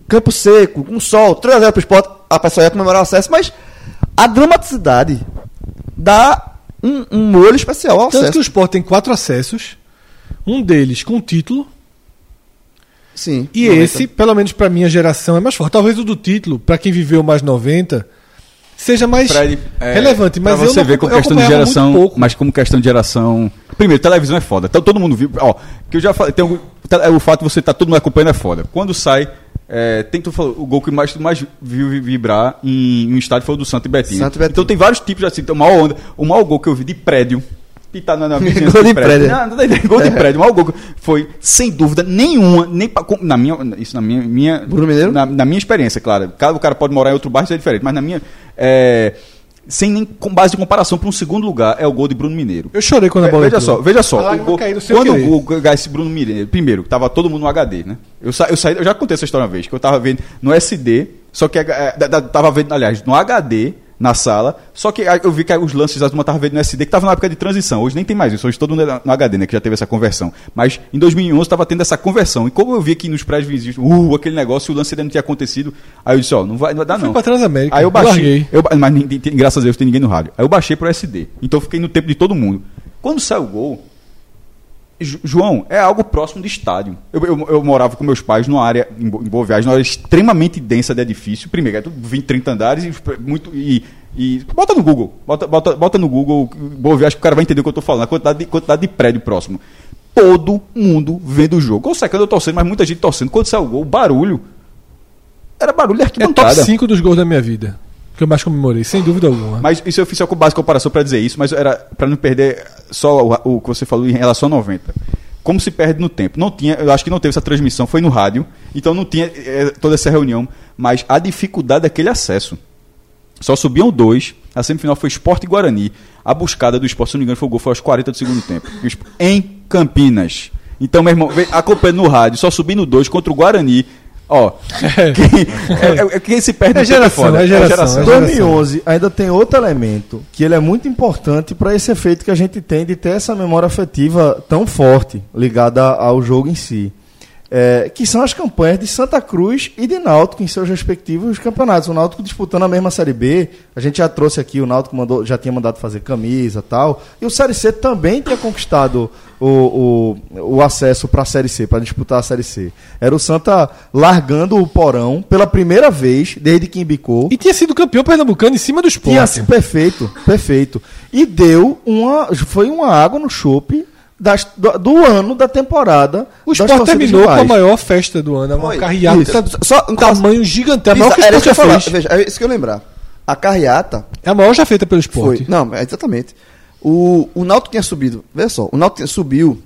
campo seco, com sol, 3x0 pro esporte, a pessoa ia comemorar o acesso, mas a dramaticidade dá um, um molho especial ao Tanto acesso. que o Sport tem quatro acessos, um deles com título, Sim. e 90. esse, pelo menos pra minha geração, é mais forte. Talvez o do título, pra quem viveu mais 90, seja mais Fred, é, relevante. Mas pra eu você não ver como eu questão de geração, pouco. mas como questão de geração. Primeiro, televisão é foda. Então, todo mundo viu. Ó, que eu já falei, tem um- tele- o fato de você estar todo mundo acompanhando é foda. Quando sai, é, tem tu falou, o gol que mais tu mais viu vi- vibrar em, em um estádio foi o do Santo e Betinho. Santo Betinho. Então tem vários tipos assim, tem o maior onda, o maior gol que eu vi de prédio. E tá na, na <laughs> vizinhança Gol de prédio. Não, não, não, gol de prédio. O maior gol foi, sem dúvida nenhuma, nem pra, na minha, isso na minha, minha Bruno Mineiro? Na, na minha experiência, claro. Cada o cara pode morar em outro bairro, isso é diferente. Mas na minha. é, sem nem com base de comparação para um segundo lugar, é o gol de Bruno Mineiro. Eu chorei quando a bola veja entrou. só, veja só. o gol- quando o gol esse Bruno Mineiro, primeiro, tava todo mundo no HD, né? Eu, sa, eu, saí, eu já contei essa história uma vez, que eu tava vendo no SD, só que é, da- da- tava vendo, aliás, no HD, na sala, só que eu vi que os lances a turma tava vendo no SD, que tava na época de transição. Hoje nem tem mais isso, hoje todo mundo é no HD, né? Que já teve essa conversão. Mas em 2011 tava tendo essa conversão. E como eu vi aqui nos prédios vizinhos, uh, aquele negócio, o lance ainda não tinha acontecido, aí eu disse, ó, não vai, não vai dar Fui não. pra Transamérica. Aí eu baixei. Eu, mas graças a Deus tem ninguém no rádio. Aí eu baixei pro SD. Então eu fiquei no tempo de todo mundo. Quando saiu o gol, João, é algo próximo de estádio. Eu, eu, eu morava com meus pais numa área, em, Bo- em Boa Viagem, numa área extremamente densa de edifício. Primeiro, é tudo 20, 30 andares e, muito, e, e- Bota no Google. Bota, bota, bota no Google Boa Viagem que o cara vai entender o que eu tô falando. A quantidade de, quantidade de prédio próximo. Todo mundo vendo o jogo. Ou secando eu torcendo, mas muita gente torcendo. Quando saiu o gol, o barulho. Era barulho de É top arquibancada. 5 dos gols da minha vida. Que eu mais comemorei, sem dúvida alguma. Mas isso eu fiz só com base comparação para dizer isso, mas era para não perder só o, o que você falou em relação a 90. Como se perde no tempo? Não tinha, eu acho que não teve essa transmissão, foi no rádio, então não tinha eh, toda essa reunião, mas a dificuldade daquele acesso. Só subiam dois, a semifinal foi Esporte e Guarani. A buscada do Esporte, se não me engano, foi o gol, foi aos 40 do segundo tempo. Em Campinas. Então, meu irmão, acompanhando no rádio, só subindo dois contra o Guarani. Ó, quem, é- é- quem se perde É geração, foda. é geração, é 2011 ainda tem outro elemento que ele é muito importante para esse efeito que a gente tem de ter essa memória afetiva tão forte ligada ao jogo em si. É, que são as campanhas de Santa Cruz e de Náutico em seus respectivos campeonatos. O Náutico disputando a mesma Série B, a gente já trouxe aqui, o Náutico mandou, já tinha mandado fazer camisa e tal, e o Série C também tinha conquistado o, o, o acesso para a Série C, para disputar a Série C. Era o Santa largando o porão pela primeira vez desde que embicou. E tinha sido campeão pernambucano em cima do esporte. Tinha, perfeito, perfeito. E deu uma. Foi uma água no chope das- do, do ano da temporada. O torcidas terminou com a maior festa do ano. Uma Foi. carreata. Isso. Só um tamanho gigante. A maior que o era esporte isso que eu já ia falar. fez. Veja, é isso que eu ia lembrar. A carreata É a maior já feita pelo esporte. foi. Não, é exatamente. O, o Náutico tinha subido. Veja só, o Náutico tinha- subiu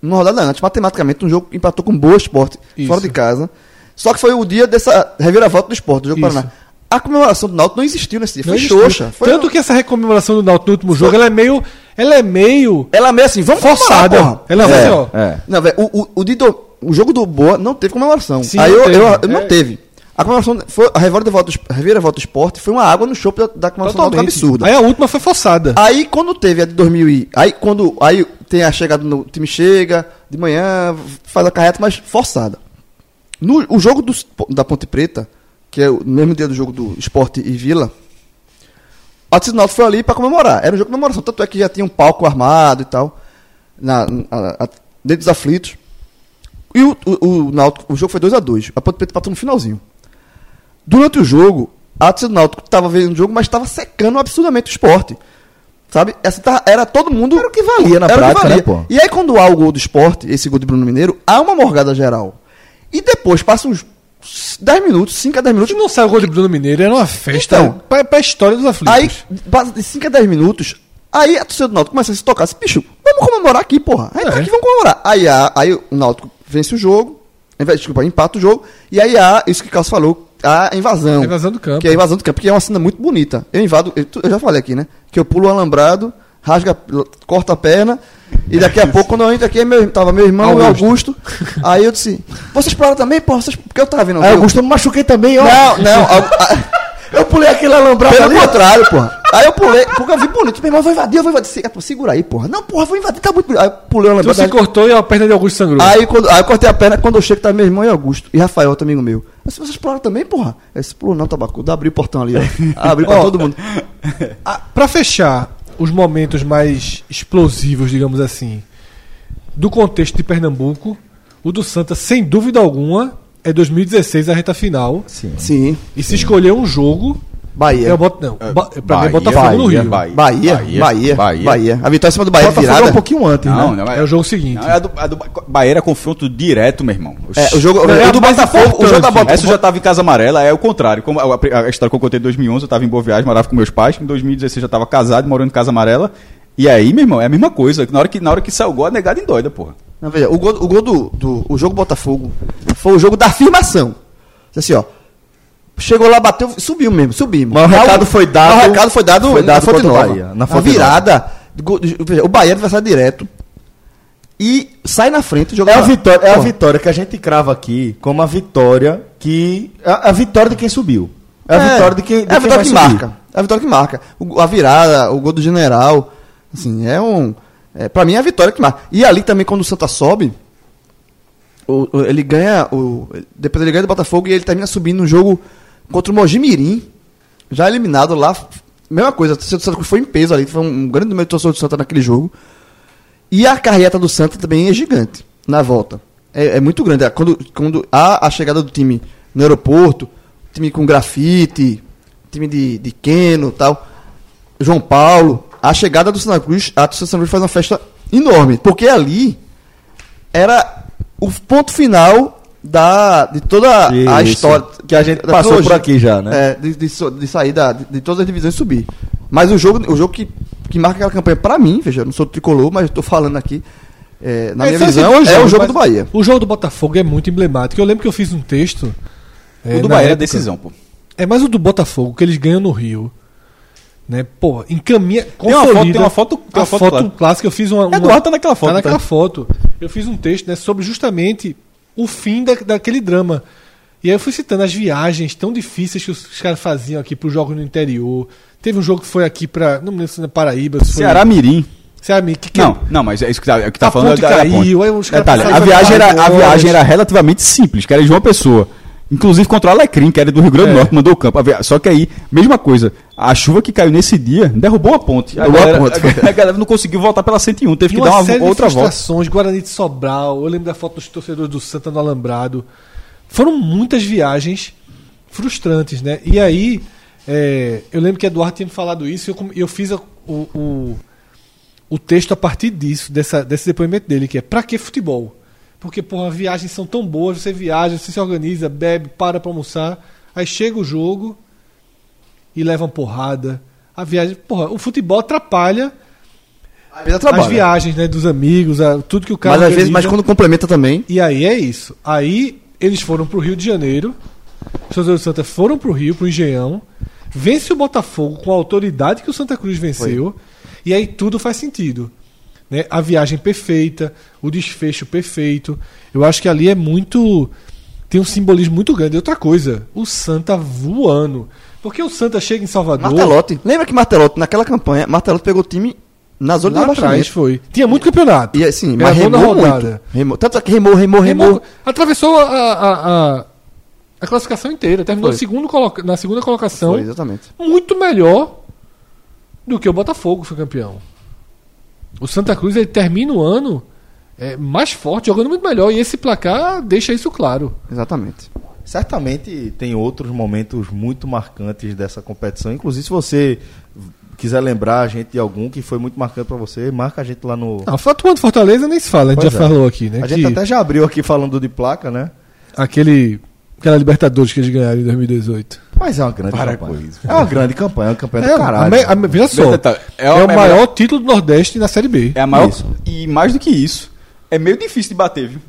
numa rodada antes, matematicamente, um jogo que empatou com boa esporte Isso. fora de casa. Só que foi o dia dessa reviravolta do esporte, do jogo Isso. Paraná. A comemoração do Náutico não existiu nesse dia. Não Foi existiu. xoxa. Foi Tanto que essa recomemoração do Náutico no último jogo, ela é meio. Ela é meio Ela meio assim, vamos forçada. porra. Ela é, assim, ó. É. Não, o, o, o, de do- o jogo do Boa não teve comemoração. Sim, Aí não eu, teve. eu- eu não É. teve. A comemoração foi a reviravolta do, a reviravolta do esporte foi uma água no chope da, da comemoração do absurda. Aí a última foi forçada. Aí quando teve a de 2000 e aí quando aí tem a chegada no time chega de manhã faz a carreta mas forçada. No o jogo do, da Ponte Preta, que é o mesmo dia do jogo do Esporte e Vila, a torcida do Náutico foi ali para comemorar. Era um jogo de comemoração, tanto é que já tinha um palco armado e tal na, na- a- dentro dos aflitos. E o, o, o Náutico, o jogo foi 2 a 2 A Ponte Preta empatou no finalzinho. Durante o jogo, a do Náutico estava vendo o jogo, mas estava secando absurdamente o esporte. Sabe? Essa tá- era todo mundo. Era o que valia na prática, né, pô? E aí, quando há o gol do esporte, esse gol de Bruno Mineiro, há uma morgada geral. E depois passa uns 10 minutos, 5 a 10 Se minutos. não saiu o gol de Bruno Mineiro, era uma festa Então. pra, pra história dos aflitos. Aí, de 5 a 10 minutos, aí a torcida do Náutico começa a se tocar. Assim, bicho, vamos comemorar aqui, porra. Aí tá É. aqui, vamos comemorar. Aí, há, aí o Náutico vence o jogo, desculpa, empata o jogo, e aí há, isso que o Carlos falou, a invasão. A invasão do campo. Que é a invasão do campo, que é uma cena muito bonita. Eu invado, eu, eu já falei aqui, né? Que eu pulo o alambrado, rasga, corta a perna, e daqui a pouco, quando eu entro aqui, meu, tava meu irmão, o Augusto. <laughs> Aí eu disse, vocês pularam também, porra? Vocês, porque eu tava vendo. Aí, Augusto, eu me machuquei também, ó. Não, não. Au- a- <laughs> Eu pulei aquele alambrado pelo ali. contrário, porra. Aí eu pulei, porque eu vi bonito. Meu irmão, vou invadir, eu vou invadir. Se- Segura aí, porra. Não, porra, vou invadir, tá muito bonito. Aí eu pulei o alambrado. se cortou e a perna de Augusto sangrou. Aí, quando, aí eu cortei a perna, quando eu chego, tá meu irmão e Augusto. E Rafael, outro amigo meu. Mas vocês pularam também, porra? Esse pulou não, tabaco. Dá abrir o portão ali, ó. <laughs> Abrir pra todo mundo. Ah, pra fechar os momentos mais explosivos, digamos assim, do contexto de Pernambuco, o do Santa, sem dúvida alguma, é 2016 a reta final. Sim. Sim. E se escolher um jogo Bahia. É o Bot... Não, Ba- pra mim é Bahia, Botafogo no Bahia, Rio. Bahia. Bahia, Bahia, Bahia. Bahia, A vitória em cima do Bahia Botafogo é virada. um pouquinho antes, Não, né? não É o jogo seguinte. Não, é do, a do Bahia era confronto direto, meu irmão. É, o jogo, Não, é do Botafogo, o jogo da. Botafogo. Essa eu já estava em Casa Amarela, é o contrário. Como a, a- a história que eu contei em 2011, eu estava em Boa Viagem, morava com meus pais. Em 2016 já estava casado, morando em Casa Amarela. E aí, meu irmão, é a mesma coisa. Na hora que, na hora que saiu o gol, a negada endoida, porra. Não, veja, o gol, o gol do, do o jogo Botafogo foi o jogo da afirmação. Assim, ó. Chegou lá, bateu, subiu mesmo, subimos. Mas o recado foi dado- O recado foi dado, foi dado na Fonte Nova. Bahia, na a Fonte virada, veja, o Bahia vai sair direto e sai na frente. É a vitória, é a vitória que a gente crava aqui como a vitória que a, a vitória de quem subiu. É a vitória de quem, de é a vitória que subir. marca. É a vitória que marca. O- a virada, o gol do general. Assim, é um. É, pra mim é a vitória que marca. E ali também, quando o Santa sobe, o- o- ele ganha. O, depois ele ganha do Botafogo e ele termina subindo no jogo contra o Mojimirim. Já eliminado lá. Mesma coisa, o Santa Cruz foi em peso ali. Foi um grande número de torcedores do Santa naquele jogo. E a carreta do Santa também é gigante na volta. É, é muito grande. É, Quando, quando há a chegada do time no aeroporto, time com grafite, time de, de Keno tal, João Paulo, a chegada do Santa Cruz, a torcida do Santa Cruz faz uma festa enorme. Porque ali era o ponto final da, de toda a Isso, história. que a gente passou trilogia. por aqui já, né? É, de, de, de sair da, de, de todas as divisões e subir. Mas o jogo, o jogo que, que marca aquela campanha, pra mim, veja, eu não sou tricolor, mas estou falando aqui, é, na É, minha são visão, esses dois é o jogo do Bahia. O jogo do Botafogo é muito emblemático. Eu lembro que eu fiz um texto. é, o do na Bahia era época- decisão, pô. É mais o do Botafogo, que eles ganham no Rio. Né? Pô, encaminha. Tem uma foto- tem uma foto- tem uma a foto foto clássica. Eu fiz uma. uma Eduardo tá naquela foto, Tá naquela tá? foto. Eu fiz um texto né, sobre justamente o fim da, daquele drama. E aí eu fui citando as viagens tão difíceis que os, os caras faziam aqui pro jogo no interior. Teve um jogo que foi aqui pra. Não me lembro se na Paraíba. Se foi, Ceará Mirim. Ceará, que, que Não, não, mas é isso que tá, é que tá A falando. ponte é da- da caiu, ponte. aí os caras Detalhe, a viagem, era, a viagem era relativamente simples, que era de uma pessoa. Inclusive contra o Alecrim, que era do Rio Grande do É. Norte, mandou o campo. Só que aí, mesma coisa. A chuva que caiu nesse dia derrubou a ponte. A, a galera, ponte. a, a galera não conseguiu voltar pela 101, teve E que uma dar uma série outra de volta. frustrações, Guarani de Sobral, eu lembro da foto dos torcedores do Santa no Alambrado. Foram muitas viagens frustrantes, né? E aí, é, eu lembro que Eduardo tinha me falado isso e eu, eu fiz a- o, o, o texto a partir disso, dessa, desse depoimento dele, que é pra que futebol? Porque, porra, viagens são tão boas, você viaja, você se organiza, bebe, para pra almoçar, aí chega o jogo e leva uma porrada. A viagem, porra, o futebol atrapalha as viagens, né, dos amigos, a- tudo que o cara Mas às vezes, mas quando complementa também. E aí é isso. Aí eles foram pro Rio de Janeiro. Os torcedores do Santa foram pro Rio, pro Engenhão. Vence o Botafogo com a autoridade que o Santa Cruz venceu. E aí tudo faz sentido. Né? A viagem perfeita, o desfecho perfeito. Eu acho que ali é muito. Tem um simbolismo muito grande. E outra coisa, o Santa voando. Porque o Santa chega em Salvador. Martelotti. Lembra que Martelotti, naquela campanha, Martelotti pegou o time na zona de atrás foi. Tinha muito campeonato. E assim, mas remou rodada. muito. Remou. Tanto é que remou, remou, remou. Remou- atravessou a, a, a, a classificação inteira. Terminou segundo na segunda colocação. Foi, exatamente. Muito melhor do que o Botafogo foi campeão. O Santa Cruz ele termina o ano é, mais forte, jogando muito melhor. E esse placar deixa isso claro. Exatamente. Certamente tem outros momentos muito marcantes dessa competição. Inclusive, se você quiser lembrar a gente de algum que foi muito marcante pra você, marca a gente lá no. Ah, atuando Fortaleza nem se fala, a gente Pois já é. falou aqui, né? a que gente até já abriu aqui falando de placa, né? aquele, aquela Libertadores que eles ganharam em 2018. Mas é uma grande Para campanha. com isso. É uma grande campanha, é uma campanha É, do caralho. a me- a me- veja só, Detalhe, é, é o- o é maior melhor- título do Nordeste na Série B. É a maior. Isso. E mais do que isso, é meio difícil de bater, viu?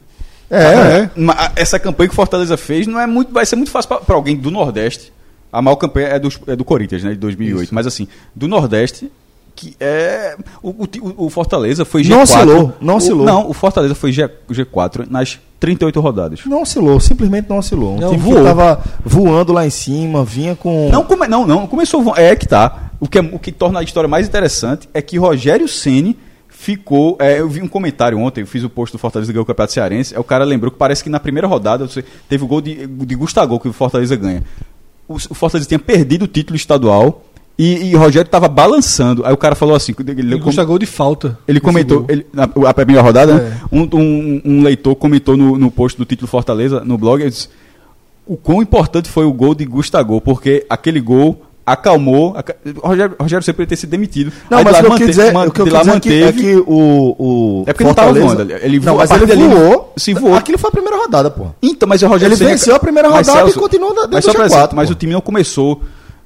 É, é. Ma- Essa campanha que o Fortaleza fez não é muito, vai ser muito fácil para alguém do Nordeste. A maior campanha é, dos- é do Corinthians, né, de 2008. Mas assim, do Nordeste, que é o, o o- o Fortaleza foi G4. Não oscilou, não O- oscilou. não, o Fortaleza foi G, G4 nas 38 rodadas. Não oscilou, simplesmente não oscilou. Um Não, time voou. que tava voando lá em cima, vinha com. Não, come, não, não, começou. É que tá. O que, é- o que torna a história mais interessante é que Rogério Ceni ficou. é, eu vi um comentário ontem, eu fiz o post do Fortaleza ganhou o Campeonato Cearense. É, o cara lembrou que parece que na primeira rodada teve o gol de, de Gustavo que o Fortaleza ganha. O, o Fortaleza tinha perdido o título estadual e, e Rogério estava balançando. Aí o cara falou assim: ele, E custa gol de falta. ele comentou, ele, na a primeira rodada, né? É. um, um- um leitor comentou no, no post do título Fortaleza, no blog, ele disse, o quão importante foi o gol de Gustavo, porque aquele gol acalmou. aca- Rogério, Rogério sempre ter sido demitido. Não, Aí de mas lá o que eu quis dizer, man- o que eu lá é que, é manteve. que o, o É porque não tava Fortaleza- voando, ele não, voou, mas a ele voou. se voou. Aquilo foi a primeira rodada, pô. Então, mas o Rogério Ele venceu a primeira Mas, rodada e Celso, continua dentro Mas do só pra G4, dizer, mas pô. o time não começou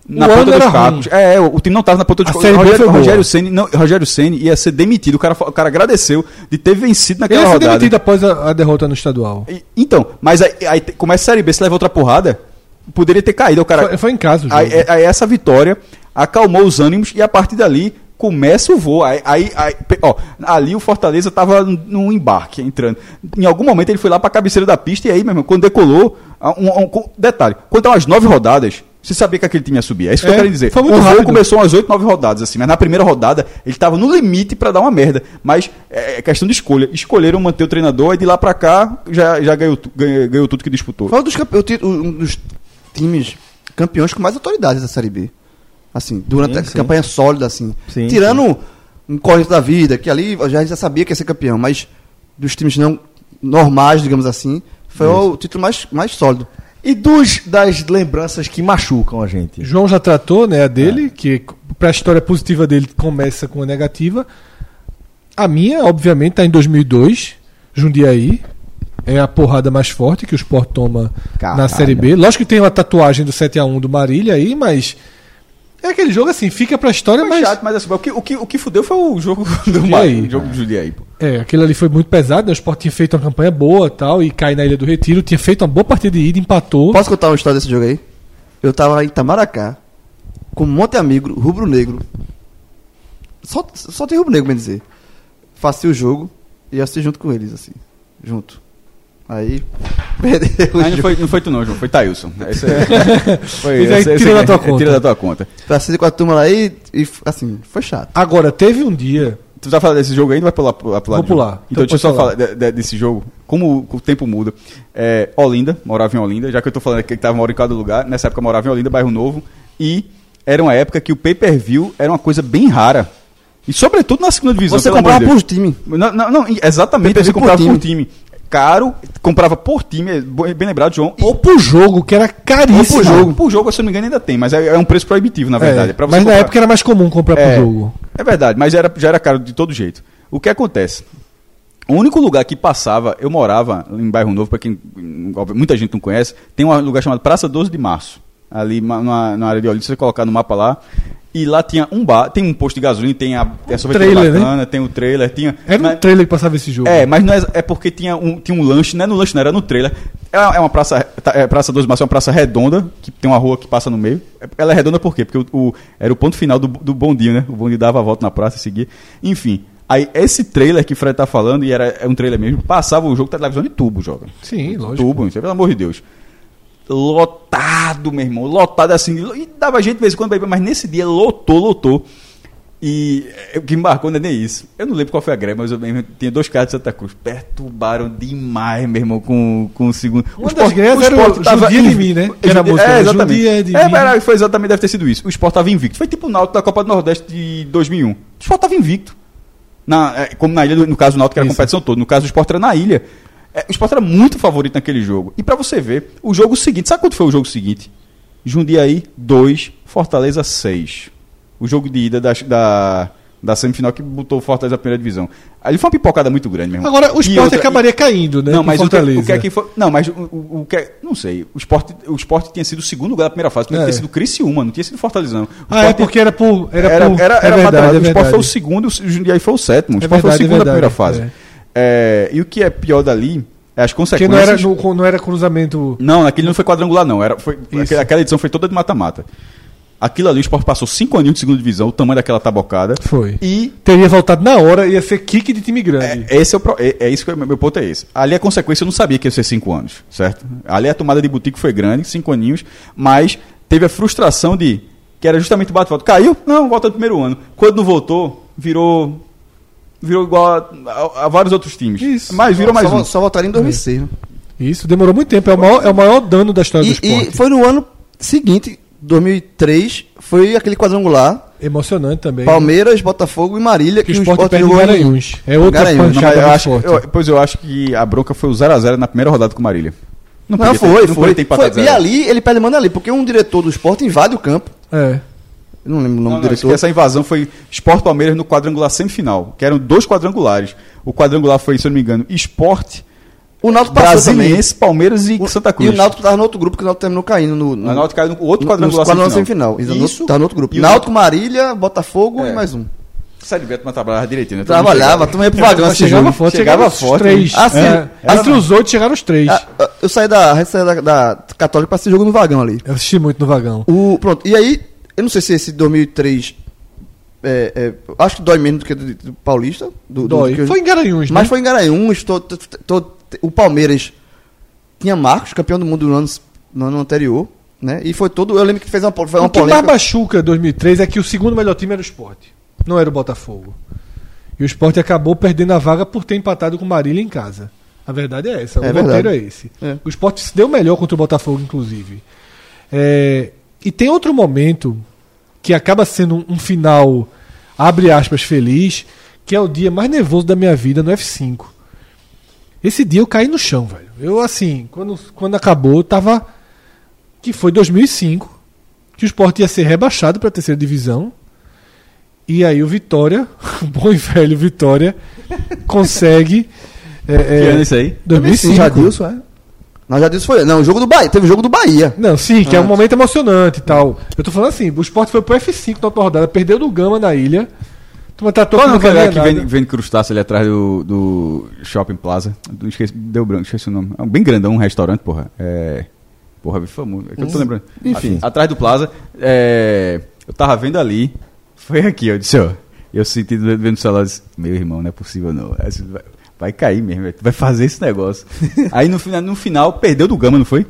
na O ponta dos cacos. É, o time não estava na ponta dos A cacos. Rogério. Rogério Ceni, não, Rogério Ceni ia ser demitido. O cara, o cara agradeceu de ter vencido Ele naquela foi rodada. demitido após a, a derrota no estadual. E- Então, mas aí, aí começa a Série B, se leva outra porrada, poderia ter caído. O cara, Foi, foi em casa. Aí, é- aí essa vitória acalmou os ânimos e a partir dali começa o voo. Aí, aí- aí, ó, ali o Fortaleza tava num embarque entrando. Em algum momento ele foi lá pra cabeceira da pista e aí, meu irmão, quando decolou, um, um- um- detalhe, quando estavam as nove rodadas, você sabia que aquele time ia subir. É isso que É, eu quero dizer. foi muito o rápido. começou umas oito, nove rodadas, assim, mas na primeira rodada ele tava no limite pra dar uma merda. Mas é é questão de escolha. Escolheram manter o treinador e de lá pra cá já, já ganhou, ganhou, ganhou tudo que disputou. Foi um dos, um dos times campeões com mais autoridades da Série B. Assim, durante Sim, a sim. campanha sólida, assim. Sim, Tirando um Corinthians da vida, que ali já, a gente já sabia que ia ser campeão, mas dos times não normais, digamos assim, foi o título mais, mais sólido. E dos, das lembranças que machucam a gente? João já tratou, né, a dele, que para a história positiva dele começa com a negativa. A minha, obviamente, tá em 2002, Jundiaí. É a porrada mais forte que o Sport toma na Caralho. Série B. Lógico que tem uma tatuagem do 7 a 1 do Marília aí, mas é aquele jogo assim, fica pra história, Foi mas chato, mas assim, o que, o, que, o que fudeu foi o jogo <laughs> do. Maio, o jogo do Judiaí, pô. é, aquele ali foi muito pesado, né? O Sport tinha feito uma campanha boa, tal, e cai na Ilha do Retiro, tinha feito uma boa partida de ida, empatou. Posso contar uma história desse jogo aí? Eu tava em Itamaracá, com um monte de amigo, rubro-negro. Só, só tem rubro-negro, bem dizer. Faci o jogo e assisti junto com eles, assim. Junto. Aí, <laughs> perdeu o Aí não jogo. foi, não foi tu não, João, foi. Esse é- foi, Esse aí tira da tua conta. Tira da tua conta. Passei com a turma lá e, e, assim, foi chato. Agora, teve um dia. Tu tá falando desse jogo ainda vai pular, pular, pular Vou jogo? pular. Então, Então deixa eu só falar. falar de- de- desse jogo. Como o, tempo muda. É, Olinda, morava em Olinda, já que eu tô falando que ele tava morando em cada lugar. Nessa época morava em Olinda, bairro novo. E era uma época que o pay-per-view era uma coisa bem rara. E sobretudo na segunda divisão. Você comprava por time. Não, não, não, exatamente, você comprava por por time. Caro, comprava por time, é bem lembrado, João. E Ou pro jogo, que era ou caríssimo. por jogo. Por jogo, se não me engano, ainda tem, mas é, é um preço proibitivo, na verdade. É, É pra você mas na comprar. época era mais comum comprar É. pro jogo. É verdade, mas era, já era caro de todo jeito. O que acontece? O único lugar que passava, eu morava em Bairro Novo, para quem muita gente não conhece, tem um lugar chamado Praça 12 de Março. Ali na, na área de Olinda, se você colocar no mapa lá. E lá tinha um bar, tem um posto de gasolina, tem a, tem a sorveteria trailer, né? bacana, tem o trailer, tinha. Era mas- um trailer que passava esse jogo. é, mas não é, é porque tinha um, tinha um lanche, não é no lanche, não, era no trailer. É uma, é uma praça, tá, é praça 12 de março, é uma praça redonda, que tem uma rua que passa no meio. É- Ela é redonda por quê? Porque o, o- era o ponto final do, do bondinho, né? O bondinho dava a volta na praça e seguia. Enfim, aí esse trailer que o Fred tá falando, e era é um trailer mesmo, passava o jogo da televisão de tubo, joga. Sim, lógico. Tubo, pelo amor de Deus. Lotado, meu irmão, lotado assim. E dava gente de vez em quando, mas nesse dia lotou, lotou. E é, o que me marcou não é nem isso. Eu não lembro qual foi a greve, mas eu lembro, tinha dois caras de Santa Cruz. Perturbaram demais, meu irmão, com, com o segundo. Uma O das Sport- greves era o tava Judia de mim, né? Que era a música, É, né? exatamente. Judia de é, mim. era- foi exatamente, deve ter sido isso. O Sport tava invicto. Foi tipo o Náutico da Copa do Nordeste de 2001. O Sport tava invicto. Na, é, como na ilha, no caso do Náutico era a competição toda. No caso do Sport era na ilha. É, o Sport era muito favorito naquele jogo. E pra você ver, o jogo seguinte, sabe quanto foi o jogo seguinte? Jundiaí 2, Fortaleza 6. O jogo de ida da, da, da semifinal que botou o Fortaleza na primeira divisão. Ali foi uma pipocada muito grande mesmo. Agora, o E esporte outra- acabaria caindo, né? não, mas o que, Fortaleza. o que é que foi. Não, mas o, o, o que é, Não sei. O esporte, o esporte tinha sido o segundo lugar da primeira fase. Tinha É. ter sido Criciúma, não tinha sido Fortaleza, não. O Ah, é Sport porque era por. Era, era, por, era, é era verdade, matemática. é o Sport foi o verdade. segundo, o Jundiaí foi o sétimo. O É Sport foi o verdade, é segundo da primeira verdade, fase. É, e o que é pior dali é as Porque consequências. não era, no- não era cruzamento. Não, aquele não foi quadrangular, não. Era, foi, Isso. aquela, edição foi toda de mata-mata. Aquilo ali, o Sport passou cinco aninhos de segunda divisão, o tamanho daquela tabocada. Foi. E Teria voltado na hora, ia ser kick de time grande. é, esse é, o pro- é, é isso que eu- meu ponto é esse. Ali a consequência eu não sabia que ia ser cinco anos, certo? Ali a tomada de boutique foi grande, cinco aninhos, mas teve a frustração de que era justamente o bate-volta. Caiu? Não, volta no primeiro ano. Quando não voltou, virou virou igual a, a- a vários outros times. Isso. Mas virou mais só, um. só voltaria em 2006, né? Isso, demorou muito tempo. É o maior, é o maior dano da história do E, esporte. e foi no ano seguinte, 2003, foi aquele quadrangular. Emocionante também. Palmeiras, Botafogo e Marília. que o o esporte em jogou em- Garanhuns. É outra Garanhuns. Não, pancada mas eu acho, eu- pois eu acho que a bronca foi o 0x0 na primeira rodada com o Marília. Não, podia ter- foi, não foi. ter empatado foi. E ali ele perde manda ali, porque um diretor do esporte invade o campo. É. Eu não lembro o nome Não, do não, diretor. essa invasão foi Sport Palmeiras no quadrangular semifinal, que eram dois quadrangulares. O quadrangular foi, se eu não me engano, Sport, O Náutico passou. Brasiliense, Palmeiras e Santa E Cruz. o Náutico tava no outro grupo, que o Náutico terminou caindo no... no O Náutico caiu no outro quadrangular no semifinal. semifinal. Isso. Tava no outro grupo. E o Náutico, Marília, Botafogo É. e mais um. Sério, Beto, mas trabalhava direitinho, né? Trabalhava, tu ia pro vagão assim. chegava jogo. forte, Chegava chegava, forte, os três. Ah, sim. É, Era- entre os oito chegaram os três. Ah, eu saí da, da, da, da Católica pra esse jogo no vagão ali. Eu assisti muito no vagão. O, pronto, e aí, eu não sei se esse 2003. É, é, acho que dói menos do que do, do Paulista. Do, Dói. do Foi em Garanhuns, né? Mas foi em Garanhuns. tô- tô- tô- o Palmeiras tinha Marcos, campeão do mundo no ano, no ano anterior. Né? E foi todo. Eu lembro que fez uma, foi uma O que mais polêmica. machuca 2003 é que o segundo melhor time era o Sport. Não era o Botafogo. E o Sport acabou perdendo a vaga por ter empatado com o Marília em casa. A verdade é essa. O É roteiro verdade. é esse. É. O Sport se deu melhor contra o Botafogo, inclusive. É, e tem outro momento que acaba sendo um, um final, abre aspas, feliz, que é o dia mais nervoso da minha vida no F5. Esse dia eu caí no chão, velho. Eu, assim, quando, quando acabou, eu tava. Que foi 2005 que o Sport ia ser rebaixado para a terceira divisão. E aí o Vitória, <laughs> o bom e velho Vitória, consegue. É, Que é, ano isso aí? 2005. Jadilson, é? Não, já disse foi. Não, o jogo do Bahia. Teve o jogo do Bahia. Não, sim, que é um momento emocionante e tal. Eu tô falando assim, o Sport foi pro F5 na última rodada, perdeu do Gama na ilha. Tu tratou Qual é que o não lugar valia que vende, vende crustáceo ali atrás do, do Shopping Plaza? Do, esqueci, deu branco, esqueci o nome. É um bem grandão, um restaurante, porra. É. Porra, bem famoso. É que eu tô lembrando. enfim. A- atrás do Plaza. é, eu tava vendo ali. Foi aqui, eu disse, ó. Eu senti vendo o celular disse, meu irmão, não é possível não. Vai, cair mesmo, vai fazer esse negócio. <laughs> Aí no final, no final, perdeu do Gama, não foi?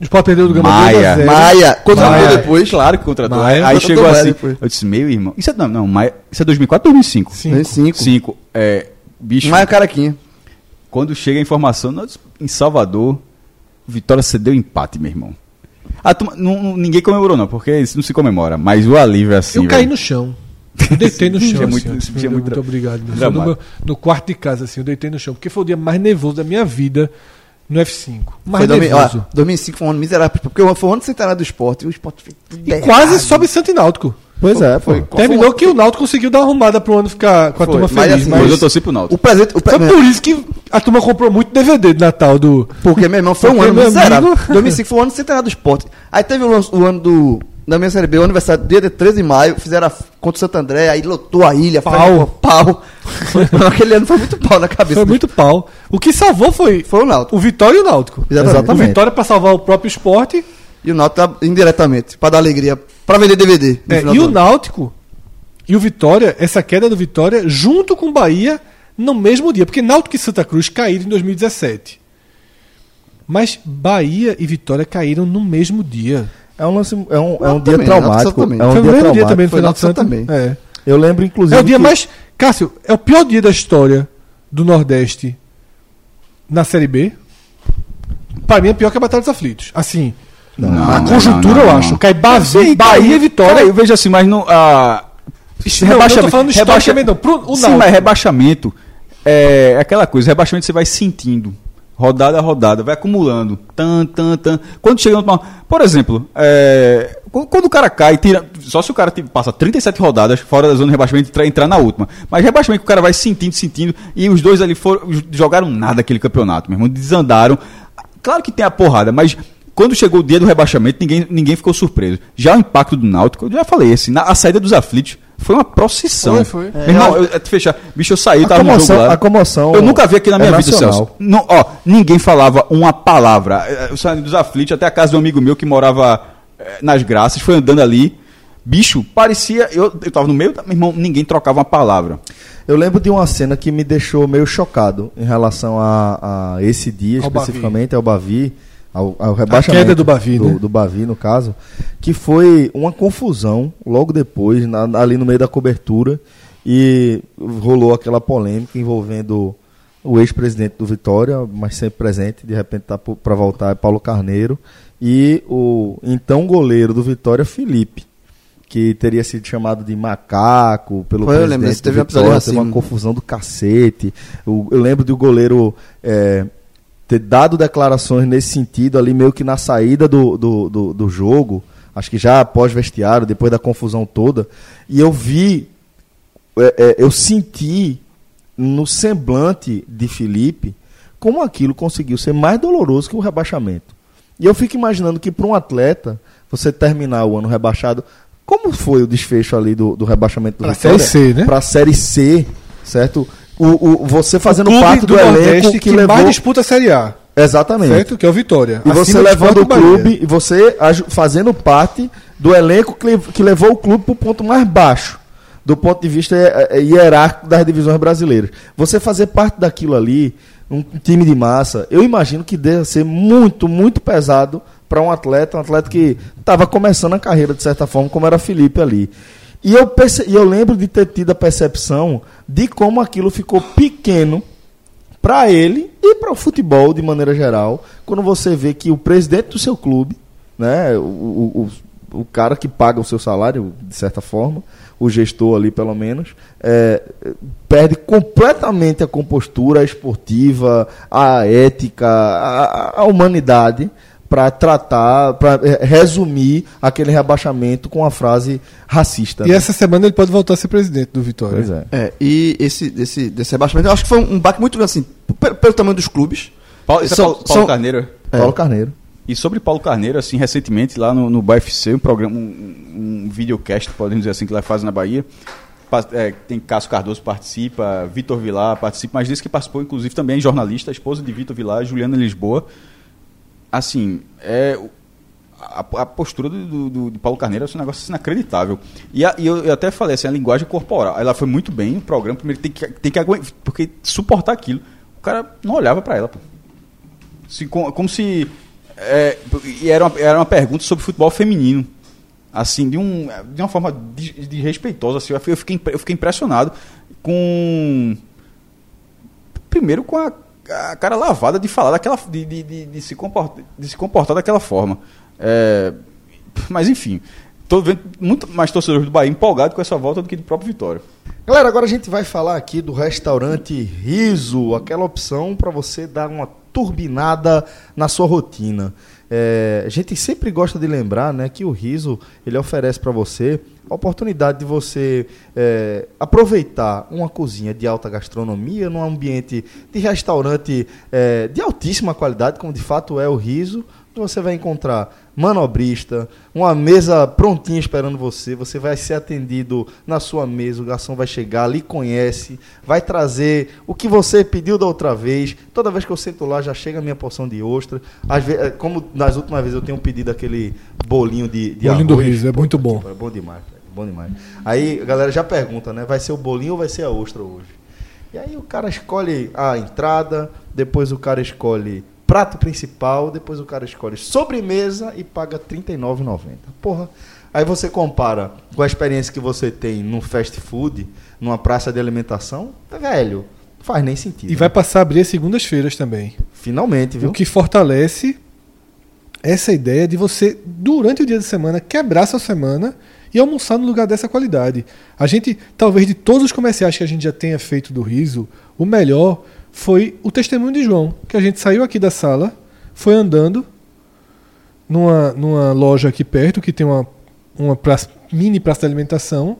O Sport perdeu do Gama Maia. 2 a 0. Maia, contratou Maia. depois. Claro que contratou. Maia. Aí chegou assim. depois. Eu disse, meu irmão. Isso é, não, não, Maia, isso é 2004 ou 2005? Cinco. Tem cinco. Cinco. É, bicho. Maia Caraquinha. Quando chega a informação, nós, em Salvador, Vitória cedeu empate, meu irmão. Turma- não- ninguém comemorou, não, porque isso não se comemora. Mas o alívio é assim. Eu caí velho. no chão. Eu deitei no chão. assim, muito- Meu muito muito obrigado. meu. No, meu- no quarto de casa, assim, eu deitei no chão. Porque foi o dia mais nervoso da minha vida no F5. Mais Foi nervoso. ó, 2005 foi um ano miserável. Porque foi um ano centenário do esporte. E o esporte tudo E quase sobe Santo e Náutico. Pois é, Foi- pô. Terminou que o Náutico conseguiu dar uma arrumada pro ano ficar com a Foi, turma mas feliz. assim, Mas eu Mas torci pro O Náutico. presente. O foi pre... por isso que a turma comprou muito DVD de Natal do. Porque, meu irmão, foi um ano meu miserável. amigo- 2005 foi o ano centenário do esporte. Aí teve o, o ano do. Da minha série B, o aniversário, dia de 13 de maio, fizeram a, contra o Santo André, aí lotou a ilha, Pau. foi- pau. <laughs> Aquele ano foi muito pau na cabeça. Foi muito pau. O que salvou foi, Foi o Náutico. o Vitória e o Náutico. Exatamente. O Vitória pra salvar o próprio esporte E o Náutico tá indiretamente, pra dar alegria, pra vender DVD. É, e o. Náutico e o Vitória, essa queda do Vitória, junto com o Bahia, no mesmo dia. Porque Náutico e Santa Cruz caíram em 2017. Mas Bahia e Vitória caíram no mesmo dia. É um, lance, é um, é um dia também, traumático. É um Foi o dia mesmo dia também no Foi final de Santa. também. É. Eu lembro, inclusive. É o dia que- mais. Cássio, é o pior dia da história do Nordeste na Série B. Pra mim é pior que a Batalha dos Aflitos. Assim, Não, a não, conjuntura não, eu não. acho. Cai Bahia caiu, e Vitória. caiu, veja assim, mas não. A... Não, eu tô falando historicamente, não. Pro- o Sim, mas rebaixamento é aquela coisa. Rebaixamento você vai sentindo. Rodada a rodada, vai acumulando. Tan, tan, tan. Quando chega no. Por exemplo, é, quando, o cara cai, tira, só se o cara passa 37 rodadas fora da zona de rebaixamento e tra- entrar na última. Mas rebaixamento que o cara vai sentindo, sentindo. E os dois ali foram, jogaram nada aquele campeonato, meu irmão. Desandaram. Claro que tem a porrada, mas quando chegou o dia do rebaixamento, ninguém, ninguém ficou surpreso. Já o impacto do Náutico, eu já falei, assim, na, a saída dos aflitos foi uma procissão. Foi, foi. Meu irmão, eu, eu fechar. Bicho, eu saí, A tava no jogo comoção, lá. a comoção Eu nunca vi aqui na é minha vida, nacional. Celso. Não, ó, ninguém falava uma palavra. Eh, Eu saí dos aflitos até a casa de um amigo meu que morava eh, nas graças, foi andando ali. Bicho, parecia. Eu, eu tava no meio, da- meu irmão, ninguém trocava uma palavra. Eu lembro de uma cena que me deixou meio chocado em relação a, a esse dia, Ao especificamente ao Bavi, ao, ao rebaixamento. queda do Bavi, do, né? do Bavi, no caso, que foi uma confusão logo depois, na- ali no meio da cobertura, e rolou aquela polêmica envolvendo o ex-presidente do Vitória, mas sempre presente, de repente tá para voltar, é Paulo Carneiro, e o então goleiro do Vitória, Felipe. Que teria sido chamado de macaco pelo Foi, eu presidente lembro, esse do teve um episódio Vitória, teve uma confusão do cacete. O- eu lembro do goleiro é, ter dado declarações nesse sentido ali, meio que na saída do, do, do, do jogo, acho que já após vestiário, depois da confusão toda, e eu vi, é, é, eu senti no semblante de Felipe como aquilo conseguiu ser mais doloroso que o rebaixamento. E eu fico imaginando que para um atleta, você terminar o ano rebaixado, como foi o desfecho ali do, do rebaixamento do Pra Vitória? Série C, né? Para a Série C, certo? O, o, você fazendo Clube parte do, elenco Nordeste que, que, levou... mais disputa a Série A, Exatamente. certo? Que é o Vitória. E você do levando o clube, e você fazendo parte do elenco que levou o clube para o ponto mais baixo, do ponto de vista eh, eh, hierárquico das divisões brasileiras. Você fazer parte daquilo ali, um time de massa, eu imagino que deve ser muito, muito pesado para um atleta, um atleta que estava começando a carreira de certa forma, como era Felipe ali. E eu, perce- e eu lembro de ter tido a percepção de como aquilo ficou pequeno para ele e para o futebol de maneira geral, quando você vê que o presidente do seu clube, né, o, o, o, cara que paga o seu salário, de certa forma, o gestor ali pelo menos, é, perde completamente a compostura esportiva, a ética, a, a humanidade para tratar, para resumir aquele rebaixamento com a frase racista. E né? essa semana ele pode voltar a ser presidente do Vitória. Pois é. É, e esse, desse, desse rebaixamento, eu acho que foi um, baque muito grande, assim, pelo, pelo tamanho dos clubes. Paulo, isso é São- Paulo, Paulo são- Carneiro. Paulo Carneiro. E sobre Paulo Carneiro, assim, recentemente lá no, no BFC, um programa, um, um videocast, podemos dizer assim, que lá faz na Bahia. É, tem Cássio Cardoso participa, Vitor Vilar participa, mas disse que participou, inclusive, também jornalista, a esposa de Vitor Vilar, Juliana Lisboa. Assim, é, a, a postura do, do- do- Paulo Carneiro é um negócio inacreditável. E, a- e eu, eu até falei assim, a linguagem corporal, ela foi muito bem no programa, primeiro tem que, tem que aguentar, porque suportar aquilo, o cara não olhava para ela, pô. Se, como, como se. é, e era uma, era uma pergunta sobre futebol feminino. Assim, de, um, de uma forma de, de respeitosa. Assim, eu, fiquei, eu fiquei impressionado com. Primeiro com a, a cara lavada de falar daquela. de, de, de, de se, comportar, de se comportar daquela forma. É, mas enfim. Tô vendo muito mais torcedores do Bahia empolgados com essa volta do que do próprio Vitória. Galera, agora a gente vai falar aqui do restaurante Riso, aquela opção para você dar uma turbinada na sua rotina. É, a gente sempre gosta de lembrar, né, que o Riso ele oferece para você a oportunidade de você é, aproveitar uma cozinha de alta gastronomia num ambiente de restaurante é, de altíssima qualidade, como de fato é o Riso. Você vai encontrar manobrista, uma mesa prontinha esperando você. Você vai ser atendido na sua mesa. O garçom vai chegar, lhe conhece, vai trazer o que você pediu da outra vez. Toda vez que eu sento lá, já chega a minha porção de ostra. Às vezes, como nas últimas vezes eu tenho pedido aquele bolinho de, de Bolinho do arroz. riso, é muito bom. É bom demais, velho, bom demais. Aí a galera já pergunta, né? Vai ser o bolinho ou vai ser a ostra hoje? E aí o cara escolhe a entrada, depois o cara escolhe prato principal, depois o cara escolhe sobremesa e paga R$ 39,90. Porra. Aí você compara com a experiência que você tem num fast food, numa praça de alimentação, velho, não faz nem sentido. E vai passar a abrir as segundas-feiras também. Finalmente, viu? O que fortalece essa ideia de você, durante o dia de semana, quebrar sua semana e almoçar no lugar dessa qualidade. A gente, talvez de todos os comerciais que a gente já tenha feito do riso, o melhor foi o testemunho de João, que a gente saiu aqui da sala, foi andando numa, numa loja aqui perto, que tem uma, uma praça- mini praça de alimentação.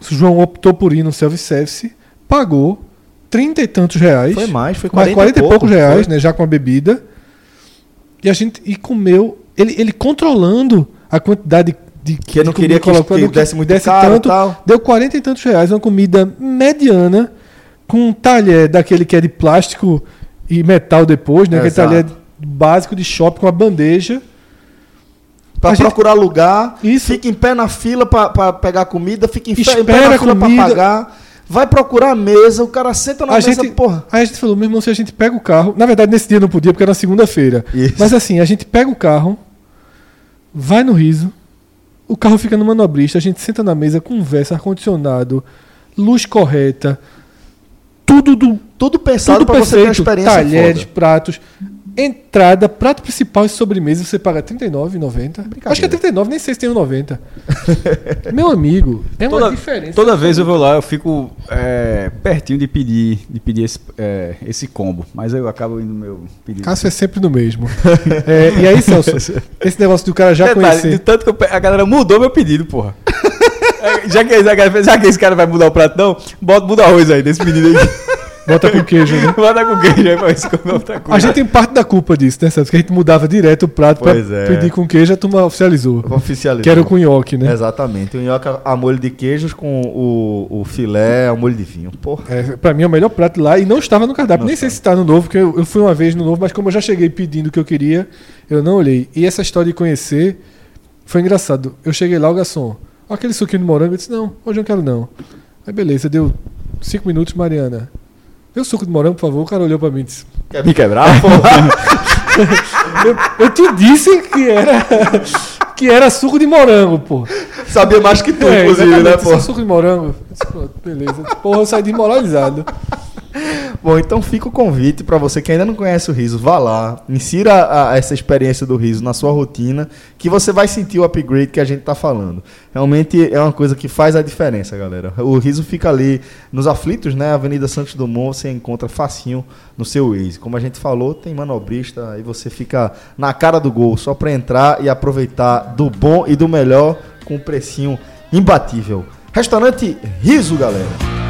João optou por ir no self-service, pagou trinta e tantos reais. Foi mais, foi Mais 40, 40 e pouco, poucos reais, foi. né? Já com a bebida. E a gente e comeu. Ele, ele controlando a quantidade de Que ele não queria que- colocando, que desse muito caro e tal. Deu 40 e tantos reais, uma comida mediana, com um talher daquele que é de plástico e metal depois, né? Aquele Exato. talher básico de shopping com a bandeja. Pra A gente- procurar lugar, Isso. fica em pé na fila pra, pra pegar comida, fica em, fe- em pé Espera na fila pra comida. pagar, vai procurar a mesa, o cara senta na a mesa, gente, porra. Aí a gente falou, meu irmão, se a gente pega o carro. Na verdade, nesse dia não podia, porque era segunda-feira. Mas assim, a gente pega o carro, vai no riso, o carro fica no manobrista, a gente senta na mesa, conversa, ar-condicionado, luz correta, tudo do. Tudo pensado Tudo pra você ter uma experiência talheres, foda. pratos. Entrada, prato principal e sobremesa você paga R$39,90. Acho que é 39, nem sei se tem um 90. <laughs> Meu amigo, é uma Toda, diferença. toda vez eu vou lá, eu fico é, pertinho de pedir, de pedir esse, é, esse combo. Mas eu acabo indo no meu pedido. Cássio é sempre no mesmo. É, e aí, Celso, <laughs> esse negócio do cara já Detalhe, conhecer. de tanto que eu a galera mudou meu pedido, porra. É, já, que, já, que, já que esse cara vai mudar o prato, não, bota, muda arroz aí desse menino aí. Bota com queijo, né? Bota com queijo aí pra come outra coisa. A gente tem parte da culpa disso, né, Celso? Que a gente mudava direto o prato pra Pois é. pedir com queijo, a turma oficializou. Oficializou. Que era com nhoque, né? Exatamente. O nhoque a molho de queijos com o, o filé a molho de vinho. Porra. É, pra mim é o melhor prato lá e não estava no cardápio. Não Nem sei se está no novo, porque eu, eu fui uma vez no novo, mas como eu já cheguei pedindo o que eu queria, eu não olhei. E essa história de conhecer foi engraçado. Eu cheguei lá, o garçom, "Ó, aquele suquinho de morango, eu disse, não, hoje eu não quero não. Aí beleza, deu cinco minutos, Mariana. Deu suco de morango, por favor. O cara olhou pra mim e disse, Quer me quebrar, porra? <laughs> eu, eu te disse que era, que era suco de morango, pô. Sabia mais que tu, É, inclusive, né, só suco de morango. Eu disse, "Pronto, beleza. Porra, eu saí desmoralizado. <laughs> Bom, então fica o convite para você que ainda não conhece o riso, vá lá, insira a- a- essa experiência do riso na sua rotina, que você vai sentir o upgrade que a gente tá falando. Realmente é uma coisa que faz a diferença, galera. O riso fica ali nos aflitos, né? Avenida Santos Dumont, você encontra facinho no seu Waze. Como a gente falou, tem manobrista, aí você fica na cara do gol, só para entrar e aproveitar do bom e do melhor com um precinho imbatível. Restaurante Riso, galera.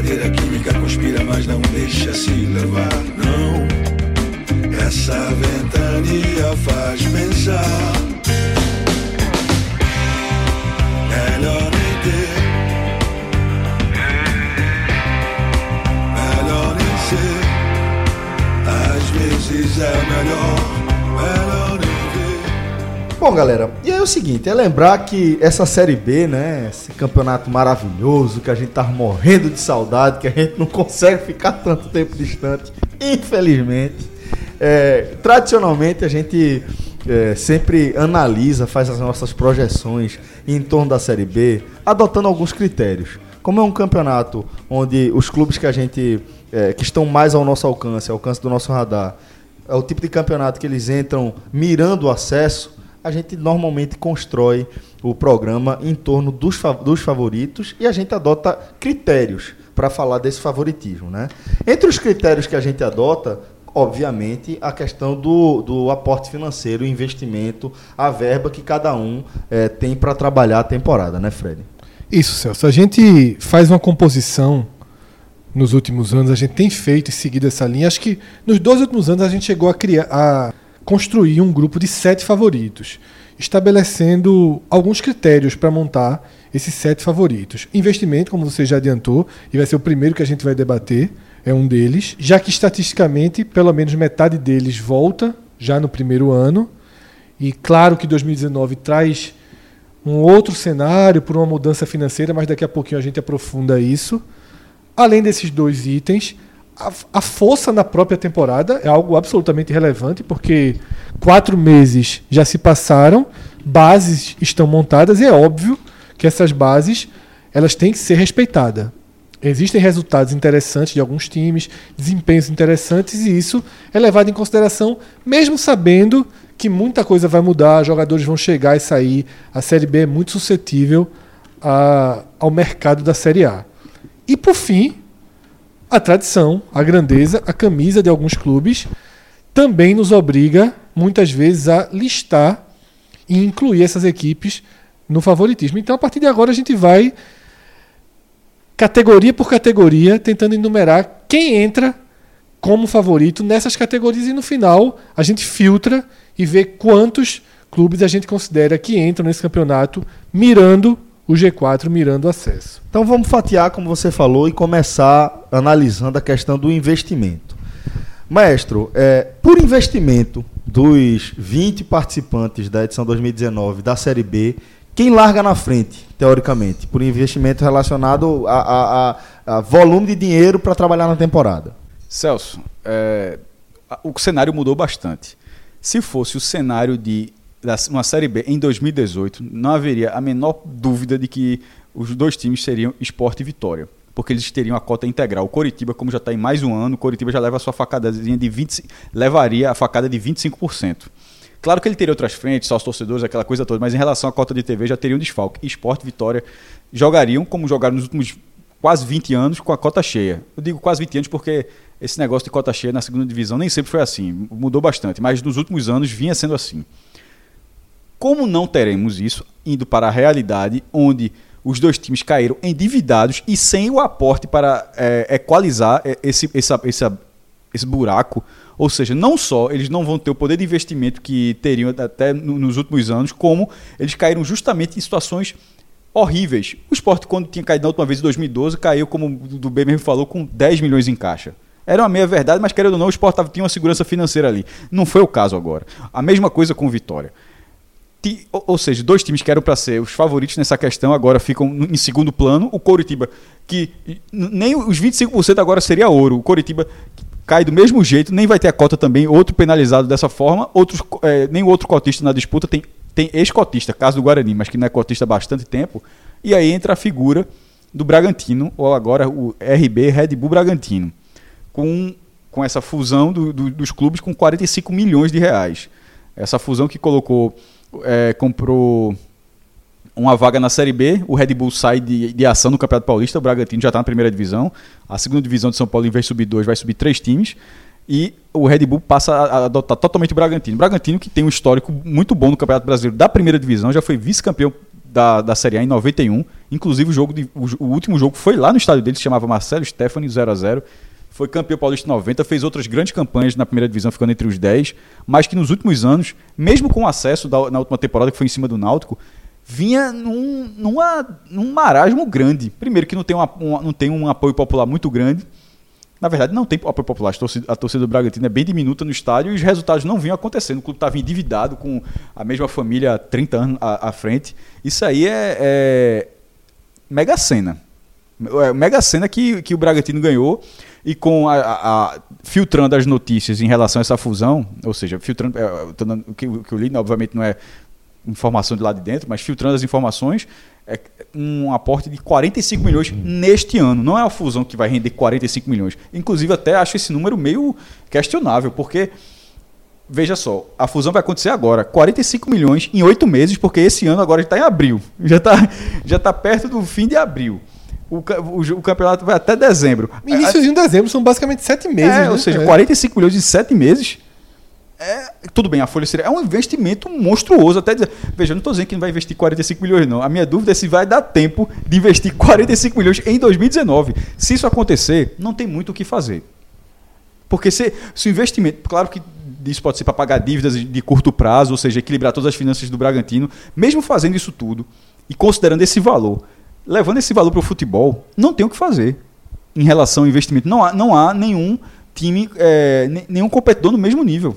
Verdadeira química conspira, mas não deixa se levar. Não, essa ventania faz pensar. Melhor nem ter. Melhor nem ser. Às vezes é melhor. Bom, galera, e aí é o seguinte, é lembrar que essa Série B, né, esse campeonato maravilhoso, que a gente tá morrendo de saudade, que a gente não consegue ficar tanto tempo distante, infelizmente. É, tradicionalmente a gente é, sempre analisa, faz as nossas projeções em torno da Série B, adotando alguns critérios. Como é um campeonato onde os clubes que a gente é, que estão mais ao nosso alcance, ao alcance do nosso radar, é o tipo de campeonato que eles entram mirando o acesso, a gente normalmente constrói o programa em torno dos, dos favoritos e a gente adota critérios para falar desse favoritismo. Né? Entre os critérios que a gente adota, obviamente, a questão do, do aporte financeiro, o investimento, a verba que cada um eh, tem para trabalhar a temporada, né, Fred? Isso, Celso. A gente faz uma composição nos últimos anos, a gente tem feito e seguido essa linha. Acho que nos dois últimos anos a gente chegou a criar, a construir um grupo de sete favoritos, estabelecendo alguns critérios para montar esses sete favoritos. Investimento, como você já adiantou, e vai ser o primeiro que a gente vai debater, é um deles, já que estatisticamente pelo menos metade deles volta já no primeiro ano. E claro que 2019 traz um outro cenário por uma mudança financeira, mas daqui a pouquinho a gente aprofunda isso. Além desses dois itens, a, força na própria temporada é algo absolutamente relevante, porque quatro meses já se passaram, bases estão montadas e é óbvio que essas bases elas têm que ser respeitadas. Existem resultados interessantes de alguns times, desempenhos interessantes, e isso é levado em consideração, mesmo sabendo que muita coisa vai mudar, jogadores vão chegar e sair. A Série B é muito suscetível a- ao mercado da Série A. E por fim, a tradição, a grandeza, a camisa de alguns clubes também nos obriga, muitas vezes, a listar e incluir essas equipes no favoritismo. Então, a partir de agora, a gente vai categoria por categoria, tentando enumerar quem entra como favorito nessas categorias e no final a gente filtra e vê quantos clubes a gente considera que entram nesse campeonato mirando o G4, mirando o acesso. Então vamos fatiar, como você falou, e começar analisando a questão do investimento. Maestro, é, por investimento dos 20 participantes da edição 2019 da Série B, quem larga na frente, teoricamente, por investimento relacionado a, a- a- a volume de dinheiro para trabalhar na temporada? Celso, é, o cenário mudou bastante. Se fosse o cenário de uma Série B em 2018, não haveria a menor dúvida de que os dois times seriam Esporte e Vitória. Porque eles teriam a cota integral. O Coritiba, como já está em mais um ano, o Coritiba já leva a sua facadazinha de 20, levaria a facada de 25%. Claro que ele teria outras frentes, só os torcedores, aquela coisa toda, mas em relação à cota de TV já teria um desfalque. Esporte e Vitória jogariam como jogaram nos últimos quase 20 anos com a cota cheia. Eu digo quase 20 anos porque esse negócio de cota cheia na segunda divisão nem sempre foi assim, mudou bastante, mas nos últimos anos vinha sendo assim. Como não teremos isso, indo para a realidade onde os dois times caíram endividados e sem o aporte para é, equalizar é, esse, essa, essa, esse buraco, ou seja, não só eles não vão ter o poder de investimento que teriam até no- nos últimos anos, como eles caíram justamente em situações horríveis. O esporte, quando tinha caído na última vez em 2012, caiu, como o do B mesmo falou, com 10 milhões em caixa. Era uma meia verdade, mas querendo ou não, o esporte tinha uma segurança financeira ali. Não foi o caso agora. A mesma coisa com o Vitória. Ou, seja, dois times que eram para ser os favoritos nessa questão agora ficam em segundo plano. O Coritiba, que nem os 25% agora seria ouro. O Coritiba cai do mesmo jeito, nem vai ter a cota também, outro penalizado dessa forma. Outros, eh, nem outro cotista na disputa tem, tem ex-cotista, caso do Guarani, mas que não é cotista há bastante tempo. E aí entra a figura do Bragantino, ou agora o RB Red Bull Bragantino, com, com essa fusão do- do- dos clubes com 45 milhões de reais. Essa fusão que colocou, é, comprou uma vaga na Série B, o Red Bull sai de, de ação no Campeonato Paulista, o Bragantino já está na primeira divisão, a segunda divisão de São Paulo, em vez de subir dois, vai subir três times, e o Red Bull passa a adotar totalmente o Bragantino. O Bragantino que tem um histórico muito bom no Campeonato Brasileiro da primeira divisão, já foi vice-campeão da, da Série A em 91, inclusive o, jogo de- o, o último jogo foi lá no estádio dele, se chamava Marcelo Stefani, 0 a 0 foi campeão paulista em 90, fez outras grandes campanhas na primeira divisão, ficando entre os 10, mas que nos últimos anos, mesmo com o acesso da- na última temporada, que foi em cima do Náutico, vinha num, numa, num marasmo grande. Primeiro que não tem, uma, um, não tem um apoio popular muito grande. Na verdade, não tem apoio popular. A torcida, a torcida do Bragantino é bem diminuta no estádio e os resultados não vinham acontecendo. O clube estava endividado com a mesma família há 30 anos à, à frente. Isso aí é, é mega cena. É mega cena que, que o Bragantino ganhou e com a, a- a- filtrando as notícias em relação a essa fusão, ou seja, filtrando é, dando- o que, o que eu li, né, obviamente não é informação de lá de dentro, mas filtrando as informações, é um aporte de 45 milhões neste ano. Não é a fusão que vai render 45 milhões. Inclusive, até acho esse número meio questionável, porque Veja só, a fusão vai acontecer agora. 45 milhões em oito meses, porque esse ano agora está em abril. <laughs> Já está já tá perto do fim de abril. O, o, o campeonato vai até dezembro. Iníciozinho de dezembro são basicamente sete meses. É, né? Ou seja, É. 45 milhões em sete meses. É, tudo bem, a Folha seria. É um investimento monstruoso. Até dizer, veja, eu não estou dizendo que não vai investir 45 milhões, não. A minha dúvida é se vai dar tempo de investir 45 milhões em 2019. Se isso acontecer, não tem muito o que fazer. Porque se, se o investimento. Claro que isso pode ser para pagar dívidas de curto prazo, ou seja, equilibrar todas as finanças do Bragantino. Mesmo fazendo isso tudo e considerando esse valor, levando esse valor para o futebol, não tem o que fazer em relação ao investimento. Não há, não há nenhum time, é, ne- nenhum competidor no mesmo nível.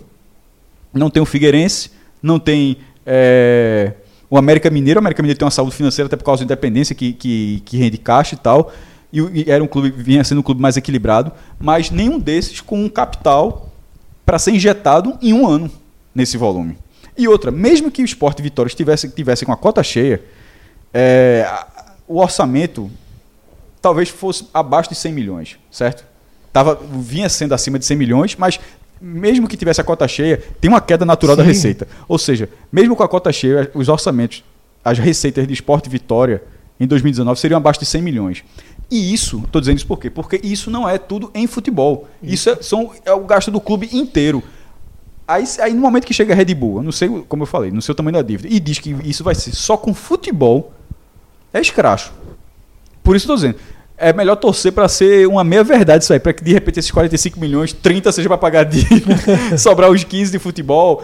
Não tem o Figueirense, não tem é, o América Mineiro. O América Mineiro tem uma saúde financeira até por causa da independência que, que, que rende caixa e tal. E, e era um clube, vinha sendo um clube mais equilibrado, mas nenhum desses com um capital para ser injetado em um ano nesse volume. E outra, mesmo que o Sport Vitória estivesse, tivesse com a cota cheia, é, o orçamento talvez fosse abaixo de 100 milhões, certo? Tava, vinha sendo acima de 100 milhões, mas mesmo que tivesse a cota cheia, tem uma queda natural da Sim. receita. Ou seja, mesmo com a cota cheia, os orçamentos, as receitas de esporte vitória em 2019 seriam abaixo de 100 milhões. E isso, estou dizendo isso por quê? Porque isso não é tudo em futebol. Isso é, são, é o gasto do clube inteiro. Aí, aí no momento que chega a Red Bull, eu não sei, como eu falei, não sei o tamanho da dívida, e diz que isso vai ser só com futebol, é escracho. Por isso estou dizendo, é melhor torcer para ser uma meia verdade isso aí, para que de repente esses 45 milhões, 30 seja para pagar dívida, <laughs> sobrar os 15 de futebol,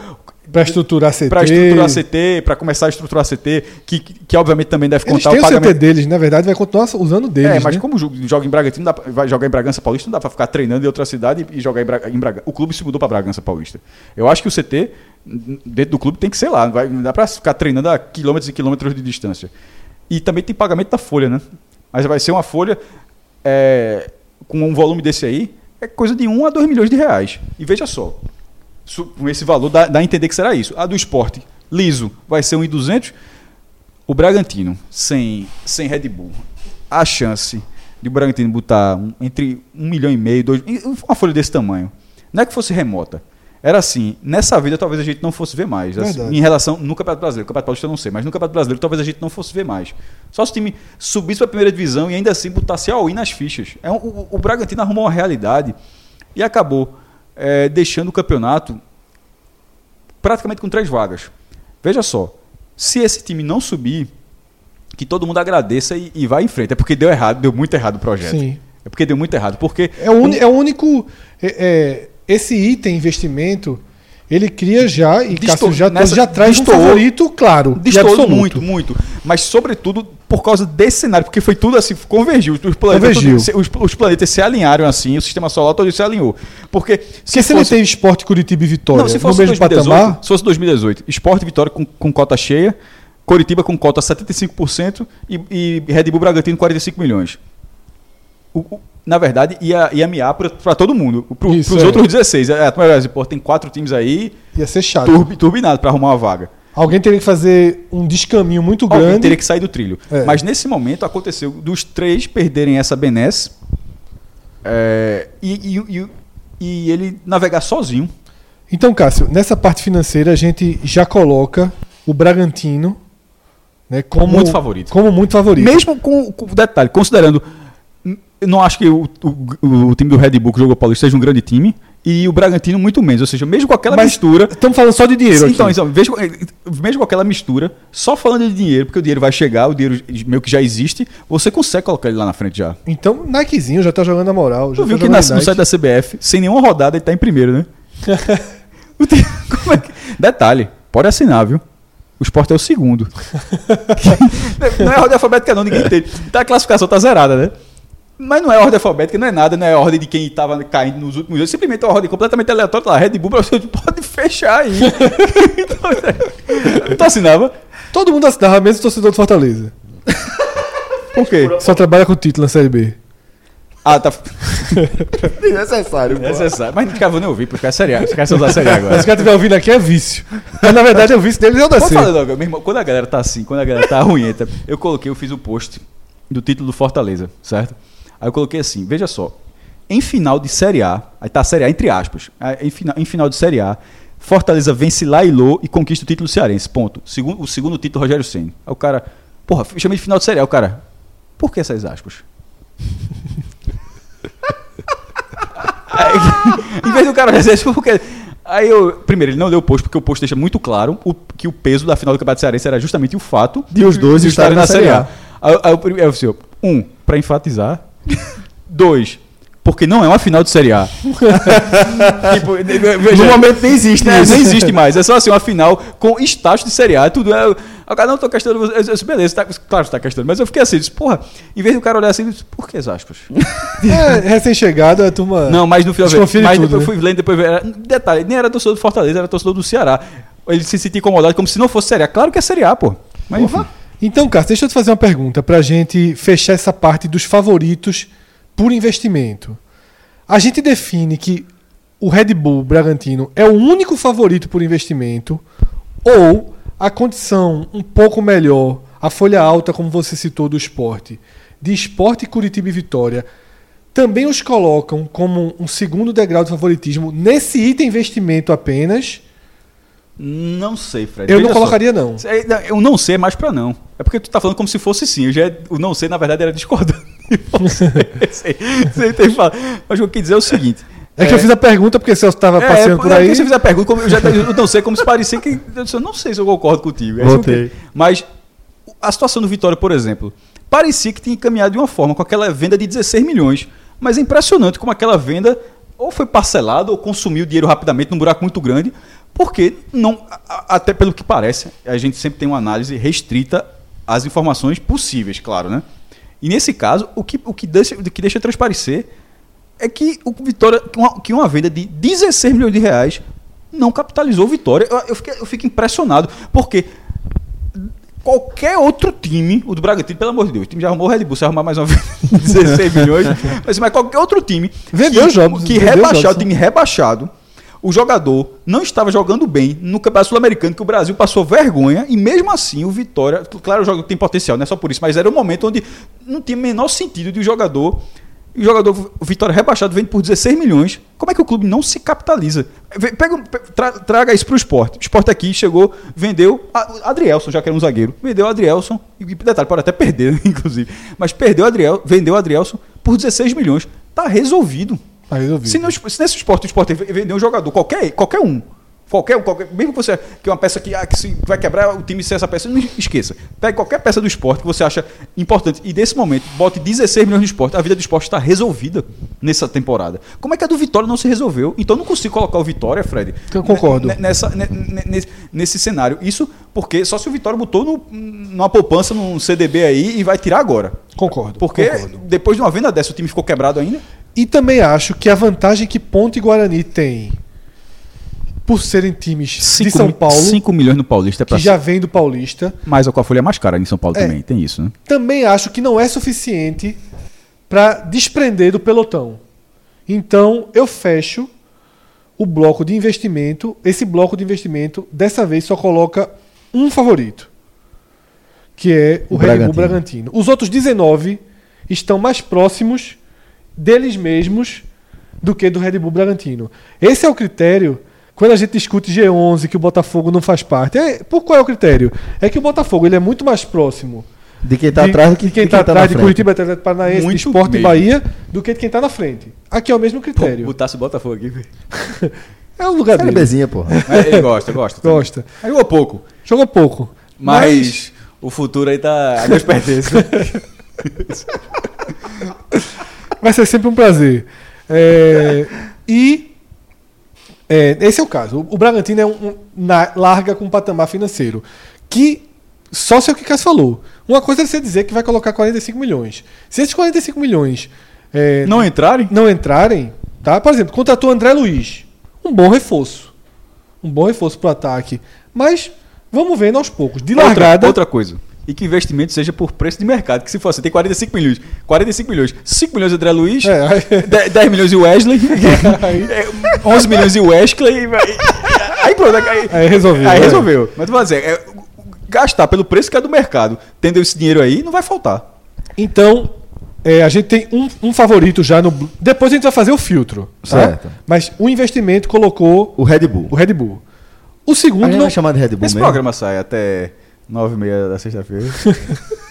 Pra estruturar CT. para estruturar a CT, para começar a estruturar a CT, que, que, que obviamente também deve Eles contar têm o o CT pagamento. deles, na verdade, vai continuar usando o deles. É, mas né? como jo- joga em Bragantino, dá vai jogar em Bragança Paulista, não dá pra ficar treinando em outra cidade e jogar em, Braga, em Bragança. O clube se mudou pra Bragança Paulista. Eu acho que o CT, dentro do clube, tem que ser lá. Não, vai, não dá pra ficar treinando a quilômetros e quilômetros de distância. E também tem pagamento da folha, né? Mas vai ser uma folha é, com um volume desse aí, é coisa de 1 a 2 milhões de reais. E veja só, com esse valor dá, dá a entender que será isso. A do esporte, liso, vai ser 1,200. O Bragantino, sem, sem Red Bull, a chance de o Bragantino botar um- entre um milhão e meio, dois, uma folha desse tamanho, não é que fosse remota. Era assim, nessa vida talvez a gente não fosse ver mais. assim, em relação no Campeonato Brasileiro, Campeonato Paulista eu não sei, mas no Campeonato Brasileiro talvez a gente não fosse ver mais. Só se o time subisse para a primeira divisão e ainda assim botasse all-in nas fichas. É um- o, o Bragantino arrumou uma realidade e acabou eh, deixando o campeonato praticamente com três vagas. Veja só, se esse time não subir, que todo mundo agradeça e, e vá em frente. É porque deu errado, deu muito errado o projeto. Sim. É porque deu muito errado. Porque É o, uni- é o único. é- é, esse item investimento, ele cria já, e Distor- Cássio já, nessa- já traz um destoou- favorito claro. absoluto. muito, muito. Mas, sobretudo, por causa desse cenário, porque foi tudo assim, convergiu. Os planetas, Convergiu. os, os planetas se alinharam assim, o sistema solar todo se alinhou. Porque se ele fosse- tem esporte Curitiba e Vitória Não, se no fosse mesmo 2018, patamar, se fosse 2018, Esporte Vitória com, com cota cheia, Coritiba com cota 75% e, e Red Bull Bragantino 45 milhões. O- o- na verdade, ia, ia miar para todo mundo. Para os é. outros 16. É, pô, tem quatro times aí ia ser chato. turbi, turbinados para arrumar uma vaga. Alguém teria que fazer um descaminho muito Alguém grande. teria que sair do trilho. É. Mas nesse momento aconteceu dos três perderem essa benesse é, e, e- e- e ele navegar sozinho. Então, Cássio, nessa parte financeira a gente já coloca o Bragantino né, como Muito favorito. Como muito favorito. Mesmo com, com detalhe, considerando. Eu não acho que o, o- o time do Red Bull que jogou Paulista seja um grande time. E o Bragantino muito menos. Ou seja, mesmo com aquela Mas mistura. Estamos falando só de dinheiro Sim, então, então mesmo, mesmo com aquela mistura, só falando de dinheiro, porque o dinheiro vai chegar, o dinheiro meio que já existe, você consegue colocar ele lá na frente já. Então, Nikezinho já tá jogando a moral. Já Tu viu tá que nasce no site da CBF, sem nenhuma rodada, ele tá em primeiro, né? <laughs> É que- Detalhe, pode assinar, viu? O esporte é o segundo. <laughs> <laughs> não é ordem alfabética, não, ninguém entende. Então a classificação tá zerada, né? Mas não é ordem alfabética, não é nada, não é ordem de quem tava caindo nos últimos anos. Simplesmente é uma ordem completamente aleatória. Tá lá, Red Bull, você <laughs> pode fechar aí. <laughs> tu assinava? Todo mundo assinava, mesmo o torcedor do Fortaleza. <laughs> Por quê? Só trabalha com título na Série B. Ah, tá. Desnecessário. pô. Necessário. Mas não quero nem ouvir, porque é série A. Os caras são da série A agora. Se o cara estiver ouvindo aqui, é vício. Mas na verdade, é o vício deles é o Vou meu irmão, quando a galera tá assim, quando a galera tá ruimenta, eu coloquei, eu fiz o post do título do Fortaleza, certo? Aí eu coloquei assim, veja só, em final de Série A, aí tá a Série A entre aspas, em, final, em final de Série A, Fortaleza vence Lailô e conquista o título cearense, ponto. Segundo, o segundo título, Rogério Senna. Aí o cara, porra, chamei de final de Série A, o cara, por que essas aspas? <laughs> Aí, em vez do cara dizer isso, porque. Aí eu. Primeiro, ele não leu o post, porque o post deixa muito claro o, que o peso da final do Campeonato Cearense era justamente o fato De os dois estarem na Série A. Aí, eu- eu assim, ó, um, pra enfatizar. Dois, porque não é uma final de Série A. <laughs> tipo, veja, No momento nem existe é, isso. nem <laughs> existe mais. É só assim, uma final com estágio de Série A. Tudo é. O cara não tô questionando. Eu disse, beleza, tá, claro que tá questionando. Mas eu fiquei assim, disse, porra, em vez do cara olhar assim, disse, por que as aspas? <laughs> É, recém-chegado, a turma. Não, mas no final. Mas tudo, depois né? eu fui lendo, depois. Era, detalhe, nem era torcedor do Fortaleza, era torcedor do Ceará. Ele se sentia incomodado como se não fosse Série A. Claro que é Série A, pô. Mas enfim. Então, Cássio, deixa eu te fazer uma pergunta pra gente fechar essa parte dos favoritos por investimento. A gente define que o Red Bull Bragantino é o único favorito por investimento ou a condição um pouco melhor, a folha alta, como você citou, do esporte, de esporte Curitiba e Vitória, também os colocam como um segundo degrau de favoritismo nesse item investimento apenas? Não sei, Fred. Eu Veja não colocaria, não. É, não, Eu não sei é mais pra não. É porque tu tá falando como se fosse sim. Eu já, o não sei, na verdade, era discordando <laughs> de você. <laughs> Falado. Mas o que eu quis dizer é o seguinte. É que eu fiz a pergunta porque você estava passeando por é aí. porque você fizer a pergunta, como eu, já, eu não sei como se parecia que. Eu, disse, eu não sei se eu concordo contigo. É que Voltei. Mas a situação do Vitória, por exemplo, parecia que tinha caminhado de uma forma com aquela venda de 16 milhões. Mas é impressionante como aquela venda ou foi parcelada ou consumiu dinheiro rapidamente num buraco muito grande, porque não, até pelo que parece, a gente sempre tem uma análise restrita às informações possíveis, claro, né? E nesse caso, o que, o que, deixa, o que deixa transparecer é que o Vitória, que uma, que uma venda de 16 milhões de reais não capitalizou o Vitória. Eu, eu, fiquei- eu fico impressionado, porque qualquer outro time, o do Bragantino, pelo amor de Deus, o time já arrumou o Red Bull, se arrumar mais uma <laughs> vez 16 milhões, mas, mas qualquer outro time Vendeu que, jogos, que vendeu rebaixar, jogos, o time rebaixado, O jogador não estava jogando bem no Campeonato Sul-Americano, que o Brasil passou vergonha, e mesmo assim o Vitória. Claro, o jogador tem potencial, não é só por isso, mas era um momento onde não tinha menor sentido de o jogador. E o jogador o Vitória rebaixado vende por 16 milhões. Como é que o clube não se capitaliza? Pega, um- pe- tra- traga isso para o esporte. O esporte aqui chegou, vendeu a- Adrielson, já que era um zagueiro. Vendeu o Adrielson. E detalhe, pode até perder, <laughs> inclusive. Mas perdeu Adriel, vendeu o Adrielson por 16 milhões. Tá resolvido. Se, não- se nesse esporte o esporte vender um jogador, qualquer, qualquer um, qualquer, um, qualquer mesmo que você que é uma peça que, ah, que se vai quebrar o time ser essa peça, não esqueça. Pegue qualquer peça do esporte que você acha importante e desse momento bote 16 milhões no esporte, a vida do esporte está resolvida nessa temporada. Como é que a do Vitória não se resolveu? Então eu não consigo colocar o Vitória, Fred. Eu concordo. ne- Nessa, ne- ne- nesse, nesse cenário. Isso porque só se o Vitória botou no, numa poupança, num CDB aí e vai tirar agora. Concordo. Porque concordo. depois de uma venda dessa o time ficou quebrado ainda. E também acho que a vantagem que Ponte e Guarani têm por serem times de São Paulo, 5 milhões no Paulista é que já vem do Paulista, Mas a Folha é mais cara em São Paulo É. também, tem isso, né? também acho que não é suficiente para desprender do pelotão. Então, eu fecho o bloco de investimento. Esse bloco de investimento, dessa vez, só coloca um favorito, que é o, O Red Bull. Bragantino. Os outros 19 estão mais próximos deles mesmos do que do Red Bull Bragantino. Esse é o critério. Quando a gente discute G11, que o Botafogo não faz parte, é, por qual é o critério? É que o Botafogo ele é muito mais próximo De quem tá de- atrás do que de quem está na atrás de frente. Curitiba, Atlético Paranaense, de Muito Esporte e. Bahia, do que de quem está na frente. Aqui é o mesmo critério. Botasse o Botafogo aqui, <laughs> é o lugar dele. Bzinha, porra. Mas Ele gosta, gosta. Gosta. Aí jogou pouco. Jogou pouco. Mas, o futuro aí tá. A Deus pertence. <laughs> Vai ser sempre um prazer. É, e é, esse é o caso. O, o Bragantino é um, um- na- larga com um patamar financeiro. Que só se é o que Cássio falou. Uma coisa é você dizer que vai colocar 45 milhões. Se esses 45 milhões é, Não entrarem? não entrarem, tá? Por exemplo, contratou André Luiz. Um bom reforço. Um bom reforço pro ataque. Mas vamos vendo aos poucos. De Outra, largada. outra coisa. E que o investimento seja por preço de mercado. Que se for assim, tem 45 milhões. 45 milhões. 5 milhões André Luiz. É, aí- 10, 10 milhões <laughs> <laughs> e Wesley. Aí- é, 11 milhões e o Wesley. Aí, aí pronto. Aí, Aí resolveu, Aí é. resolveu. Mas tu vai dizer, é, gastar pelo preço que é do mercado, tendo esse dinheiro aí, não vai faltar. Então, é, a gente tem um, um favorito já no. Depois a gente vai fazer o filtro. Tá? Certo. Mas o investimento colocou O Red Bull. o Red Bull. O A segundo gente não. vai chamar de Red Bull Esse mesmo? programa sai até 9h30 da sexta-feira. <laughs>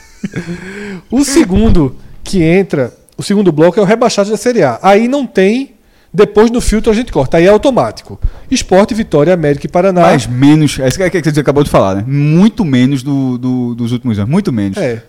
O segundo que entra, o segundo bloco é o rebaixado da Série A. Aí não tem. Depois do filtro a gente corta. Aí é automático. Esporte, Vitória, América e Paraná. Mas menos, é isso que que você acabou de falar, né? Muito menos do, do- dos últimos anos. Muito menos. É.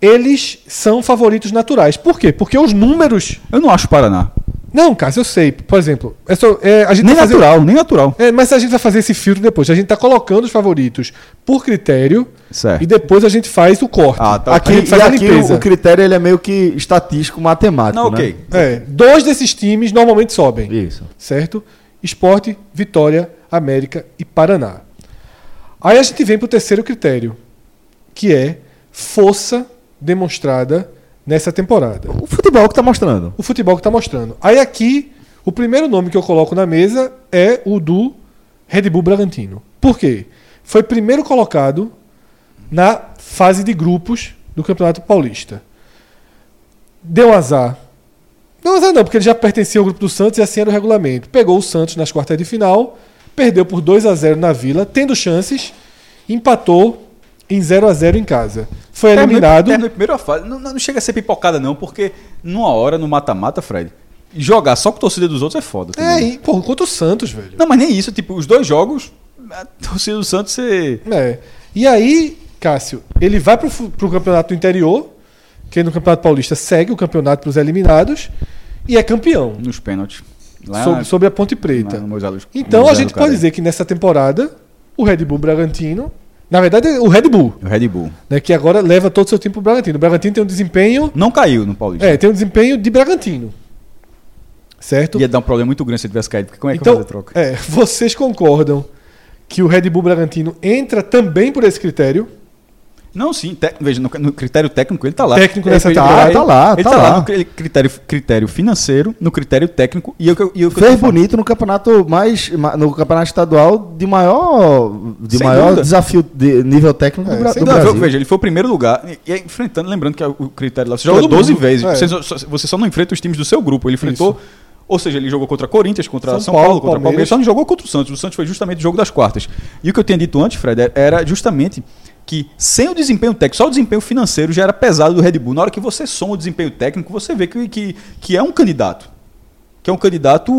Eles são favoritos naturais. Por quê? Porque os números. Eu não acho o Paraná. Não, Cássio, eu sei. Por exemplo, é só- é, a gente Nem vai fazer- natural, nem natural. É, mas a gente vai fazer esse filtro depois. A gente está colocando os favoritos por critério Certo. e depois a gente faz o corte. Ah, tá. Aqui a Aqui, gente faz e a aqui limpeza. o, o critério ele é meio que estatístico, matemático. Não, né? ok. É, dois desses times normalmente sobem, Isso. certo? Esporte, Vitória, América e Paraná. Aí a gente vem para o terceiro critério, que é força demonstrada nessa temporada. O futebol que tá mostrando. O futebol que está mostrando. Aí aqui, o primeiro nome que eu coloco na mesa é o do Red Bull Bragantino. Por quê? Foi primeiro colocado na fase de grupos do Campeonato Paulista. Deu azar. Deu azar não, porque ele já pertencia ao grupo do Santos e assim era o regulamento. Pegou o Santos nas quartas de final, perdeu por 2 a 0 na Vila, tendo chances, empatou em 0 a 0 em casa. Foi eliminado. Terminou em primeira fase. Não, não chega a ser pipocada, não, porque numa hora, no mata-mata, Fred, jogar só com a torcida dos outros é foda. É, e, pô, contra o Santos, velho. Não, mas nem isso. Tipo, os dois jogos, a torcida do Santos, você. É. E aí, Cássio, ele vai pro, pro campeonato do interior, que no Campeonato Paulista segue o campeonato para os eliminados, e é campeão. Nos pênaltis. Lá Sob, sobre a Ponte Preta. no Moisés Então a Moisés gente do Caré. pode dizer que nessa temporada, o Red Bull Bragantino. Na verdade, o Red Bull, O Red Bull. né, que agora leva todo o seu tempo pro Bragantino. O Bragantino tem um desempenho. Não caiu no Paulista. É, tem um desempenho de Bragantino. Certo? Ia dar um problema muito grande se ele tivesse caído, porque como é que Então, vai fazer troca? é, vocês concordam que o Red Bull Bragantino entra também por esse critério? Não, sim, te- veja, no, no critério técnico ele tá lá. Técnico nessa ele- temporada. ele- Tá lá, Ele tá tá, lá. lá. no cri- critério, critério financeiro, no critério técnico e eu, e eu, Fez bonito no campeonato mais ma- no campeonato estadual de maior de Sem maior dúvida. desafio de nível técnico do, Sem do dúvida, Brasil. veja, ele foi o primeiro lugar. E, e enfrentando, lembrando que é o critério lá, você joga Todo 12 mundo, vezes. é. Você, só, você só não enfrenta os times do seu grupo. Ele enfrentou. Ou seja, ele jogou contra Corinthians, contra São, São Paulo, Paulo, contra Palmeiras. Palmeiras. Só não jogou contra o Santos. O Santos foi justamente o jogo das quartas. E o que eu tinha dito antes, Fred, era justamente que sem o desempenho técnico, só o desempenho financeiro já era pesado do Red Bull. Na hora que você soma o desempenho técnico, você vê que, que, que é um candidato. Que é um candidato.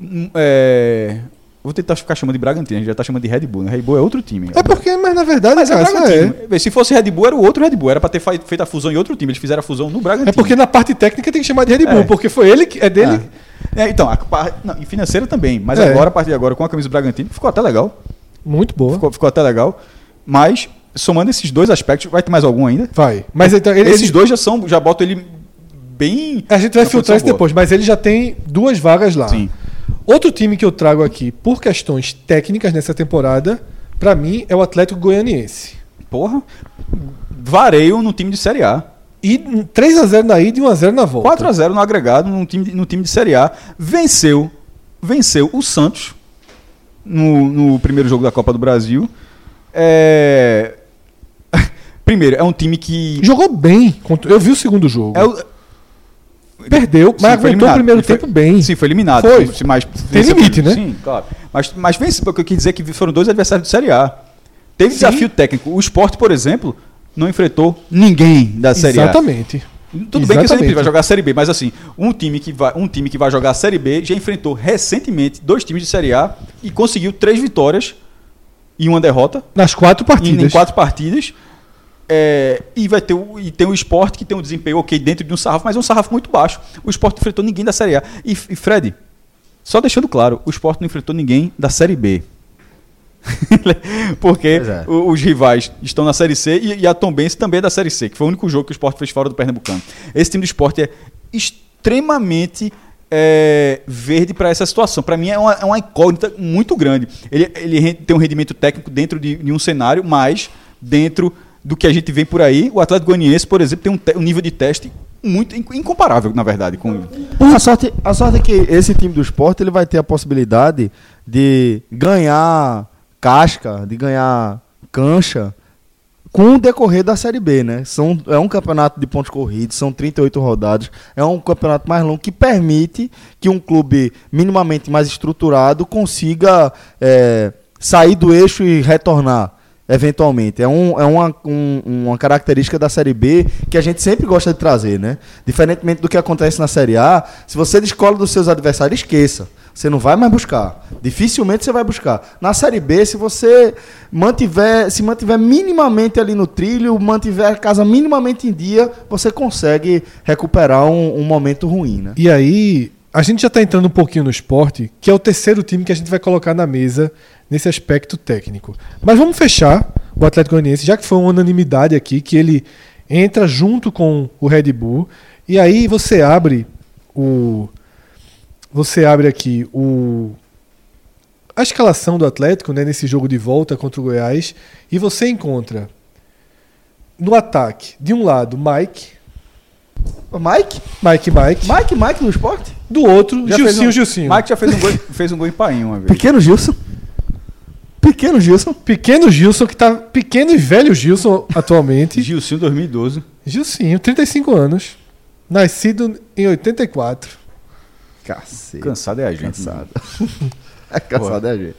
hum, é, Vou tentar ficar chamando de Bragantino, a gente já tá chamando de Red Bull. Né? Red Bull é outro time. É porque, mas na verdade, Mas é cara, Bragantino. é. Se fosse Red Bull, era o outro Red Bull. Era pra ter feito a fusão em outro time. Eles fizeram a fusão no Bragantino. É porque na parte técnica tem que chamar de Red Bull, É. porque foi ele que é dele. É, então, a, não, e financeira também. Mas É. agora, a partir de agora, com a camisa do Bragantino, ficou até legal. Muito boa. Ficou, ficou até legal. Mas, somando esses dois aspectos, vai ter mais algum ainda? Vai. Mas então, ele, Esses ele- dois já são, já botam ele bem. A gente vai filtrar isso boa. depois, mas ele já tem duas vagas lá. Sim. Outro time que eu trago aqui por questões técnicas nessa temporada, pra mim, é o Atlético Goianiense. Porra. Vareio no time de Série A. E 3 a 0 na ida e 1 a 0 na volta. 4 a 0 no agregado no time, de- no time de Série A. Venceu, venceu o Santos no, no primeiro jogo da Copa do Brasil. É... Primeiro, é um time que. Jogou bem. Eu vi o segundo jogo. É o... Perdeu, Sim, mas foi aguentou o primeiro foi- tempo bem. Sim, foi eliminado. Foi. Sim, Mas Tem venceu- limite, né? Sim, claro. Mas, mas vence, porque eu quis dizer que foram dois adversários de Série A. Teve Sim. desafio técnico. O Sport, por exemplo, não enfrentou ninguém da Série A. Exatamente. Tudo bem que você Exatamente. vai jogar a Série B, mas assim, um time, que vai, um time que vai jogar a Série B já enfrentou recentemente dois times de Série A e conseguiu três vitórias e uma derrota Nas quatro em, partidas. em quatro partidas. É, e vai ter o, e tem o esporte que tem um desempenho ok dentro de um sarrafo, mas é um sarrafo muito baixo. O esporte não enfrentou ninguém da Série A. E, e Fred, só deixando claro, o esporte não enfrentou ninguém da Série B. <laughs> Porque é. os rivais estão na Série C e, e a Tombense também é da Série C, que foi o único jogo que o esporte fez fora do Pernambucano. Esse time do esporte é extremamente é, verde para essa situação. Para mim é uma, é uma incógnita muito grande. Ele, ele tem um rendimento técnico dentro de, de um cenário, mas dentro do que a gente vê por aí, o Atlético Goianiense, por exemplo, tem um, um nível de teste muito inc- incomparável, na verdade, com A sorte, a sorte é que esse time do esporte ele vai ter a possibilidade de ganhar casca, de ganhar cancha com o decorrer da Série B, né? São, é um campeonato de pontos corridos, são 38 rodadas, é um campeonato mais longo que permite que um clube minimamente mais estruturado consiga é, sair do eixo e retornar eventualmente. É, um, é uma, um- uma característica da Série B que a gente sempre gosta de trazer, né? Diferentemente do que acontece na Série A, se você descola dos seus adversários, esqueça. Você não vai mais buscar. Dificilmente você vai buscar. Na Série B, se você mantiver, se mantiver minimamente ali no trilho, mantiver a casa minimamente em dia, você consegue recuperar um, um momento ruim, né? E aí, a gente já está entrando um pouquinho no esporte, que é o terceiro time que a gente vai colocar na mesa nesse aspecto técnico. Mas vamos fechar o Atlético Goianiense, já que foi uma unanimidade aqui, que ele entra junto com o Red Bull. E aí você abre o. Você abre aqui o. A escalação do Atlético né, nesse jogo de volta contra o Goiás. E você encontra no ataque, de um lado, Mike. Mike? Mike, Mike. Mike, Mike no esporte? Do outro, Já Gilcinho, um- Gilcinho. Mike já fez um gol, fez um gol em Painho uma vez. Pequeno Gilson. Pequeno Gilson. Pequeno Gilson, que tá. Pequeno e velho Gilson atualmente. <laughs> Gilcinho 2012. Gilcinho, 35 anos. Nascido em 84. Cacete. Cansado é a gente. Cansado. <laughs> É cansado é a gente.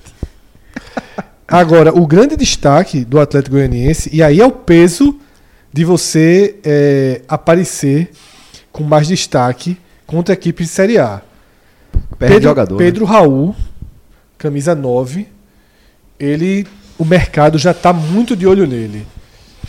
<laughs> Agora, o grande destaque do Atlético Goianiense, e aí é o peso de você é, aparecer com mais destaque contra a equipe de Série A. Perde Pedro, jogador. né? Pedro Raul, camisa 9, ele, o mercado já está muito de olho nele.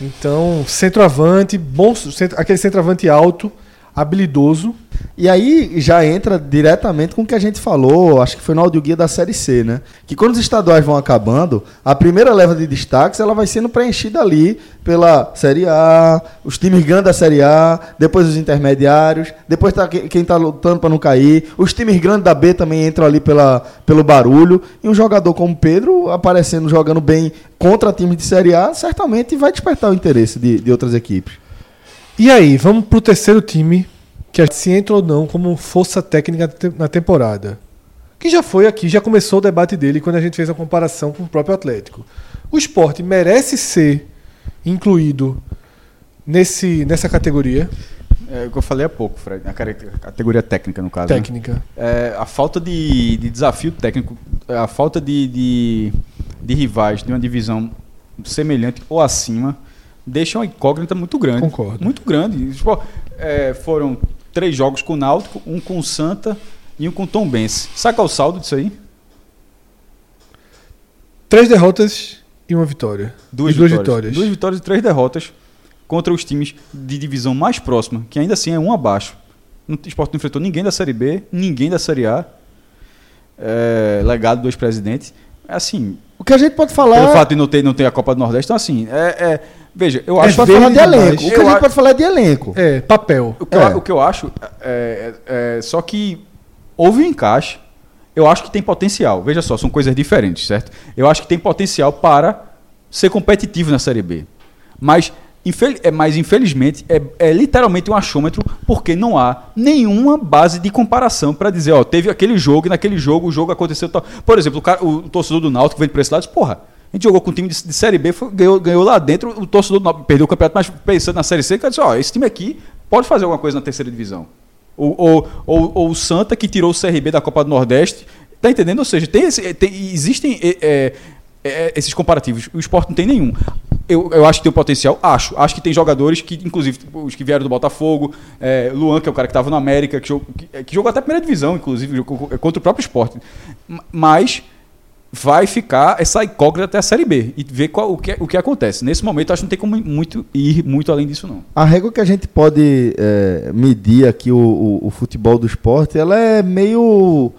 Então, centroavante, bom, centro- aquele centroavante alto, habilidoso. E aí já entra diretamente com o que a gente falou, acho que foi no audioguia da Série C, né? Que quando os estaduais vão acabando, a primeira leva de destaques ela vai sendo preenchida ali pela Série A, os times grandes da Série A, depois os intermediários, depois tá que- quem tá lutando para não cair, os times grandes da B também entram ali pela, pelo barulho, e um jogador como Pedro aparecendo, jogando bem contra times de Série A, certamente vai despertar o interesse de, de outras equipes. E aí, vamos pro terceiro time, que se entra ou não como força técnica na temporada. Que já foi aqui, já começou o debate dele quando a gente fez a comparação com o próprio Atlético. O esporte merece ser incluído nesse, nessa categoria É o que eu falei há pouco, Fred, na categoria técnica, no caso. né? técnica. É, a falta de, de desafio técnico, a falta de, de, de rivais de uma divisão semelhante ou acima, deixa uma incógnita muito grande. Concordo. Muito grande. Tipo, é, foram três jogos com o Náutico, um com o Santa e um com o Tom Benz. Saca o saldo disso aí? Três derrotas e uma vitória. Duas, duas vitórias. vitórias. Duas vitórias e três derrotas contra os times de divisão mais próxima, que ainda assim é um abaixo. O esporte não enfrentou ninguém da Série B, ninguém da Série A. É, legado do ex-presidente. É assim, O que a gente pode falar. pelo fato de não ter, não ter a Copa do Nordeste, então assim, é, é- veja, eu a acho gente pode falar de elenco. O que Eu a gente pode falar é de elenco. É, papel. o que, eu, É. o que eu acho é, é- é só que houve um encaixe. Eu acho que tem potencial. Veja só, são coisas diferentes, certo? Eu acho que tem potencial para ser competitivo na Série B. Mas, infel- é, mas infelizmente, é, é literalmente um achômetro, porque não há nenhuma base de comparação para dizer, ó, teve aquele jogo e naquele jogo o jogo aconteceu tal. Por exemplo, o, cara- o torcedor do Náutico vem para esse lado diz, porra, a gente jogou com um time de, de Série B, foi- ganhou, ganhou lá dentro, o torcedor do Náutico perdeu o campeonato, mas pensando na Série C, o cara disse, ó, esse time aqui pode fazer alguma coisa na terceira divisão. Ou, ou, ou, ou o Santa que tirou o CRB da Copa do Nordeste. Tá entendendo? Ou seja, tem esse- tem- existem é, é, é, esses comparativos. O esporte não tem nenhum. Eu, eu acho que tem um potencial, acho. Acho que tem jogadores que, inclusive, os que vieram do Botafogo, é, Luan, que é o cara que estava no América, que jogou, que, que jogou até a primeira divisão, inclusive, contra o próprio esporte. Mas vai ficar essa incógnita até a Série B e ver qual, o, que, o que acontece. Nesse momento, acho que não tem como muito ir muito além disso, não. A régua que a gente pode é, medir aqui o, o- o futebol do esporte, ela é meio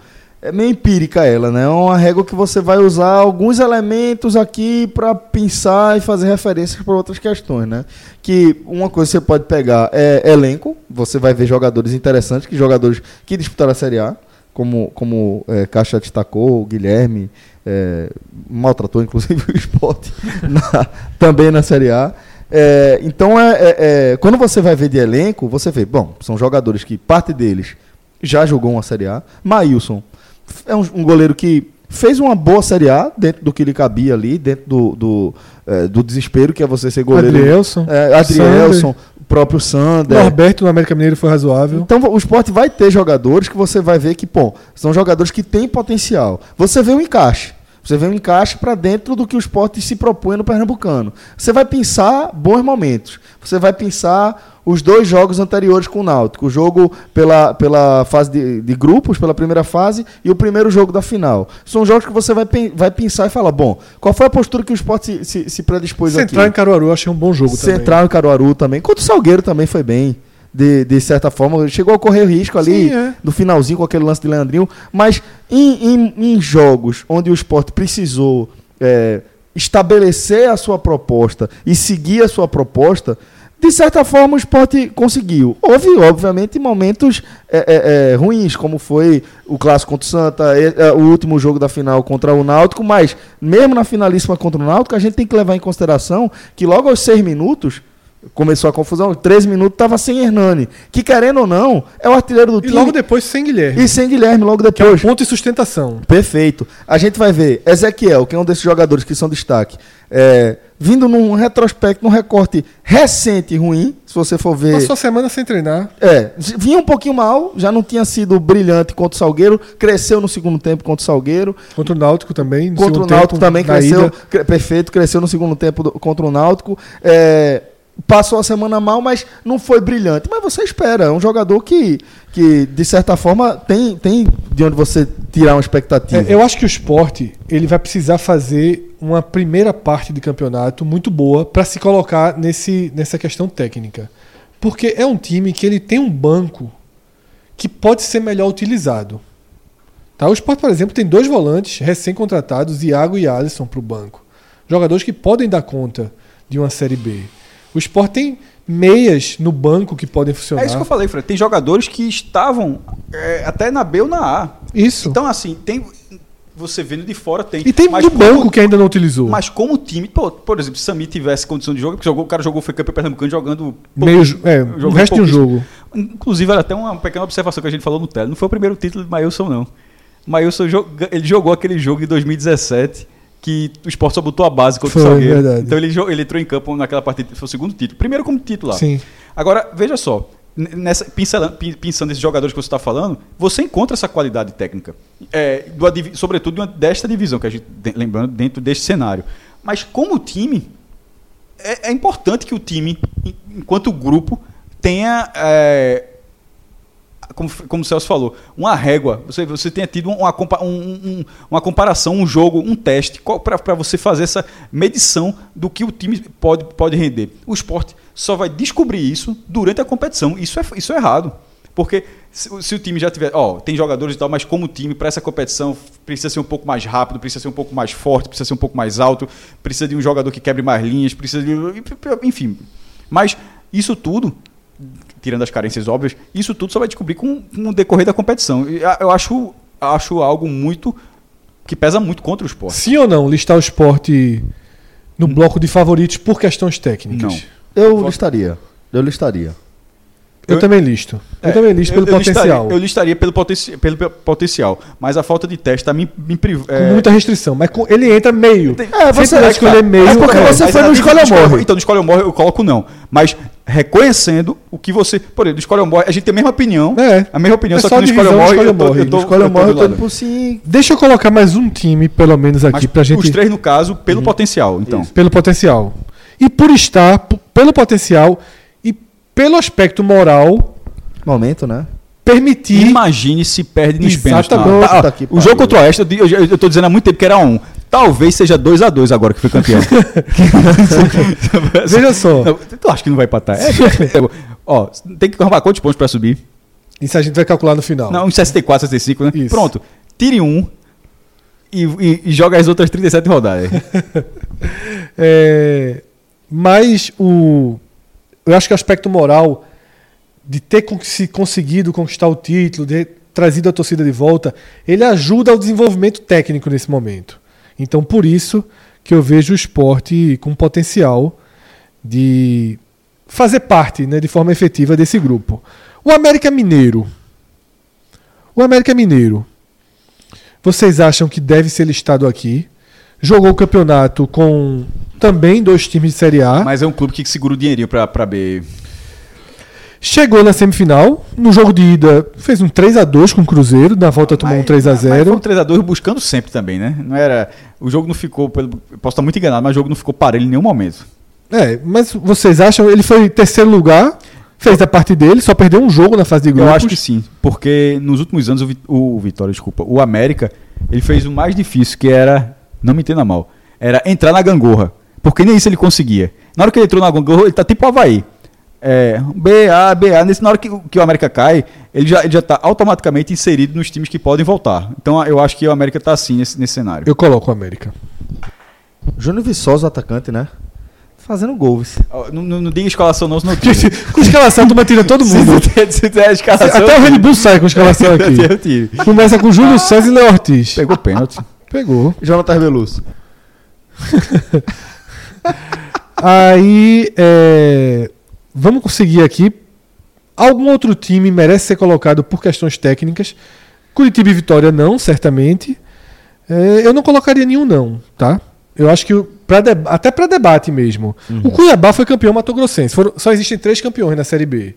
é meio empírica ela, né? É uma régua que você vai usar alguns elementos aqui para pensar e fazer referências para outras questões, né? Que uma coisa que você pode pegar é elenco, você vai ver jogadores interessantes, que jogadores que disputaram a Série A, como como é, Caixa destacou, Guilherme é, maltratou inclusive <laughs> o esporte na- também na Série A. É, então, é, é- é, quando você vai ver de elenco, você vê, bom, são jogadores que parte deles já jogou uma Série A. Maílson é um, um goleiro que fez uma boa Série A dentro do que lhe cabia ali, dentro do, do, é, do desespero que é você ser goleiro. Adrielson. É, Adrielson, o próprio Sander. Norberto no América Mineiro foi razoável. Então o esporte vai ter jogadores que você vai ver que, pô, são jogadores que têm potencial. Você vê um encaixe. Você vê um encaixe para dentro do que o esporte se propõe no Pernambucano. Você vai pensar bons momentos. Você vai pensar os dois jogos anteriores com o Náutico. O jogo pela, pela fase de, de grupos, pela primeira fase, e o primeiro jogo da final. São jogos que você vai, vai pensar e falar, bom, qual foi a postura que o esporte se, se, se predispôs aqui? Central em Caruaru, achei um bom jogo também. Central em Caruaru também. Contra o Salgueiro também foi bem. De, de certa forma, chegou a correr risco ali Sim, é. no finalzinho com aquele lance de Leandrinho. Mas em, em- em jogos onde o esporte precisou é, estabelecer a sua proposta e seguir a sua proposta, de certa forma o esporte conseguiu. Houve, obviamente, momentos é, é, é, ruins, como foi o clássico contra o Santa, é, é, o último jogo da final contra o Náutico, mas mesmo na finalíssima contra o Náutico, a gente tem que levar em consideração que logo aos seis minutos começou a confusão, 13 minutos estava sem Hernani, que querendo ou não, é o artilheiro do E time. logo depois sem Guilherme. E sem Guilherme logo Que é um depois. ponto de sustentação. Perfeito. A gente vai ver Ezequiel, que é um desses jogadores que são destaque, é, vindo num retrospecto, num recorte recente e ruim, se você for ver. Passou a semana sem treinar. É, vinha um pouquinho mal, já não tinha sido brilhante contra o Salgueiro, cresceu no segundo tempo contra o Salgueiro, Contra o Náutico também. contra o Náutico tempo, também cresceu, cre- perfeito, cresceu no segundo tempo do- contra o Náutico. É, passou a semana mal, mas não foi brilhante. Mas você espera, é um jogador que, que de certa forma, tem, tem de onde você tirar uma expectativa. É, eu acho que o esporte ele vai precisar fazer uma primeira parte de campeonato muito boa para se colocar nesse, nessa questão técnica. Porque é um time que ele tem um banco que pode ser melhor utilizado. Tá? O Sport, por exemplo, tem dois volantes recém-contratados, Iago e Alisson, para o banco. Jogadores que podem dar conta de uma Série B. O Sport tem meias no banco que podem funcionar. É isso que eu falei, Fred. Tem jogadores que estavam é, até na B ou na A. Isso. Então, assim, tem. Você vendo de fora tem. e tem mas do como- banco que ainda não utilizou. Mas como time, pô, por exemplo, se Sami tivesse condição de jogo, porque jogou, o cara jogou, foi campeão pernambucano jogando. Meio, é, o jogou resto de um jogo. Inclusive, era até uma pequena observação que a gente falou no tele. Não foi o primeiro título de Mailson, não. Mailson ele jogou aquele jogo em 2017 que o Sport só botou a base contra Foi, o Salgueiro. verdade. Então ele, ele entrou em campo naquela partida, foi o segundo título. Primeiro como titular. Sim. Agora, veja só, nessa, pincelando, pin- pensando nesses jogadores que você está falando, você encontra essa qualidade técnica. É, do sobretudo uma- desta divisão, que a gente, lembrando, dentro deste cenário. Mas como time, é, é importante que o time, en- enquanto grupo, tenha. é, como, como o Celso falou, uma régua. Você, você tenha tido uma, um- um- uma comparação, um jogo, um teste, para você fazer essa medição do que o time pode, pode render. O esporte só vai descobrir isso durante a competição. Isso é, isso é errado. Porque se, se o time já tiver. Ó, tem jogadores e tal, mas como time, para essa competição, precisa ser um pouco mais rápido, precisa ser um pouco mais forte, precisa ser um pouco mais alto, precisa de um jogador que quebre mais linhas, precisa de. Enfim. Mas isso tudo tirando as carências óbvias, isso tudo só vai descobrir com, com o decorrer da competição. E eu acho, acho algo muito que pesa muito contra o esporte. Sim ou não listar o esporte no bloco de favoritos por questões técnicas? Não. Eu listaria. Eu listaria. Eu, Eu- também listo. Eu também listo pelo eu potencial. Listaria, eu listaria pelo, potenci pelo pe- potencial, mas a falta de teste tá me, me priv- Com é, muita restrição. Mas com- ele entra meio. É, você vai escolher meio. É porque é. você foi no que- escolha ou escolhe- morre. Então, no escolha ou morre eu coloco não. Mas reconhecendo o que você. Por exemplo, no escolha ou morre, a gente tem a mesma opinião. É. A mesma opinião, É só só que no escolha ou morre. escolha ou morre. eu tô- No escolha ou eu tô morre, eu do tô lado. indo por sim. Deixa eu colocar mais um time, pelo menos, aqui, Mas pra gente. Os três, no caso, pelo potencial. Então. Pelo potencial. E por estar, pelo potencial e pelo aspecto moral, Momento, né? permitir. Imagine se perde nos pênaltis. Tá, o jogo contra o Oeste, eu, eu, eu tô dizendo há muito tempo que era um. Talvez seja 2x2 agora que foi campeão. <laughs> Veja só. Não, tu acha que não vai empatar? É, é, <laughs> ó, tem que arrumar quantos pontos pra subir? Isso a gente vai calcular no final. Não, uns 64, 65, né? Isso. Pronto. Tire um e, e- e joga as outras 37 rodadas. <laughs> É, mas o. Eu acho que o aspecto moral de ter se conseguido conquistar o título, de ter trazido a torcida de volta, ele ajuda ao desenvolvimento técnico nesse momento. Então, por isso que eu vejo o esporte com potencial de fazer parte né, de forma efetiva desse grupo. O América Mineiro. O América Mineiro. Vocês acham que deve ser listado aqui? Jogou o campeonato com também dois times de Série A. Mas é um clube que segura o dinheirinho pra B. Chegou na semifinal. No jogo de ida, fez um 3 a 2 com o Cruzeiro. Na volta tomou um 3 a Mas foi 0 um 3x2 buscando sempre também, né? Não era. O jogo não ficou. Posso estar muito enganado, mas o jogo não ficou parelho em nenhum momento. É, mas vocês acham? Ele foi em terceiro lugar, fez a parte dele, só perdeu um jogo na fase de grupos. Eu acho que sim, porque nos últimos anos o, o Vitória, desculpa, o América, ele fez o mais difícil, que era, não me entenda mal, era entrar na gangorra, porque nem isso ele conseguia. Na hora que ele entrou na gangorra, ele tá tipo o Havaí. É, BA, BA, nesse, na hora que, o- que o América cai, ele já, ele já tá automaticamente inserido nos times que podem voltar. Então eu acho que o América tá assim nesse, nesse cenário. Eu coloco o América. Júnior Viçosa, o atacante, né? Fazendo gol. vice. Ó, Não, não, não diga escalação não, senão <laughs> com escalação, tu tira todo <laughs> mundo. Se se escalação, Até o Red Bull sai com escalação <laughs> aqui. Começa com Júlio César e Leo Ortiz. Pegou pênalti. Pegou. Jonathan Veloso. Aí, é, vamos conseguir aqui. Algum outro time merece ser colocado por questões técnicas. Curitiba e Vitória não, certamente. É, eu não colocaria nenhum não, tá? Eu acho que pra até para debate mesmo. O Cuiabá foi campeão matogrossense. Foram- só existem três campeões na Série B: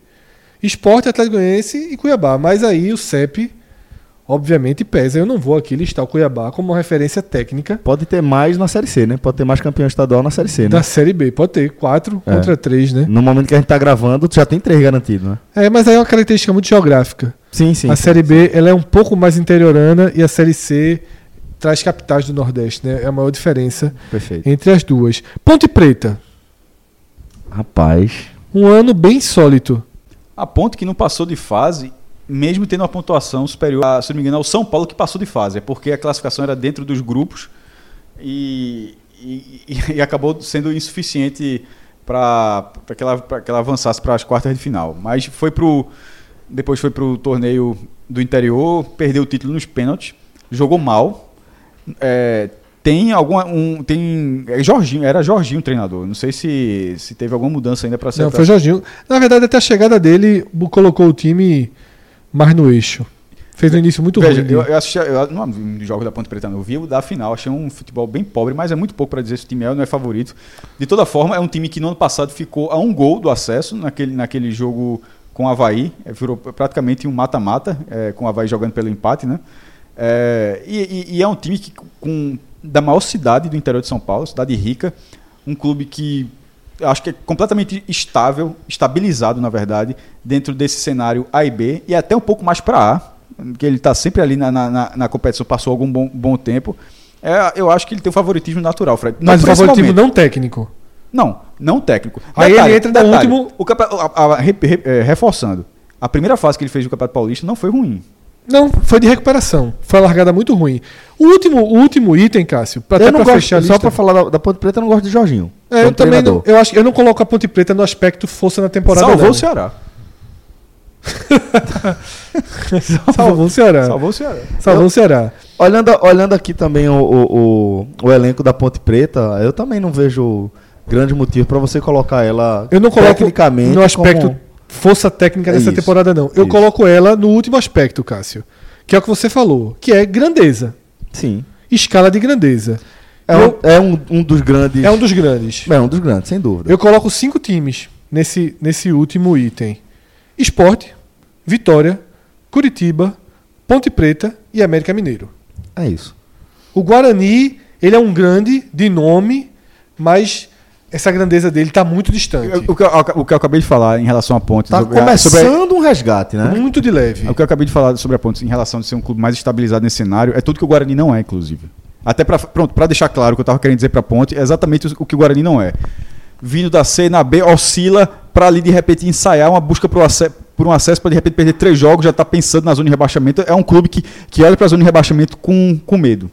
Esporte, Atlético Goianiense e Cuiabá. Mas aí o CEP, obviamente, pesa. Eu não vou aqui listar o Cuiabá como uma referência técnica Pode ter mais na Série C, né? Pode ter mais campeão estadual na Série C, né? da Série B. Pode ter quatro É. contra três, né? No momento que a gente tá gravando, já tem três garantidos, né? É, mas aí é uma característica muito geográfica. Sim, sim. a Série B ela é um pouco mais interiorana e a Série C traz capitais do Nordeste, né? É a maior diferença Perfeito. entre as duas. Ponte Preta, Rapaz. um ano bem insólito. A ponto que não passou de fase mesmo tendo uma pontuação superior, a, se não me engano, ao São Paulo que passou de fase, é porque a classificação era dentro dos grupos e, e, e <laughs> acabou sendo insuficiente para que, ela, que ela avançasse para as quartas de final. Mas foi pro depois foi para o torneio do interior, perdeu o título nos pênaltis, jogou mal. É, tem alguma. Um, tem, é Jorginho, era Jorginho o treinador. Não sei se, se teve alguma mudança ainda para ser. Não, foi Jorginho. Na verdade, até a chegada dele, colocou o time mais no eixo. Fez um início muito Veja, ruim. eu, eu assisti, eu vi jogo da Ponte Preta, não. Eu vi o da final, achei um futebol bem pobre, mas é muito pouco para dizer se o time é ou não é favorito. De toda forma, é um time que no ano passado ficou a um gol do acesso naquele, naquele jogo com o Havaí. É, virou praticamente um mata-mata, é, com o Havaí jogando pelo empate, né? É, e, e, e, é um time que, com, da maior cidade do interior de São Paulo, cidade rica, um clube que acho que é completamente estável, estabilizado, na verdade, dentro desse cenário A e B, e até um pouco mais para A que ele está sempre ali na, na, na, competição, passou algum bom, bom tempo. É, eu acho que ele tem um favoritismo natural, Fred. Mas o favoritismo não técnico. Não, não técnico. Aí detalhe, ele entra no último. O a, a, re, é, reforçando, a primeira fase que ele fez do Campeonato Paulista não foi ruim. Não, foi de recuperação. Foi a largada muito ruim. O último, o último item, Cássio, pra, eu não gosto, fechar Só para falar da, da, Ponte Preta, eu não gosto de Jorginho. É, eu também não, eu, acho, eu não coloco a Ponte Preta no aspecto força na temporada. Salvou não. o Ceará. <laughs> Salvou o Ceará. Salvou o Ceará. Salvou o Ceará. Olhando, olhando aqui também o, o, o, o, elenco da Ponte Preta, eu também não vejo grande motivo para você colocar ela eu não coloco tecnicamente no aspecto como... força técnica dessa Isso. temporada, não. Eu Isso. coloco ela no último aspecto, Cássio, que é o que você falou, que é grandeza. Sim. Escala de grandeza. É, eu, um, é um, um dos grandes. É um dos grandes. É um dos grandes, sem dúvida. Eu coloco cinco times nesse, nesse último item. Esporte, Vitória, Curitiba, Ponte Preta e América Mineiro. É isso. O Guarani, ele é um grande de nome, mas essa grandeza dele está muito distante. O que, eu, o que, eu, acabei de falar em relação à Ponte. Está começando a, um resgate, né? Muito de leve. O que eu acabei de falar sobre a Ponte em relação a ser um clube mais estabilizado nesse cenário é tudo que o Guarani não é, inclusive. Até para pronto, para deixar claro o que eu estava querendo dizer para a Ponte, é exatamente o que o Guarani não é. Vindo da C na B, oscila para ali de repente ensaiar uma busca por um acesso para de repente perder três jogos, já está pensando na zona de rebaixamento. É um clube que, que olha para a zona de rebaixamento com, com medo.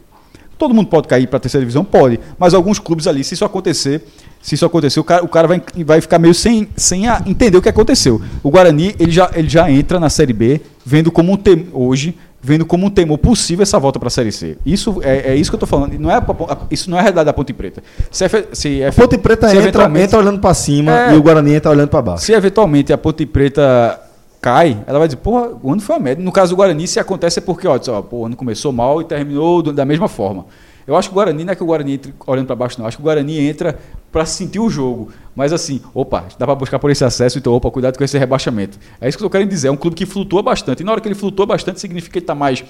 Todo mundo pode cair para a terceira divisão? Pode. Mas alguns clubes ali, se isso acontecer, se isso acontecer, o cara, o cara vai, vai ficar meio sem, sem a, entender o que aconteceu. O Guarani, ele já, ele já entra na Série B, vendo como um tem, hoje, vendo como um temor possível essa volta para a Série C. Isso é, é isso que eu estou falando. Não é, isso não é a realidade da Ponte Preta. Se é, se é, Ponte Preta entra, entra olhando para cima é, e o Guarani entra olhando para baixo. Se eventualmente a Ponte Preta cai, ela vai dizer, porra, o ano foi a média. No caso do Guarani, se acontece é porque, ó, ó pô, o ano começou mal e terminou da mesma forma. Eu acho que o Guarani não é que o Guarani entre olhando para baixo, não. Eu acho que o Guarani entra para sentir o jogo. Mas assim, opa, dá para buscar por esse acesso, então, opa, cuidado com esse rebaixamento. É isso que eu quero dizer. É um clube que flutua bastante. E na hora que ele flutua bastante, significa que ele está mais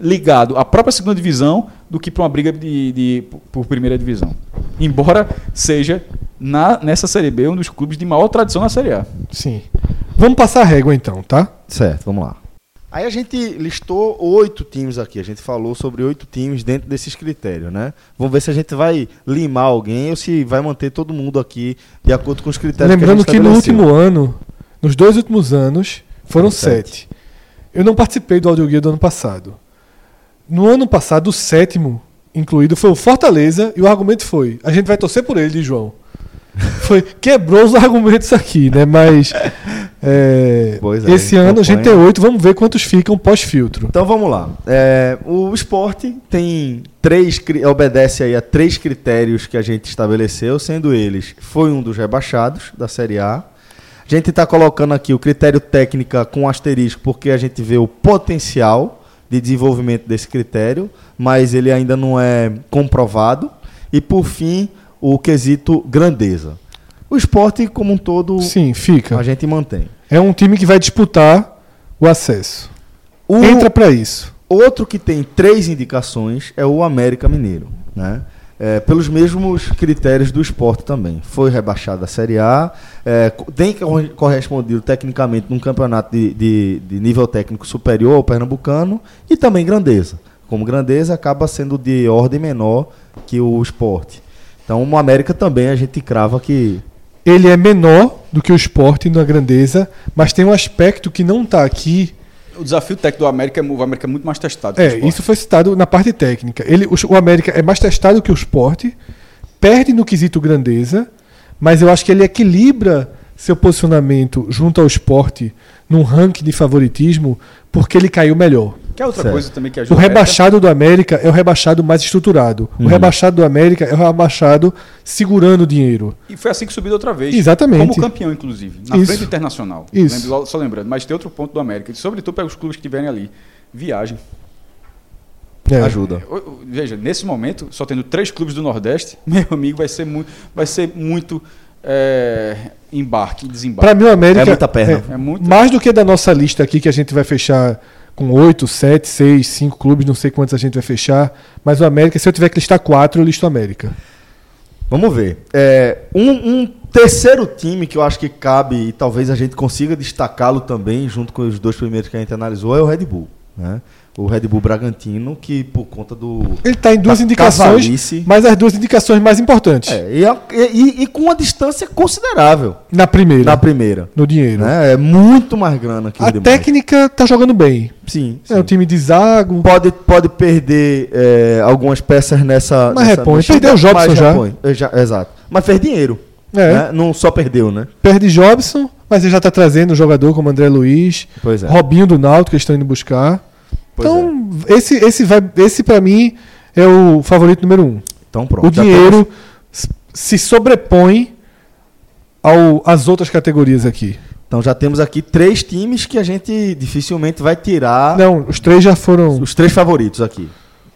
ligado à própria segunda divisão do que para uma briga de, de, por primeira divisão. Embora seja na, nessa Série B um dos clubes de maior tradição na Série A. Sim. Vamos passar a régua então, tá? Certo, vamos lá. Aí a gente listou oito times aqui. A gente falou sobre oito times dentro desses critérios, né? Vamos ver se a gente vai limar alguém ou se vai manter todo mundo aqui de acordo com os critérios Lembrando que, que no último ano, nos dois últimos anos, foram sete. sete. Eu não participei do audioguia do ano passado. No ano passado, o sétimo incluído foi o Fortaleza e o argumento foi: a gente vai torcer por ele, João. <laughs> Foi, quebrou os argumentos aqui, né? Mas é, é, esse ano a gente tem oito, vamos ver quantos ficam pós-filtro. Então vamos lá. É, o esporte tem três, obedece aí a três critérios que a gente estabeleceu, sendo eles, foi um dos rebaixados da Série A. A gente está colocando aqui o critério técnica com asterisco, porque a gente vê o potencial de desenvolvimento desse critério, mas ele ainda não é comprovado. E por fim, o quesito grandeza. O esporte como um todo, sim, fica. A gente mantém. É um time que vai disputar o acesso. O Entra para isso. Outro que tem três indicações é o América Mineiro, né? é, pelos mesmos critérios do esporte também. Foi rebaixado da Série A, é, tem correspondido tecnicamente num campeonato de, de, de, nível técnico superior ao pernambucano e também grandeza. Como grandeza acaba sendo de ordem menor que o esporte. Então o América também a gente crava que. Ele é menor do que o esporte na grandeza, mas tem um aspecto que não está aqui O desafio técnico do América, é o América é muito mais testado. que o É, isso foi citado na parte técnica. Ele, o, o América é mais testado que o Sport, perde no quesito grandeza, mas eu acho que ele equilibra seu posicionamento junto ao Sport num ranking de favoritismo porque ele caiu melhor. Que é outra Certo. coisa também que ajuda O rebaixado do América é o rebaixado mais estruturado. O rebaixado do América é o rebaixado segurando o dinheiro. E foi assim que subiu da outra vez. Exatamente. Como campeão, inclusive. Na Isso. frente internacional. Isso. Lembro- só lembrando. Mas tem outro ponto do América. Sobretudo para os clubes que estiverem ali. Viagem. É. Ajuda. Veja, nesse momento, só tendo três clubes do Nordeste, <laughs> meu amigo, vai ser muito, vai ser muito é, embarque e desembarque. Para mim, o América. É muita perna. É muito- Mais do que da nossa lista aqui, que a gente vai fechar com 8, 7, 6, 5 clubes, não sei quantos a gente vai fechar. Mas o América, se eu tiver que listar 4, eu listo o América. Vamos ver. É, um, um terceiro time que eu acho que cabe e talvez a gente consiga destacá-lo também, junto com os dois primeiros que a gente analisou, é o Red Bull. Né? O Red Bull Bragantino, que por conta do. Ele está em duas indicações, cavalice. mas as duas indicações mais importantes. É, e, e- e com uma distância considerável Na primeira, na primeira. no dinheiro. Né? É muito mais grana que A demais. técnica tá jogando bem. Sim. É um sim. time de zago. Pode, pode perder é, algumas peças nessa. Mas nessa repõe. Perdeu o Jobson já. repõe. É, já- Exato. Mas fez dinheiro. É. né? Não só perdeu, né? Perde Jobson, mas ele já tá trazendo um jogador como André Luiz, Pois é. Robinho do Náutico, que eles estão indo buscar. Pois então, esse, esse, vai, esse para mim é o favorito número um. Então pronto. o já dinheiro s- se sobrepõe ao, às outras categorias aqui. Então já temos aqui três times que a gente dificilmente vai tirar Não, os três já foram. os três favoritos aqui.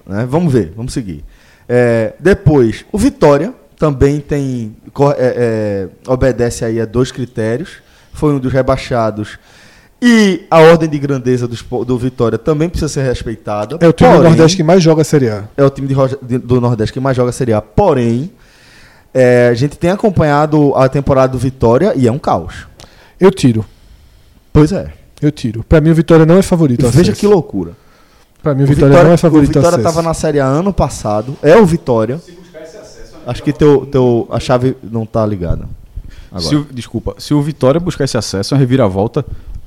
né? Vamos ver, vamos seguir. É, depois, o Vitória também tem. é, é, obedece aí a dois critérios. Foi um dos rebaixados. E a ordem de grandeza do, do Vitória também precisa ser respeitada. É o time do Porém, Nordeste que mais joga a Série A. é o time de do Nordeste que mais joga a Série A. Porém, é, a gente tem acompanhado a temporada do Vitória e é um caos. Eu tiro. Pois é. Eu tiro. Pra mim, o Vitória não é favorito. Veja acesso. que loucura. Pra mim, o Vitória, não é favorito. O Vitória acesso. estava na Série A ano passado. É o Vitória. Acho que teu, teu, a chave não tá ligada. Agora. Se o- desculpa, se o Vitória buscar esse acesso, é uma reviravolta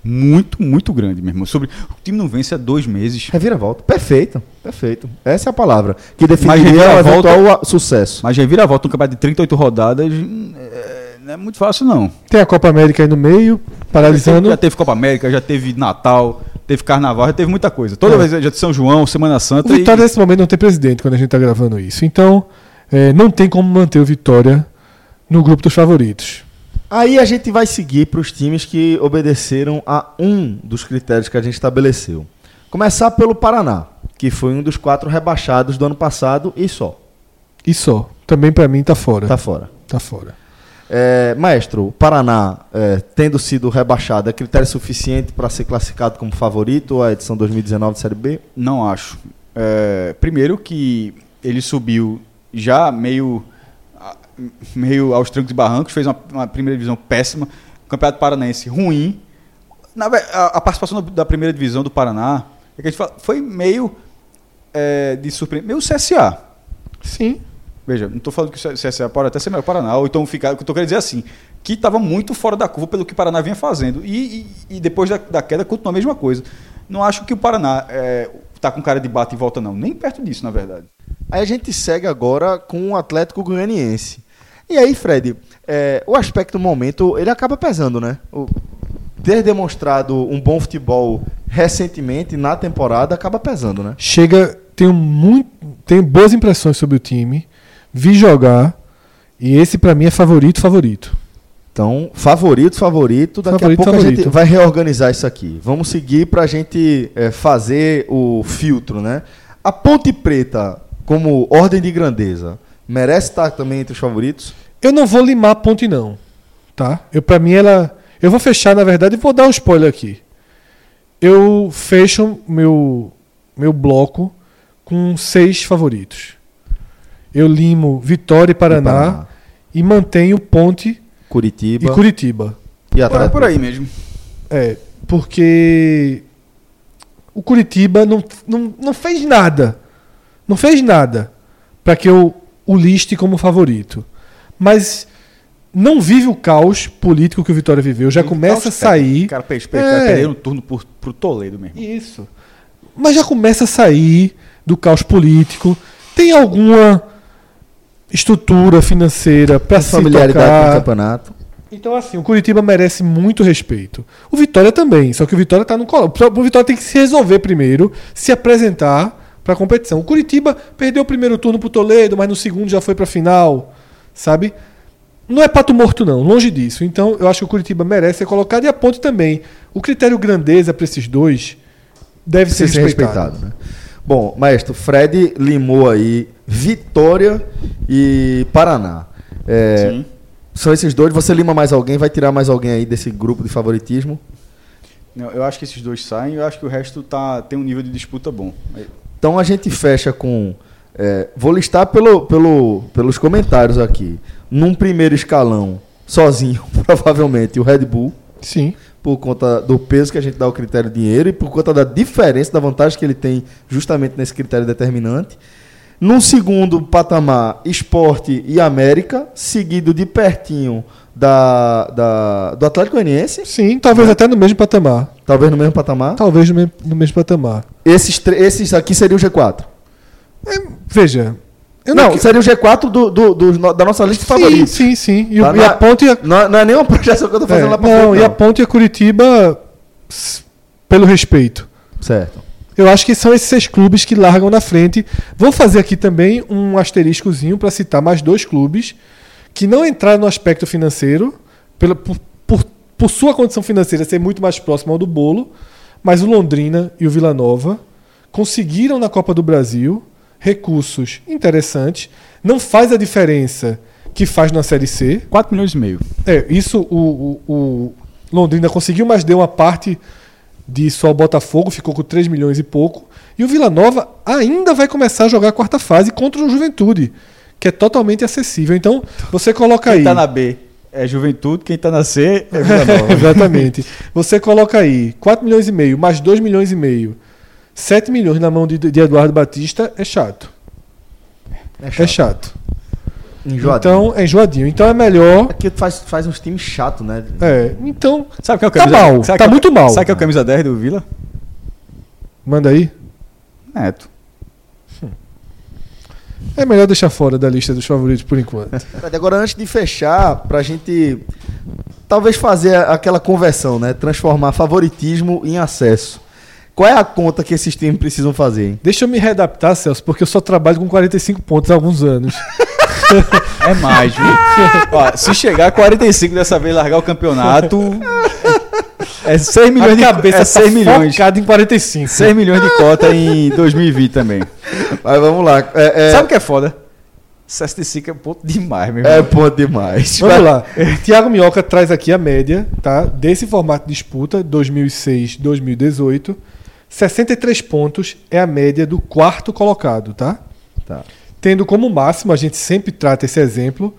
muito, muito grande, meu irmão. Sobre, o time não vence há dois meses. Reviravolta. Perfeito. Perfeito. Essa é a palavra. Que definiria o eventual sucesso. Mas reviravolta um campeonato de 38 rodadas hum, é, não é muito fácil, não. Tem a Copa América aí no meio, paralisando. Já teve Copa América, já teve Natal, teve Carnaval, já teve muita coisa. Toda É. vez já de São João, Semana O Santa. Vitória e- nesse momento não tem presidente quando a gente tá gravando isso. Então, é, não tem como manter o Vitória no grupo dos favoritos. Aí a gente vai seguir para os times que obedeceram a um dos critérios que a gente estabeleceu. Começar pelo Paraná, que foi um dos quatro rebaixados do ano passado e só. E só. Também pra mim tá fora. Tá fora. Tá fora. É, maestro, o Paraná, é, tendo sido rebaixado, é critério suficiente para ser classificado como favorito à edição 2019 de Série B? Não acho. É, primeiro que ele subiu já meio, meio aos trancos e barrancos, fez uma, uma primeira divisão péssima, o Campeonato Paranaense ruim. Na a, a participação da, da primeira divisão do Paraná é que a gente fala, foi meio é, de surpreender, meio CSA. Sim. Veja, não estou falando que o CSA pode até ser melhor que o Paraná, ou então ficar. O que eu estou querendo dizer é assim, que estava muito fora da curva pelo que o Paraná vinha fazendo. E, e- e depois da, da queda continua a mesma coisa. Não acho que o Paraná está com cara de bate e volta, não. Nem perto disso, na verdade. Aí a gente segue agora com o Atlético Goianiense. E aí, Fred, é, o aspecto momento, ele acaba pesando, né? O- ter demonstrado um bom futebol recentemente na temporada acaba pesando, né? Chega, tenho muito, tenho boas impressões sobre o time. Vi jogar e esse pra mim é favorito, favorito. Então, favorito, favorito. Daqui Favorito, a pouco a favorito. gente vai reorganizar isso aqui. Vamos seguir para a gente é, fazer o filtro, né? A Ponte Preta, como ordem de grandeza, merece estar também entre os favoritos? Eu não vou limar a ponte não, tá? Eu para mim ela, eu vou fechar na verdade e vou dar um spoiler aqui. Eu fecho meu meu bloco com seis favoritos. Eu limo Vitória e Paraná, Paraná. e mantenho Ponte Curitiba e Curitiba. e Atlético. por aí mesmo. É, porque o Curitiba não, não, não fez nada. Não fez nada para que eu o liste como favorito. Mas não vive o caos político que o Vitória viveu, já começa a sair. O cara, per- per- É. cara perdeu no turno por, pro Toledo mesmo. Isso. Mas já começa a sair do caos político. Tem alguma estrutura financeira para se Familiaridade com o tocar. campeonato. Então, assim, o Curitiba merece muito respeito. O Vitória também, só que o Vitória está no colo. O Vitória tem que se resolver primeiro, se apresentar para a competição. O Curitiba perdeu o primeiro turno pro Toledo, mas no segundo já foi para a final, sabe? Não é pato morto, não, longe disso. Então, eu acho que o Curitiba merece ser colocado e a ponte também. O critério grandeza para esses dois deve ser, Ser respeitado. respeitado, né? Bom, maestro, Fred limou aí Vitória e Paraná. É, Sim. são esses dois. Você lima mais alguém? Vai tirar mais alguém aí desse grupo de favoritismo? Não, eu acho que esses dois saem eu acho que o resto tá, tem um nível de disputa bom. Então a gente fecha com. é, vou listar pelo, pelo, pelos comentários aqui. Num primeiro escalão, sozinho, <laughs> provavelmente, o Red Bull, Sim. por conta do peso que a gente dá ao critério dinheiro e por conta da diferença, da vantagem que ele tem justamente nesse critério determinante. Num segundo patamar, esporte e América, seguido de pertinho da, da, do Atlético Goianiense, Sim, talvez até no mesmo patamar. talvez no mesmo patamar. Talvez no mesmo, no mesmo patamar. Esses, esses aqui seria o G4. Veja. Eu não, qui- seria o G4 do, do- no- da nossa lista de sim, favoritos. sim, sim. E, o- Tá e a na- ponte e a, Não, não é nenhuma projeção que eu tô fazendo É, lá pra não, frente. e a não. Ponte e a Curitiba, pelo respeito. Certo. Eu acho que são esses seis clubes que largam na frente. Vou fazer aqui também um asteriscozinho para citar mais dois clubes que não entraram no aspecto financeiro, pela, por, por, por sua condição financeira ser muito mais próximo ao do bolo, mas o Londrina e o Vila Nova conseguiram na Copa do Brasil recursos interessantes. Não faz a diferença que faz na Série C, 4 milhões e meio. é, isso o, o- o Londrina conseguiu, mas deu uma parte disso ao Botafogo, ficou com 3 milhões e pouco. E o Vila Nova ainda vai começar a jogar a quarta fase contra o Juventude, que é totalmente acessível. Então, você coloca Quem aí. tá na B é Juventude, quem tá na C é Vila Nova. <laughs> Exatamente. Você coloca aí 4 milhões e meio, mais 2 milhões e meio, 7 milhões na mão de, de Eduardo Batista, é chato. É chato. Enjoadinho. Então, é enjoadinho. Então é melhor. Aqui faz, faz uns times chatos, né? É, então. Sabe quem é o Tá camisa mal, sabe tá quem é o- muito mal. Sabe quem é o camisa 10 do Vila? Manda aí. Neto. É melhor deixar fora da lista dos favoritos por enquanto. Fred, Agora, antes de fechar, pra gente talvez fazer aquela conversão, né? Transformar favoritismo em acesso. Qual é a conta que esses times precisam fazer, hein? Deixa eu me readaptar, Celso, porque eu só trabalho com 45 pontos há alguns anos. <laughs> É mais, viu? Ó, se chegar a 45 dessa vez largar o campeonato. É 6 milhões A de cabeça é 6 tá milhões. focada em 45. 6 milhões de cota em 2020 também. Mas vamos lá. É, é, Sabe o que é foda? 65 é ponto demais, meu é irmão. ponto demais. Vamos lá. Tiago Minhoca traz aqui a média, tá? Desse formato de disputa, 2006-2018. 63 pontos é a média do quarto colocado, tá? Tá. Tendo como máximo, a gente sempre trata esse exemplo,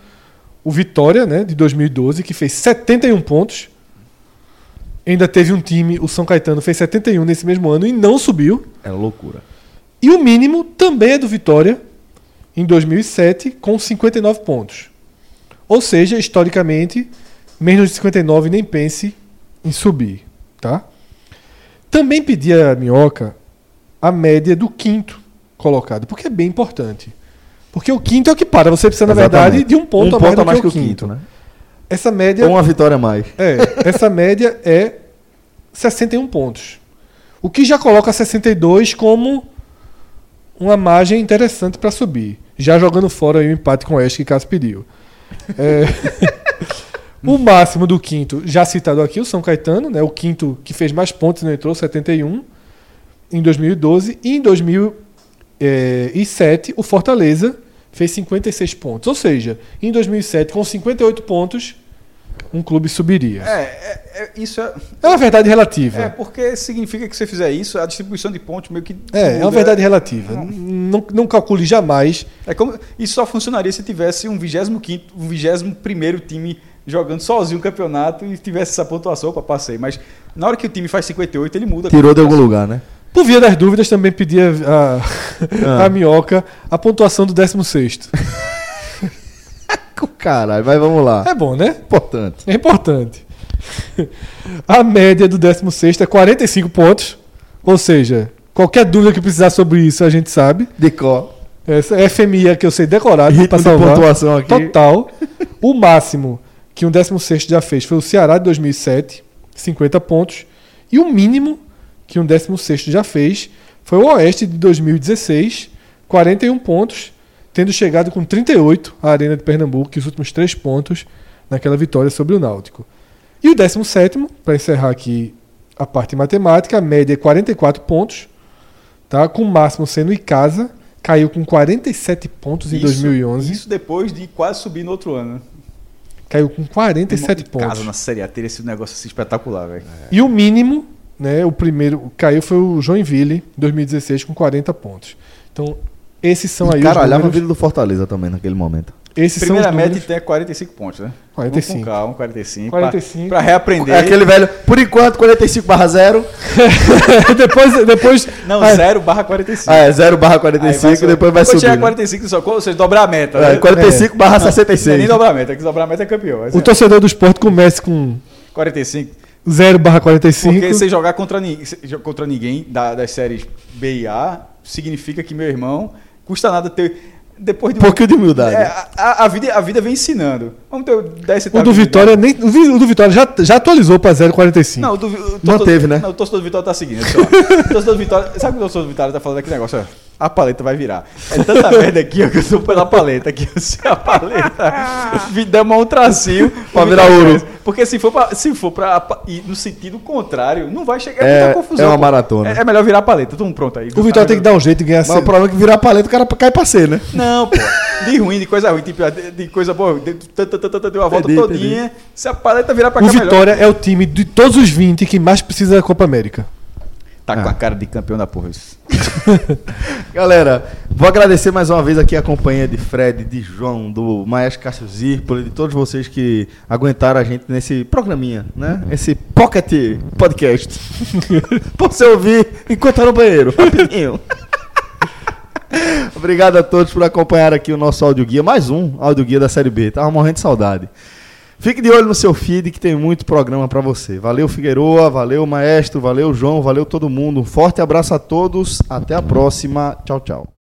o Vitória, né, de 2012, que fez 71 pontos. Ainda teve um time, o São Caetano fez 71 nesse mesmo ano e não subiu. É loucura. E o mínimo também é do Vitória, em 2007, com 59 pontos. Ou seja, historicamente, menos de 59 nem pense em subir. Tá? Também pedi a Minhoca a média do quinto colocado, porque é bem importante. Porque o quinto é o que para. Você precisa, na verdade, Exatamente. de um ponto, um a mais, ponto a mais que, o quinto. né? Essa média uma vitória a mais. é, essa média é 61 pontos. O que já coloca 62 como uma margem interessante para subir. Já jogando fora aí o empate com o Oeste que Cássio pediu. É, <laughs> o máximo do quinto, já citado aqui, o São Caetano, né, o quinto que fez mais pontos e não entrou, 71, em 2012. E em 2007, o Fortaleza fez 56 pontos. Ou seja, em 2007, com 58 pontos, um clube subiria. É, é, é, isso é, É uma verdade relativa. é porque significa que se você fizer isso, a distribuição de pontos meio que. É, é uma muda. verdade relativa. Não, não calcule jamais. É como, isso só funcionaria se tivesse um 25 um 21 time jogando sozinho o campeonato e tivesse essa pontuação para passei. Mas na hora que o time faz 58, ele muda. Tirou de algum lugar, né? Por via das dúvidas, também pedi a, a, Ah. <laughs> a minhoca a pontuação do 16. <laughs> Caralho, mas vamos lá. É bom, né? Importante. É importante. <laughs> A média do 16 é 45 pontos. Ou seja, qualquer dúvida que precisar sobre isso a gente sabe. De có. Essa é FMI que eu sei decorado Ritmo pra de salvar. pontuação aqui. Total. O máximo que um 16 já fez foi o Ceará de 2007, 50 pontos. E o mínimo que um 16 já fez foi o Oeste de 2016, 41 pontos, tendo chegado com 38 à Arena de Pernambuco, que os últimos três pontos naquela vitória sobre o Náutico. E o 17, para encerrar aqui a parte matemática, a média é 44 pontos, tá? com o máximo sendo Icasa, caiu com 47 pontos em Isso- 2011, Isso depois de quase subir no outro ano. né? caiu com 47 Em pontos. Casa na Série A teria sido um negócio assim espetacular, velho. E o mínimo, né, o primeiro que caiu foi o Joinville, em 2016, com 40 pontos. Então, esses são aí Cara, os olhava o números. vídeo do Fortaleza também naquele momento. Esses Primeira são os meta números. tem 45 pontos, né? 45. Vamos com calma, 45. 45. Pra, pra reaprender. É aquele velho, por enquanto, 45 barra 0. depois, depois Não, Ah, 0 barra 45. Ah, é 0 barra Aí 45 e depois vai Quando chegar subir. a 45, só, ou seja, dobrar a meta. É, né? 45 barra Não é 66. nem dobrar a meta, que dobrar a meta é campeão. O torcedor do esporte começa com 45. 0 barra 45. Porque você jogar contra, se- contra ninguém da- das séries B e A significa que meu irmão custa nada ter. Depois de Um pouquinho de humildade. É, a, a- vida, a vida vem ensinando. Vamos ter 10 O do Vitória nem. O do Vitória já, já atualizou para 0,45. Não, o do, o torcedor- Manteve, né? Não, o torcedor do Vitória tá seguindo. falar. O torcedor do Vitória. Sabe o que o torcedor do Vitória tá falando aquele negócio? A paleta vai virar. É tanta merda aqui ó, que eu sou pela paleta aqui. <laughs> Se a paleta me der um tracinho Pra o virar ouro. Porque se for pra, se for pra ir no sentido contrário, não vai chegar É- muita confusão. é uma pô. maratona. É, é melhor virar a paleta. Todo mundo pronto aí. O Vitória tem que dar um jeito de ganhar Mas o problema é que virar paleta o cara cai pra ser, né? Não, pô. De ruim, de coisa ruim, tipo, de, de coisa boa, de, de, de, de, de, de uma volta Entendi, todinha. Se a paleta virar pra O cá, melhor. Vitória é o time de todos os 20 que mais precisa da Copa América. Tá Ah. com a cara de campeão da porra. isso. <laughs> Galera, vou agradecer mais uma vez aqui a companhia de Fred, de João, do Maestro Cássio Zirpoli, de todos vocês que aguentaram a gente nesse programinha, né? Esse Pocket Podcast. <laughs> pra você ouvir enquanto tá no banheiro, rapidinho. <laughs> Obrigado a todos por acompanhar aqui o nosso audioguia, mais um audioguia da Série B. Tava morrendo de saudade. Fique de olho no seu feed que tem muito programa pra você. Valeu, Figueroa, valeu, Maestro, valeu, João, valeu todo mundo. Um forte abraço a todos. Até a próxima. Tchau, tchau.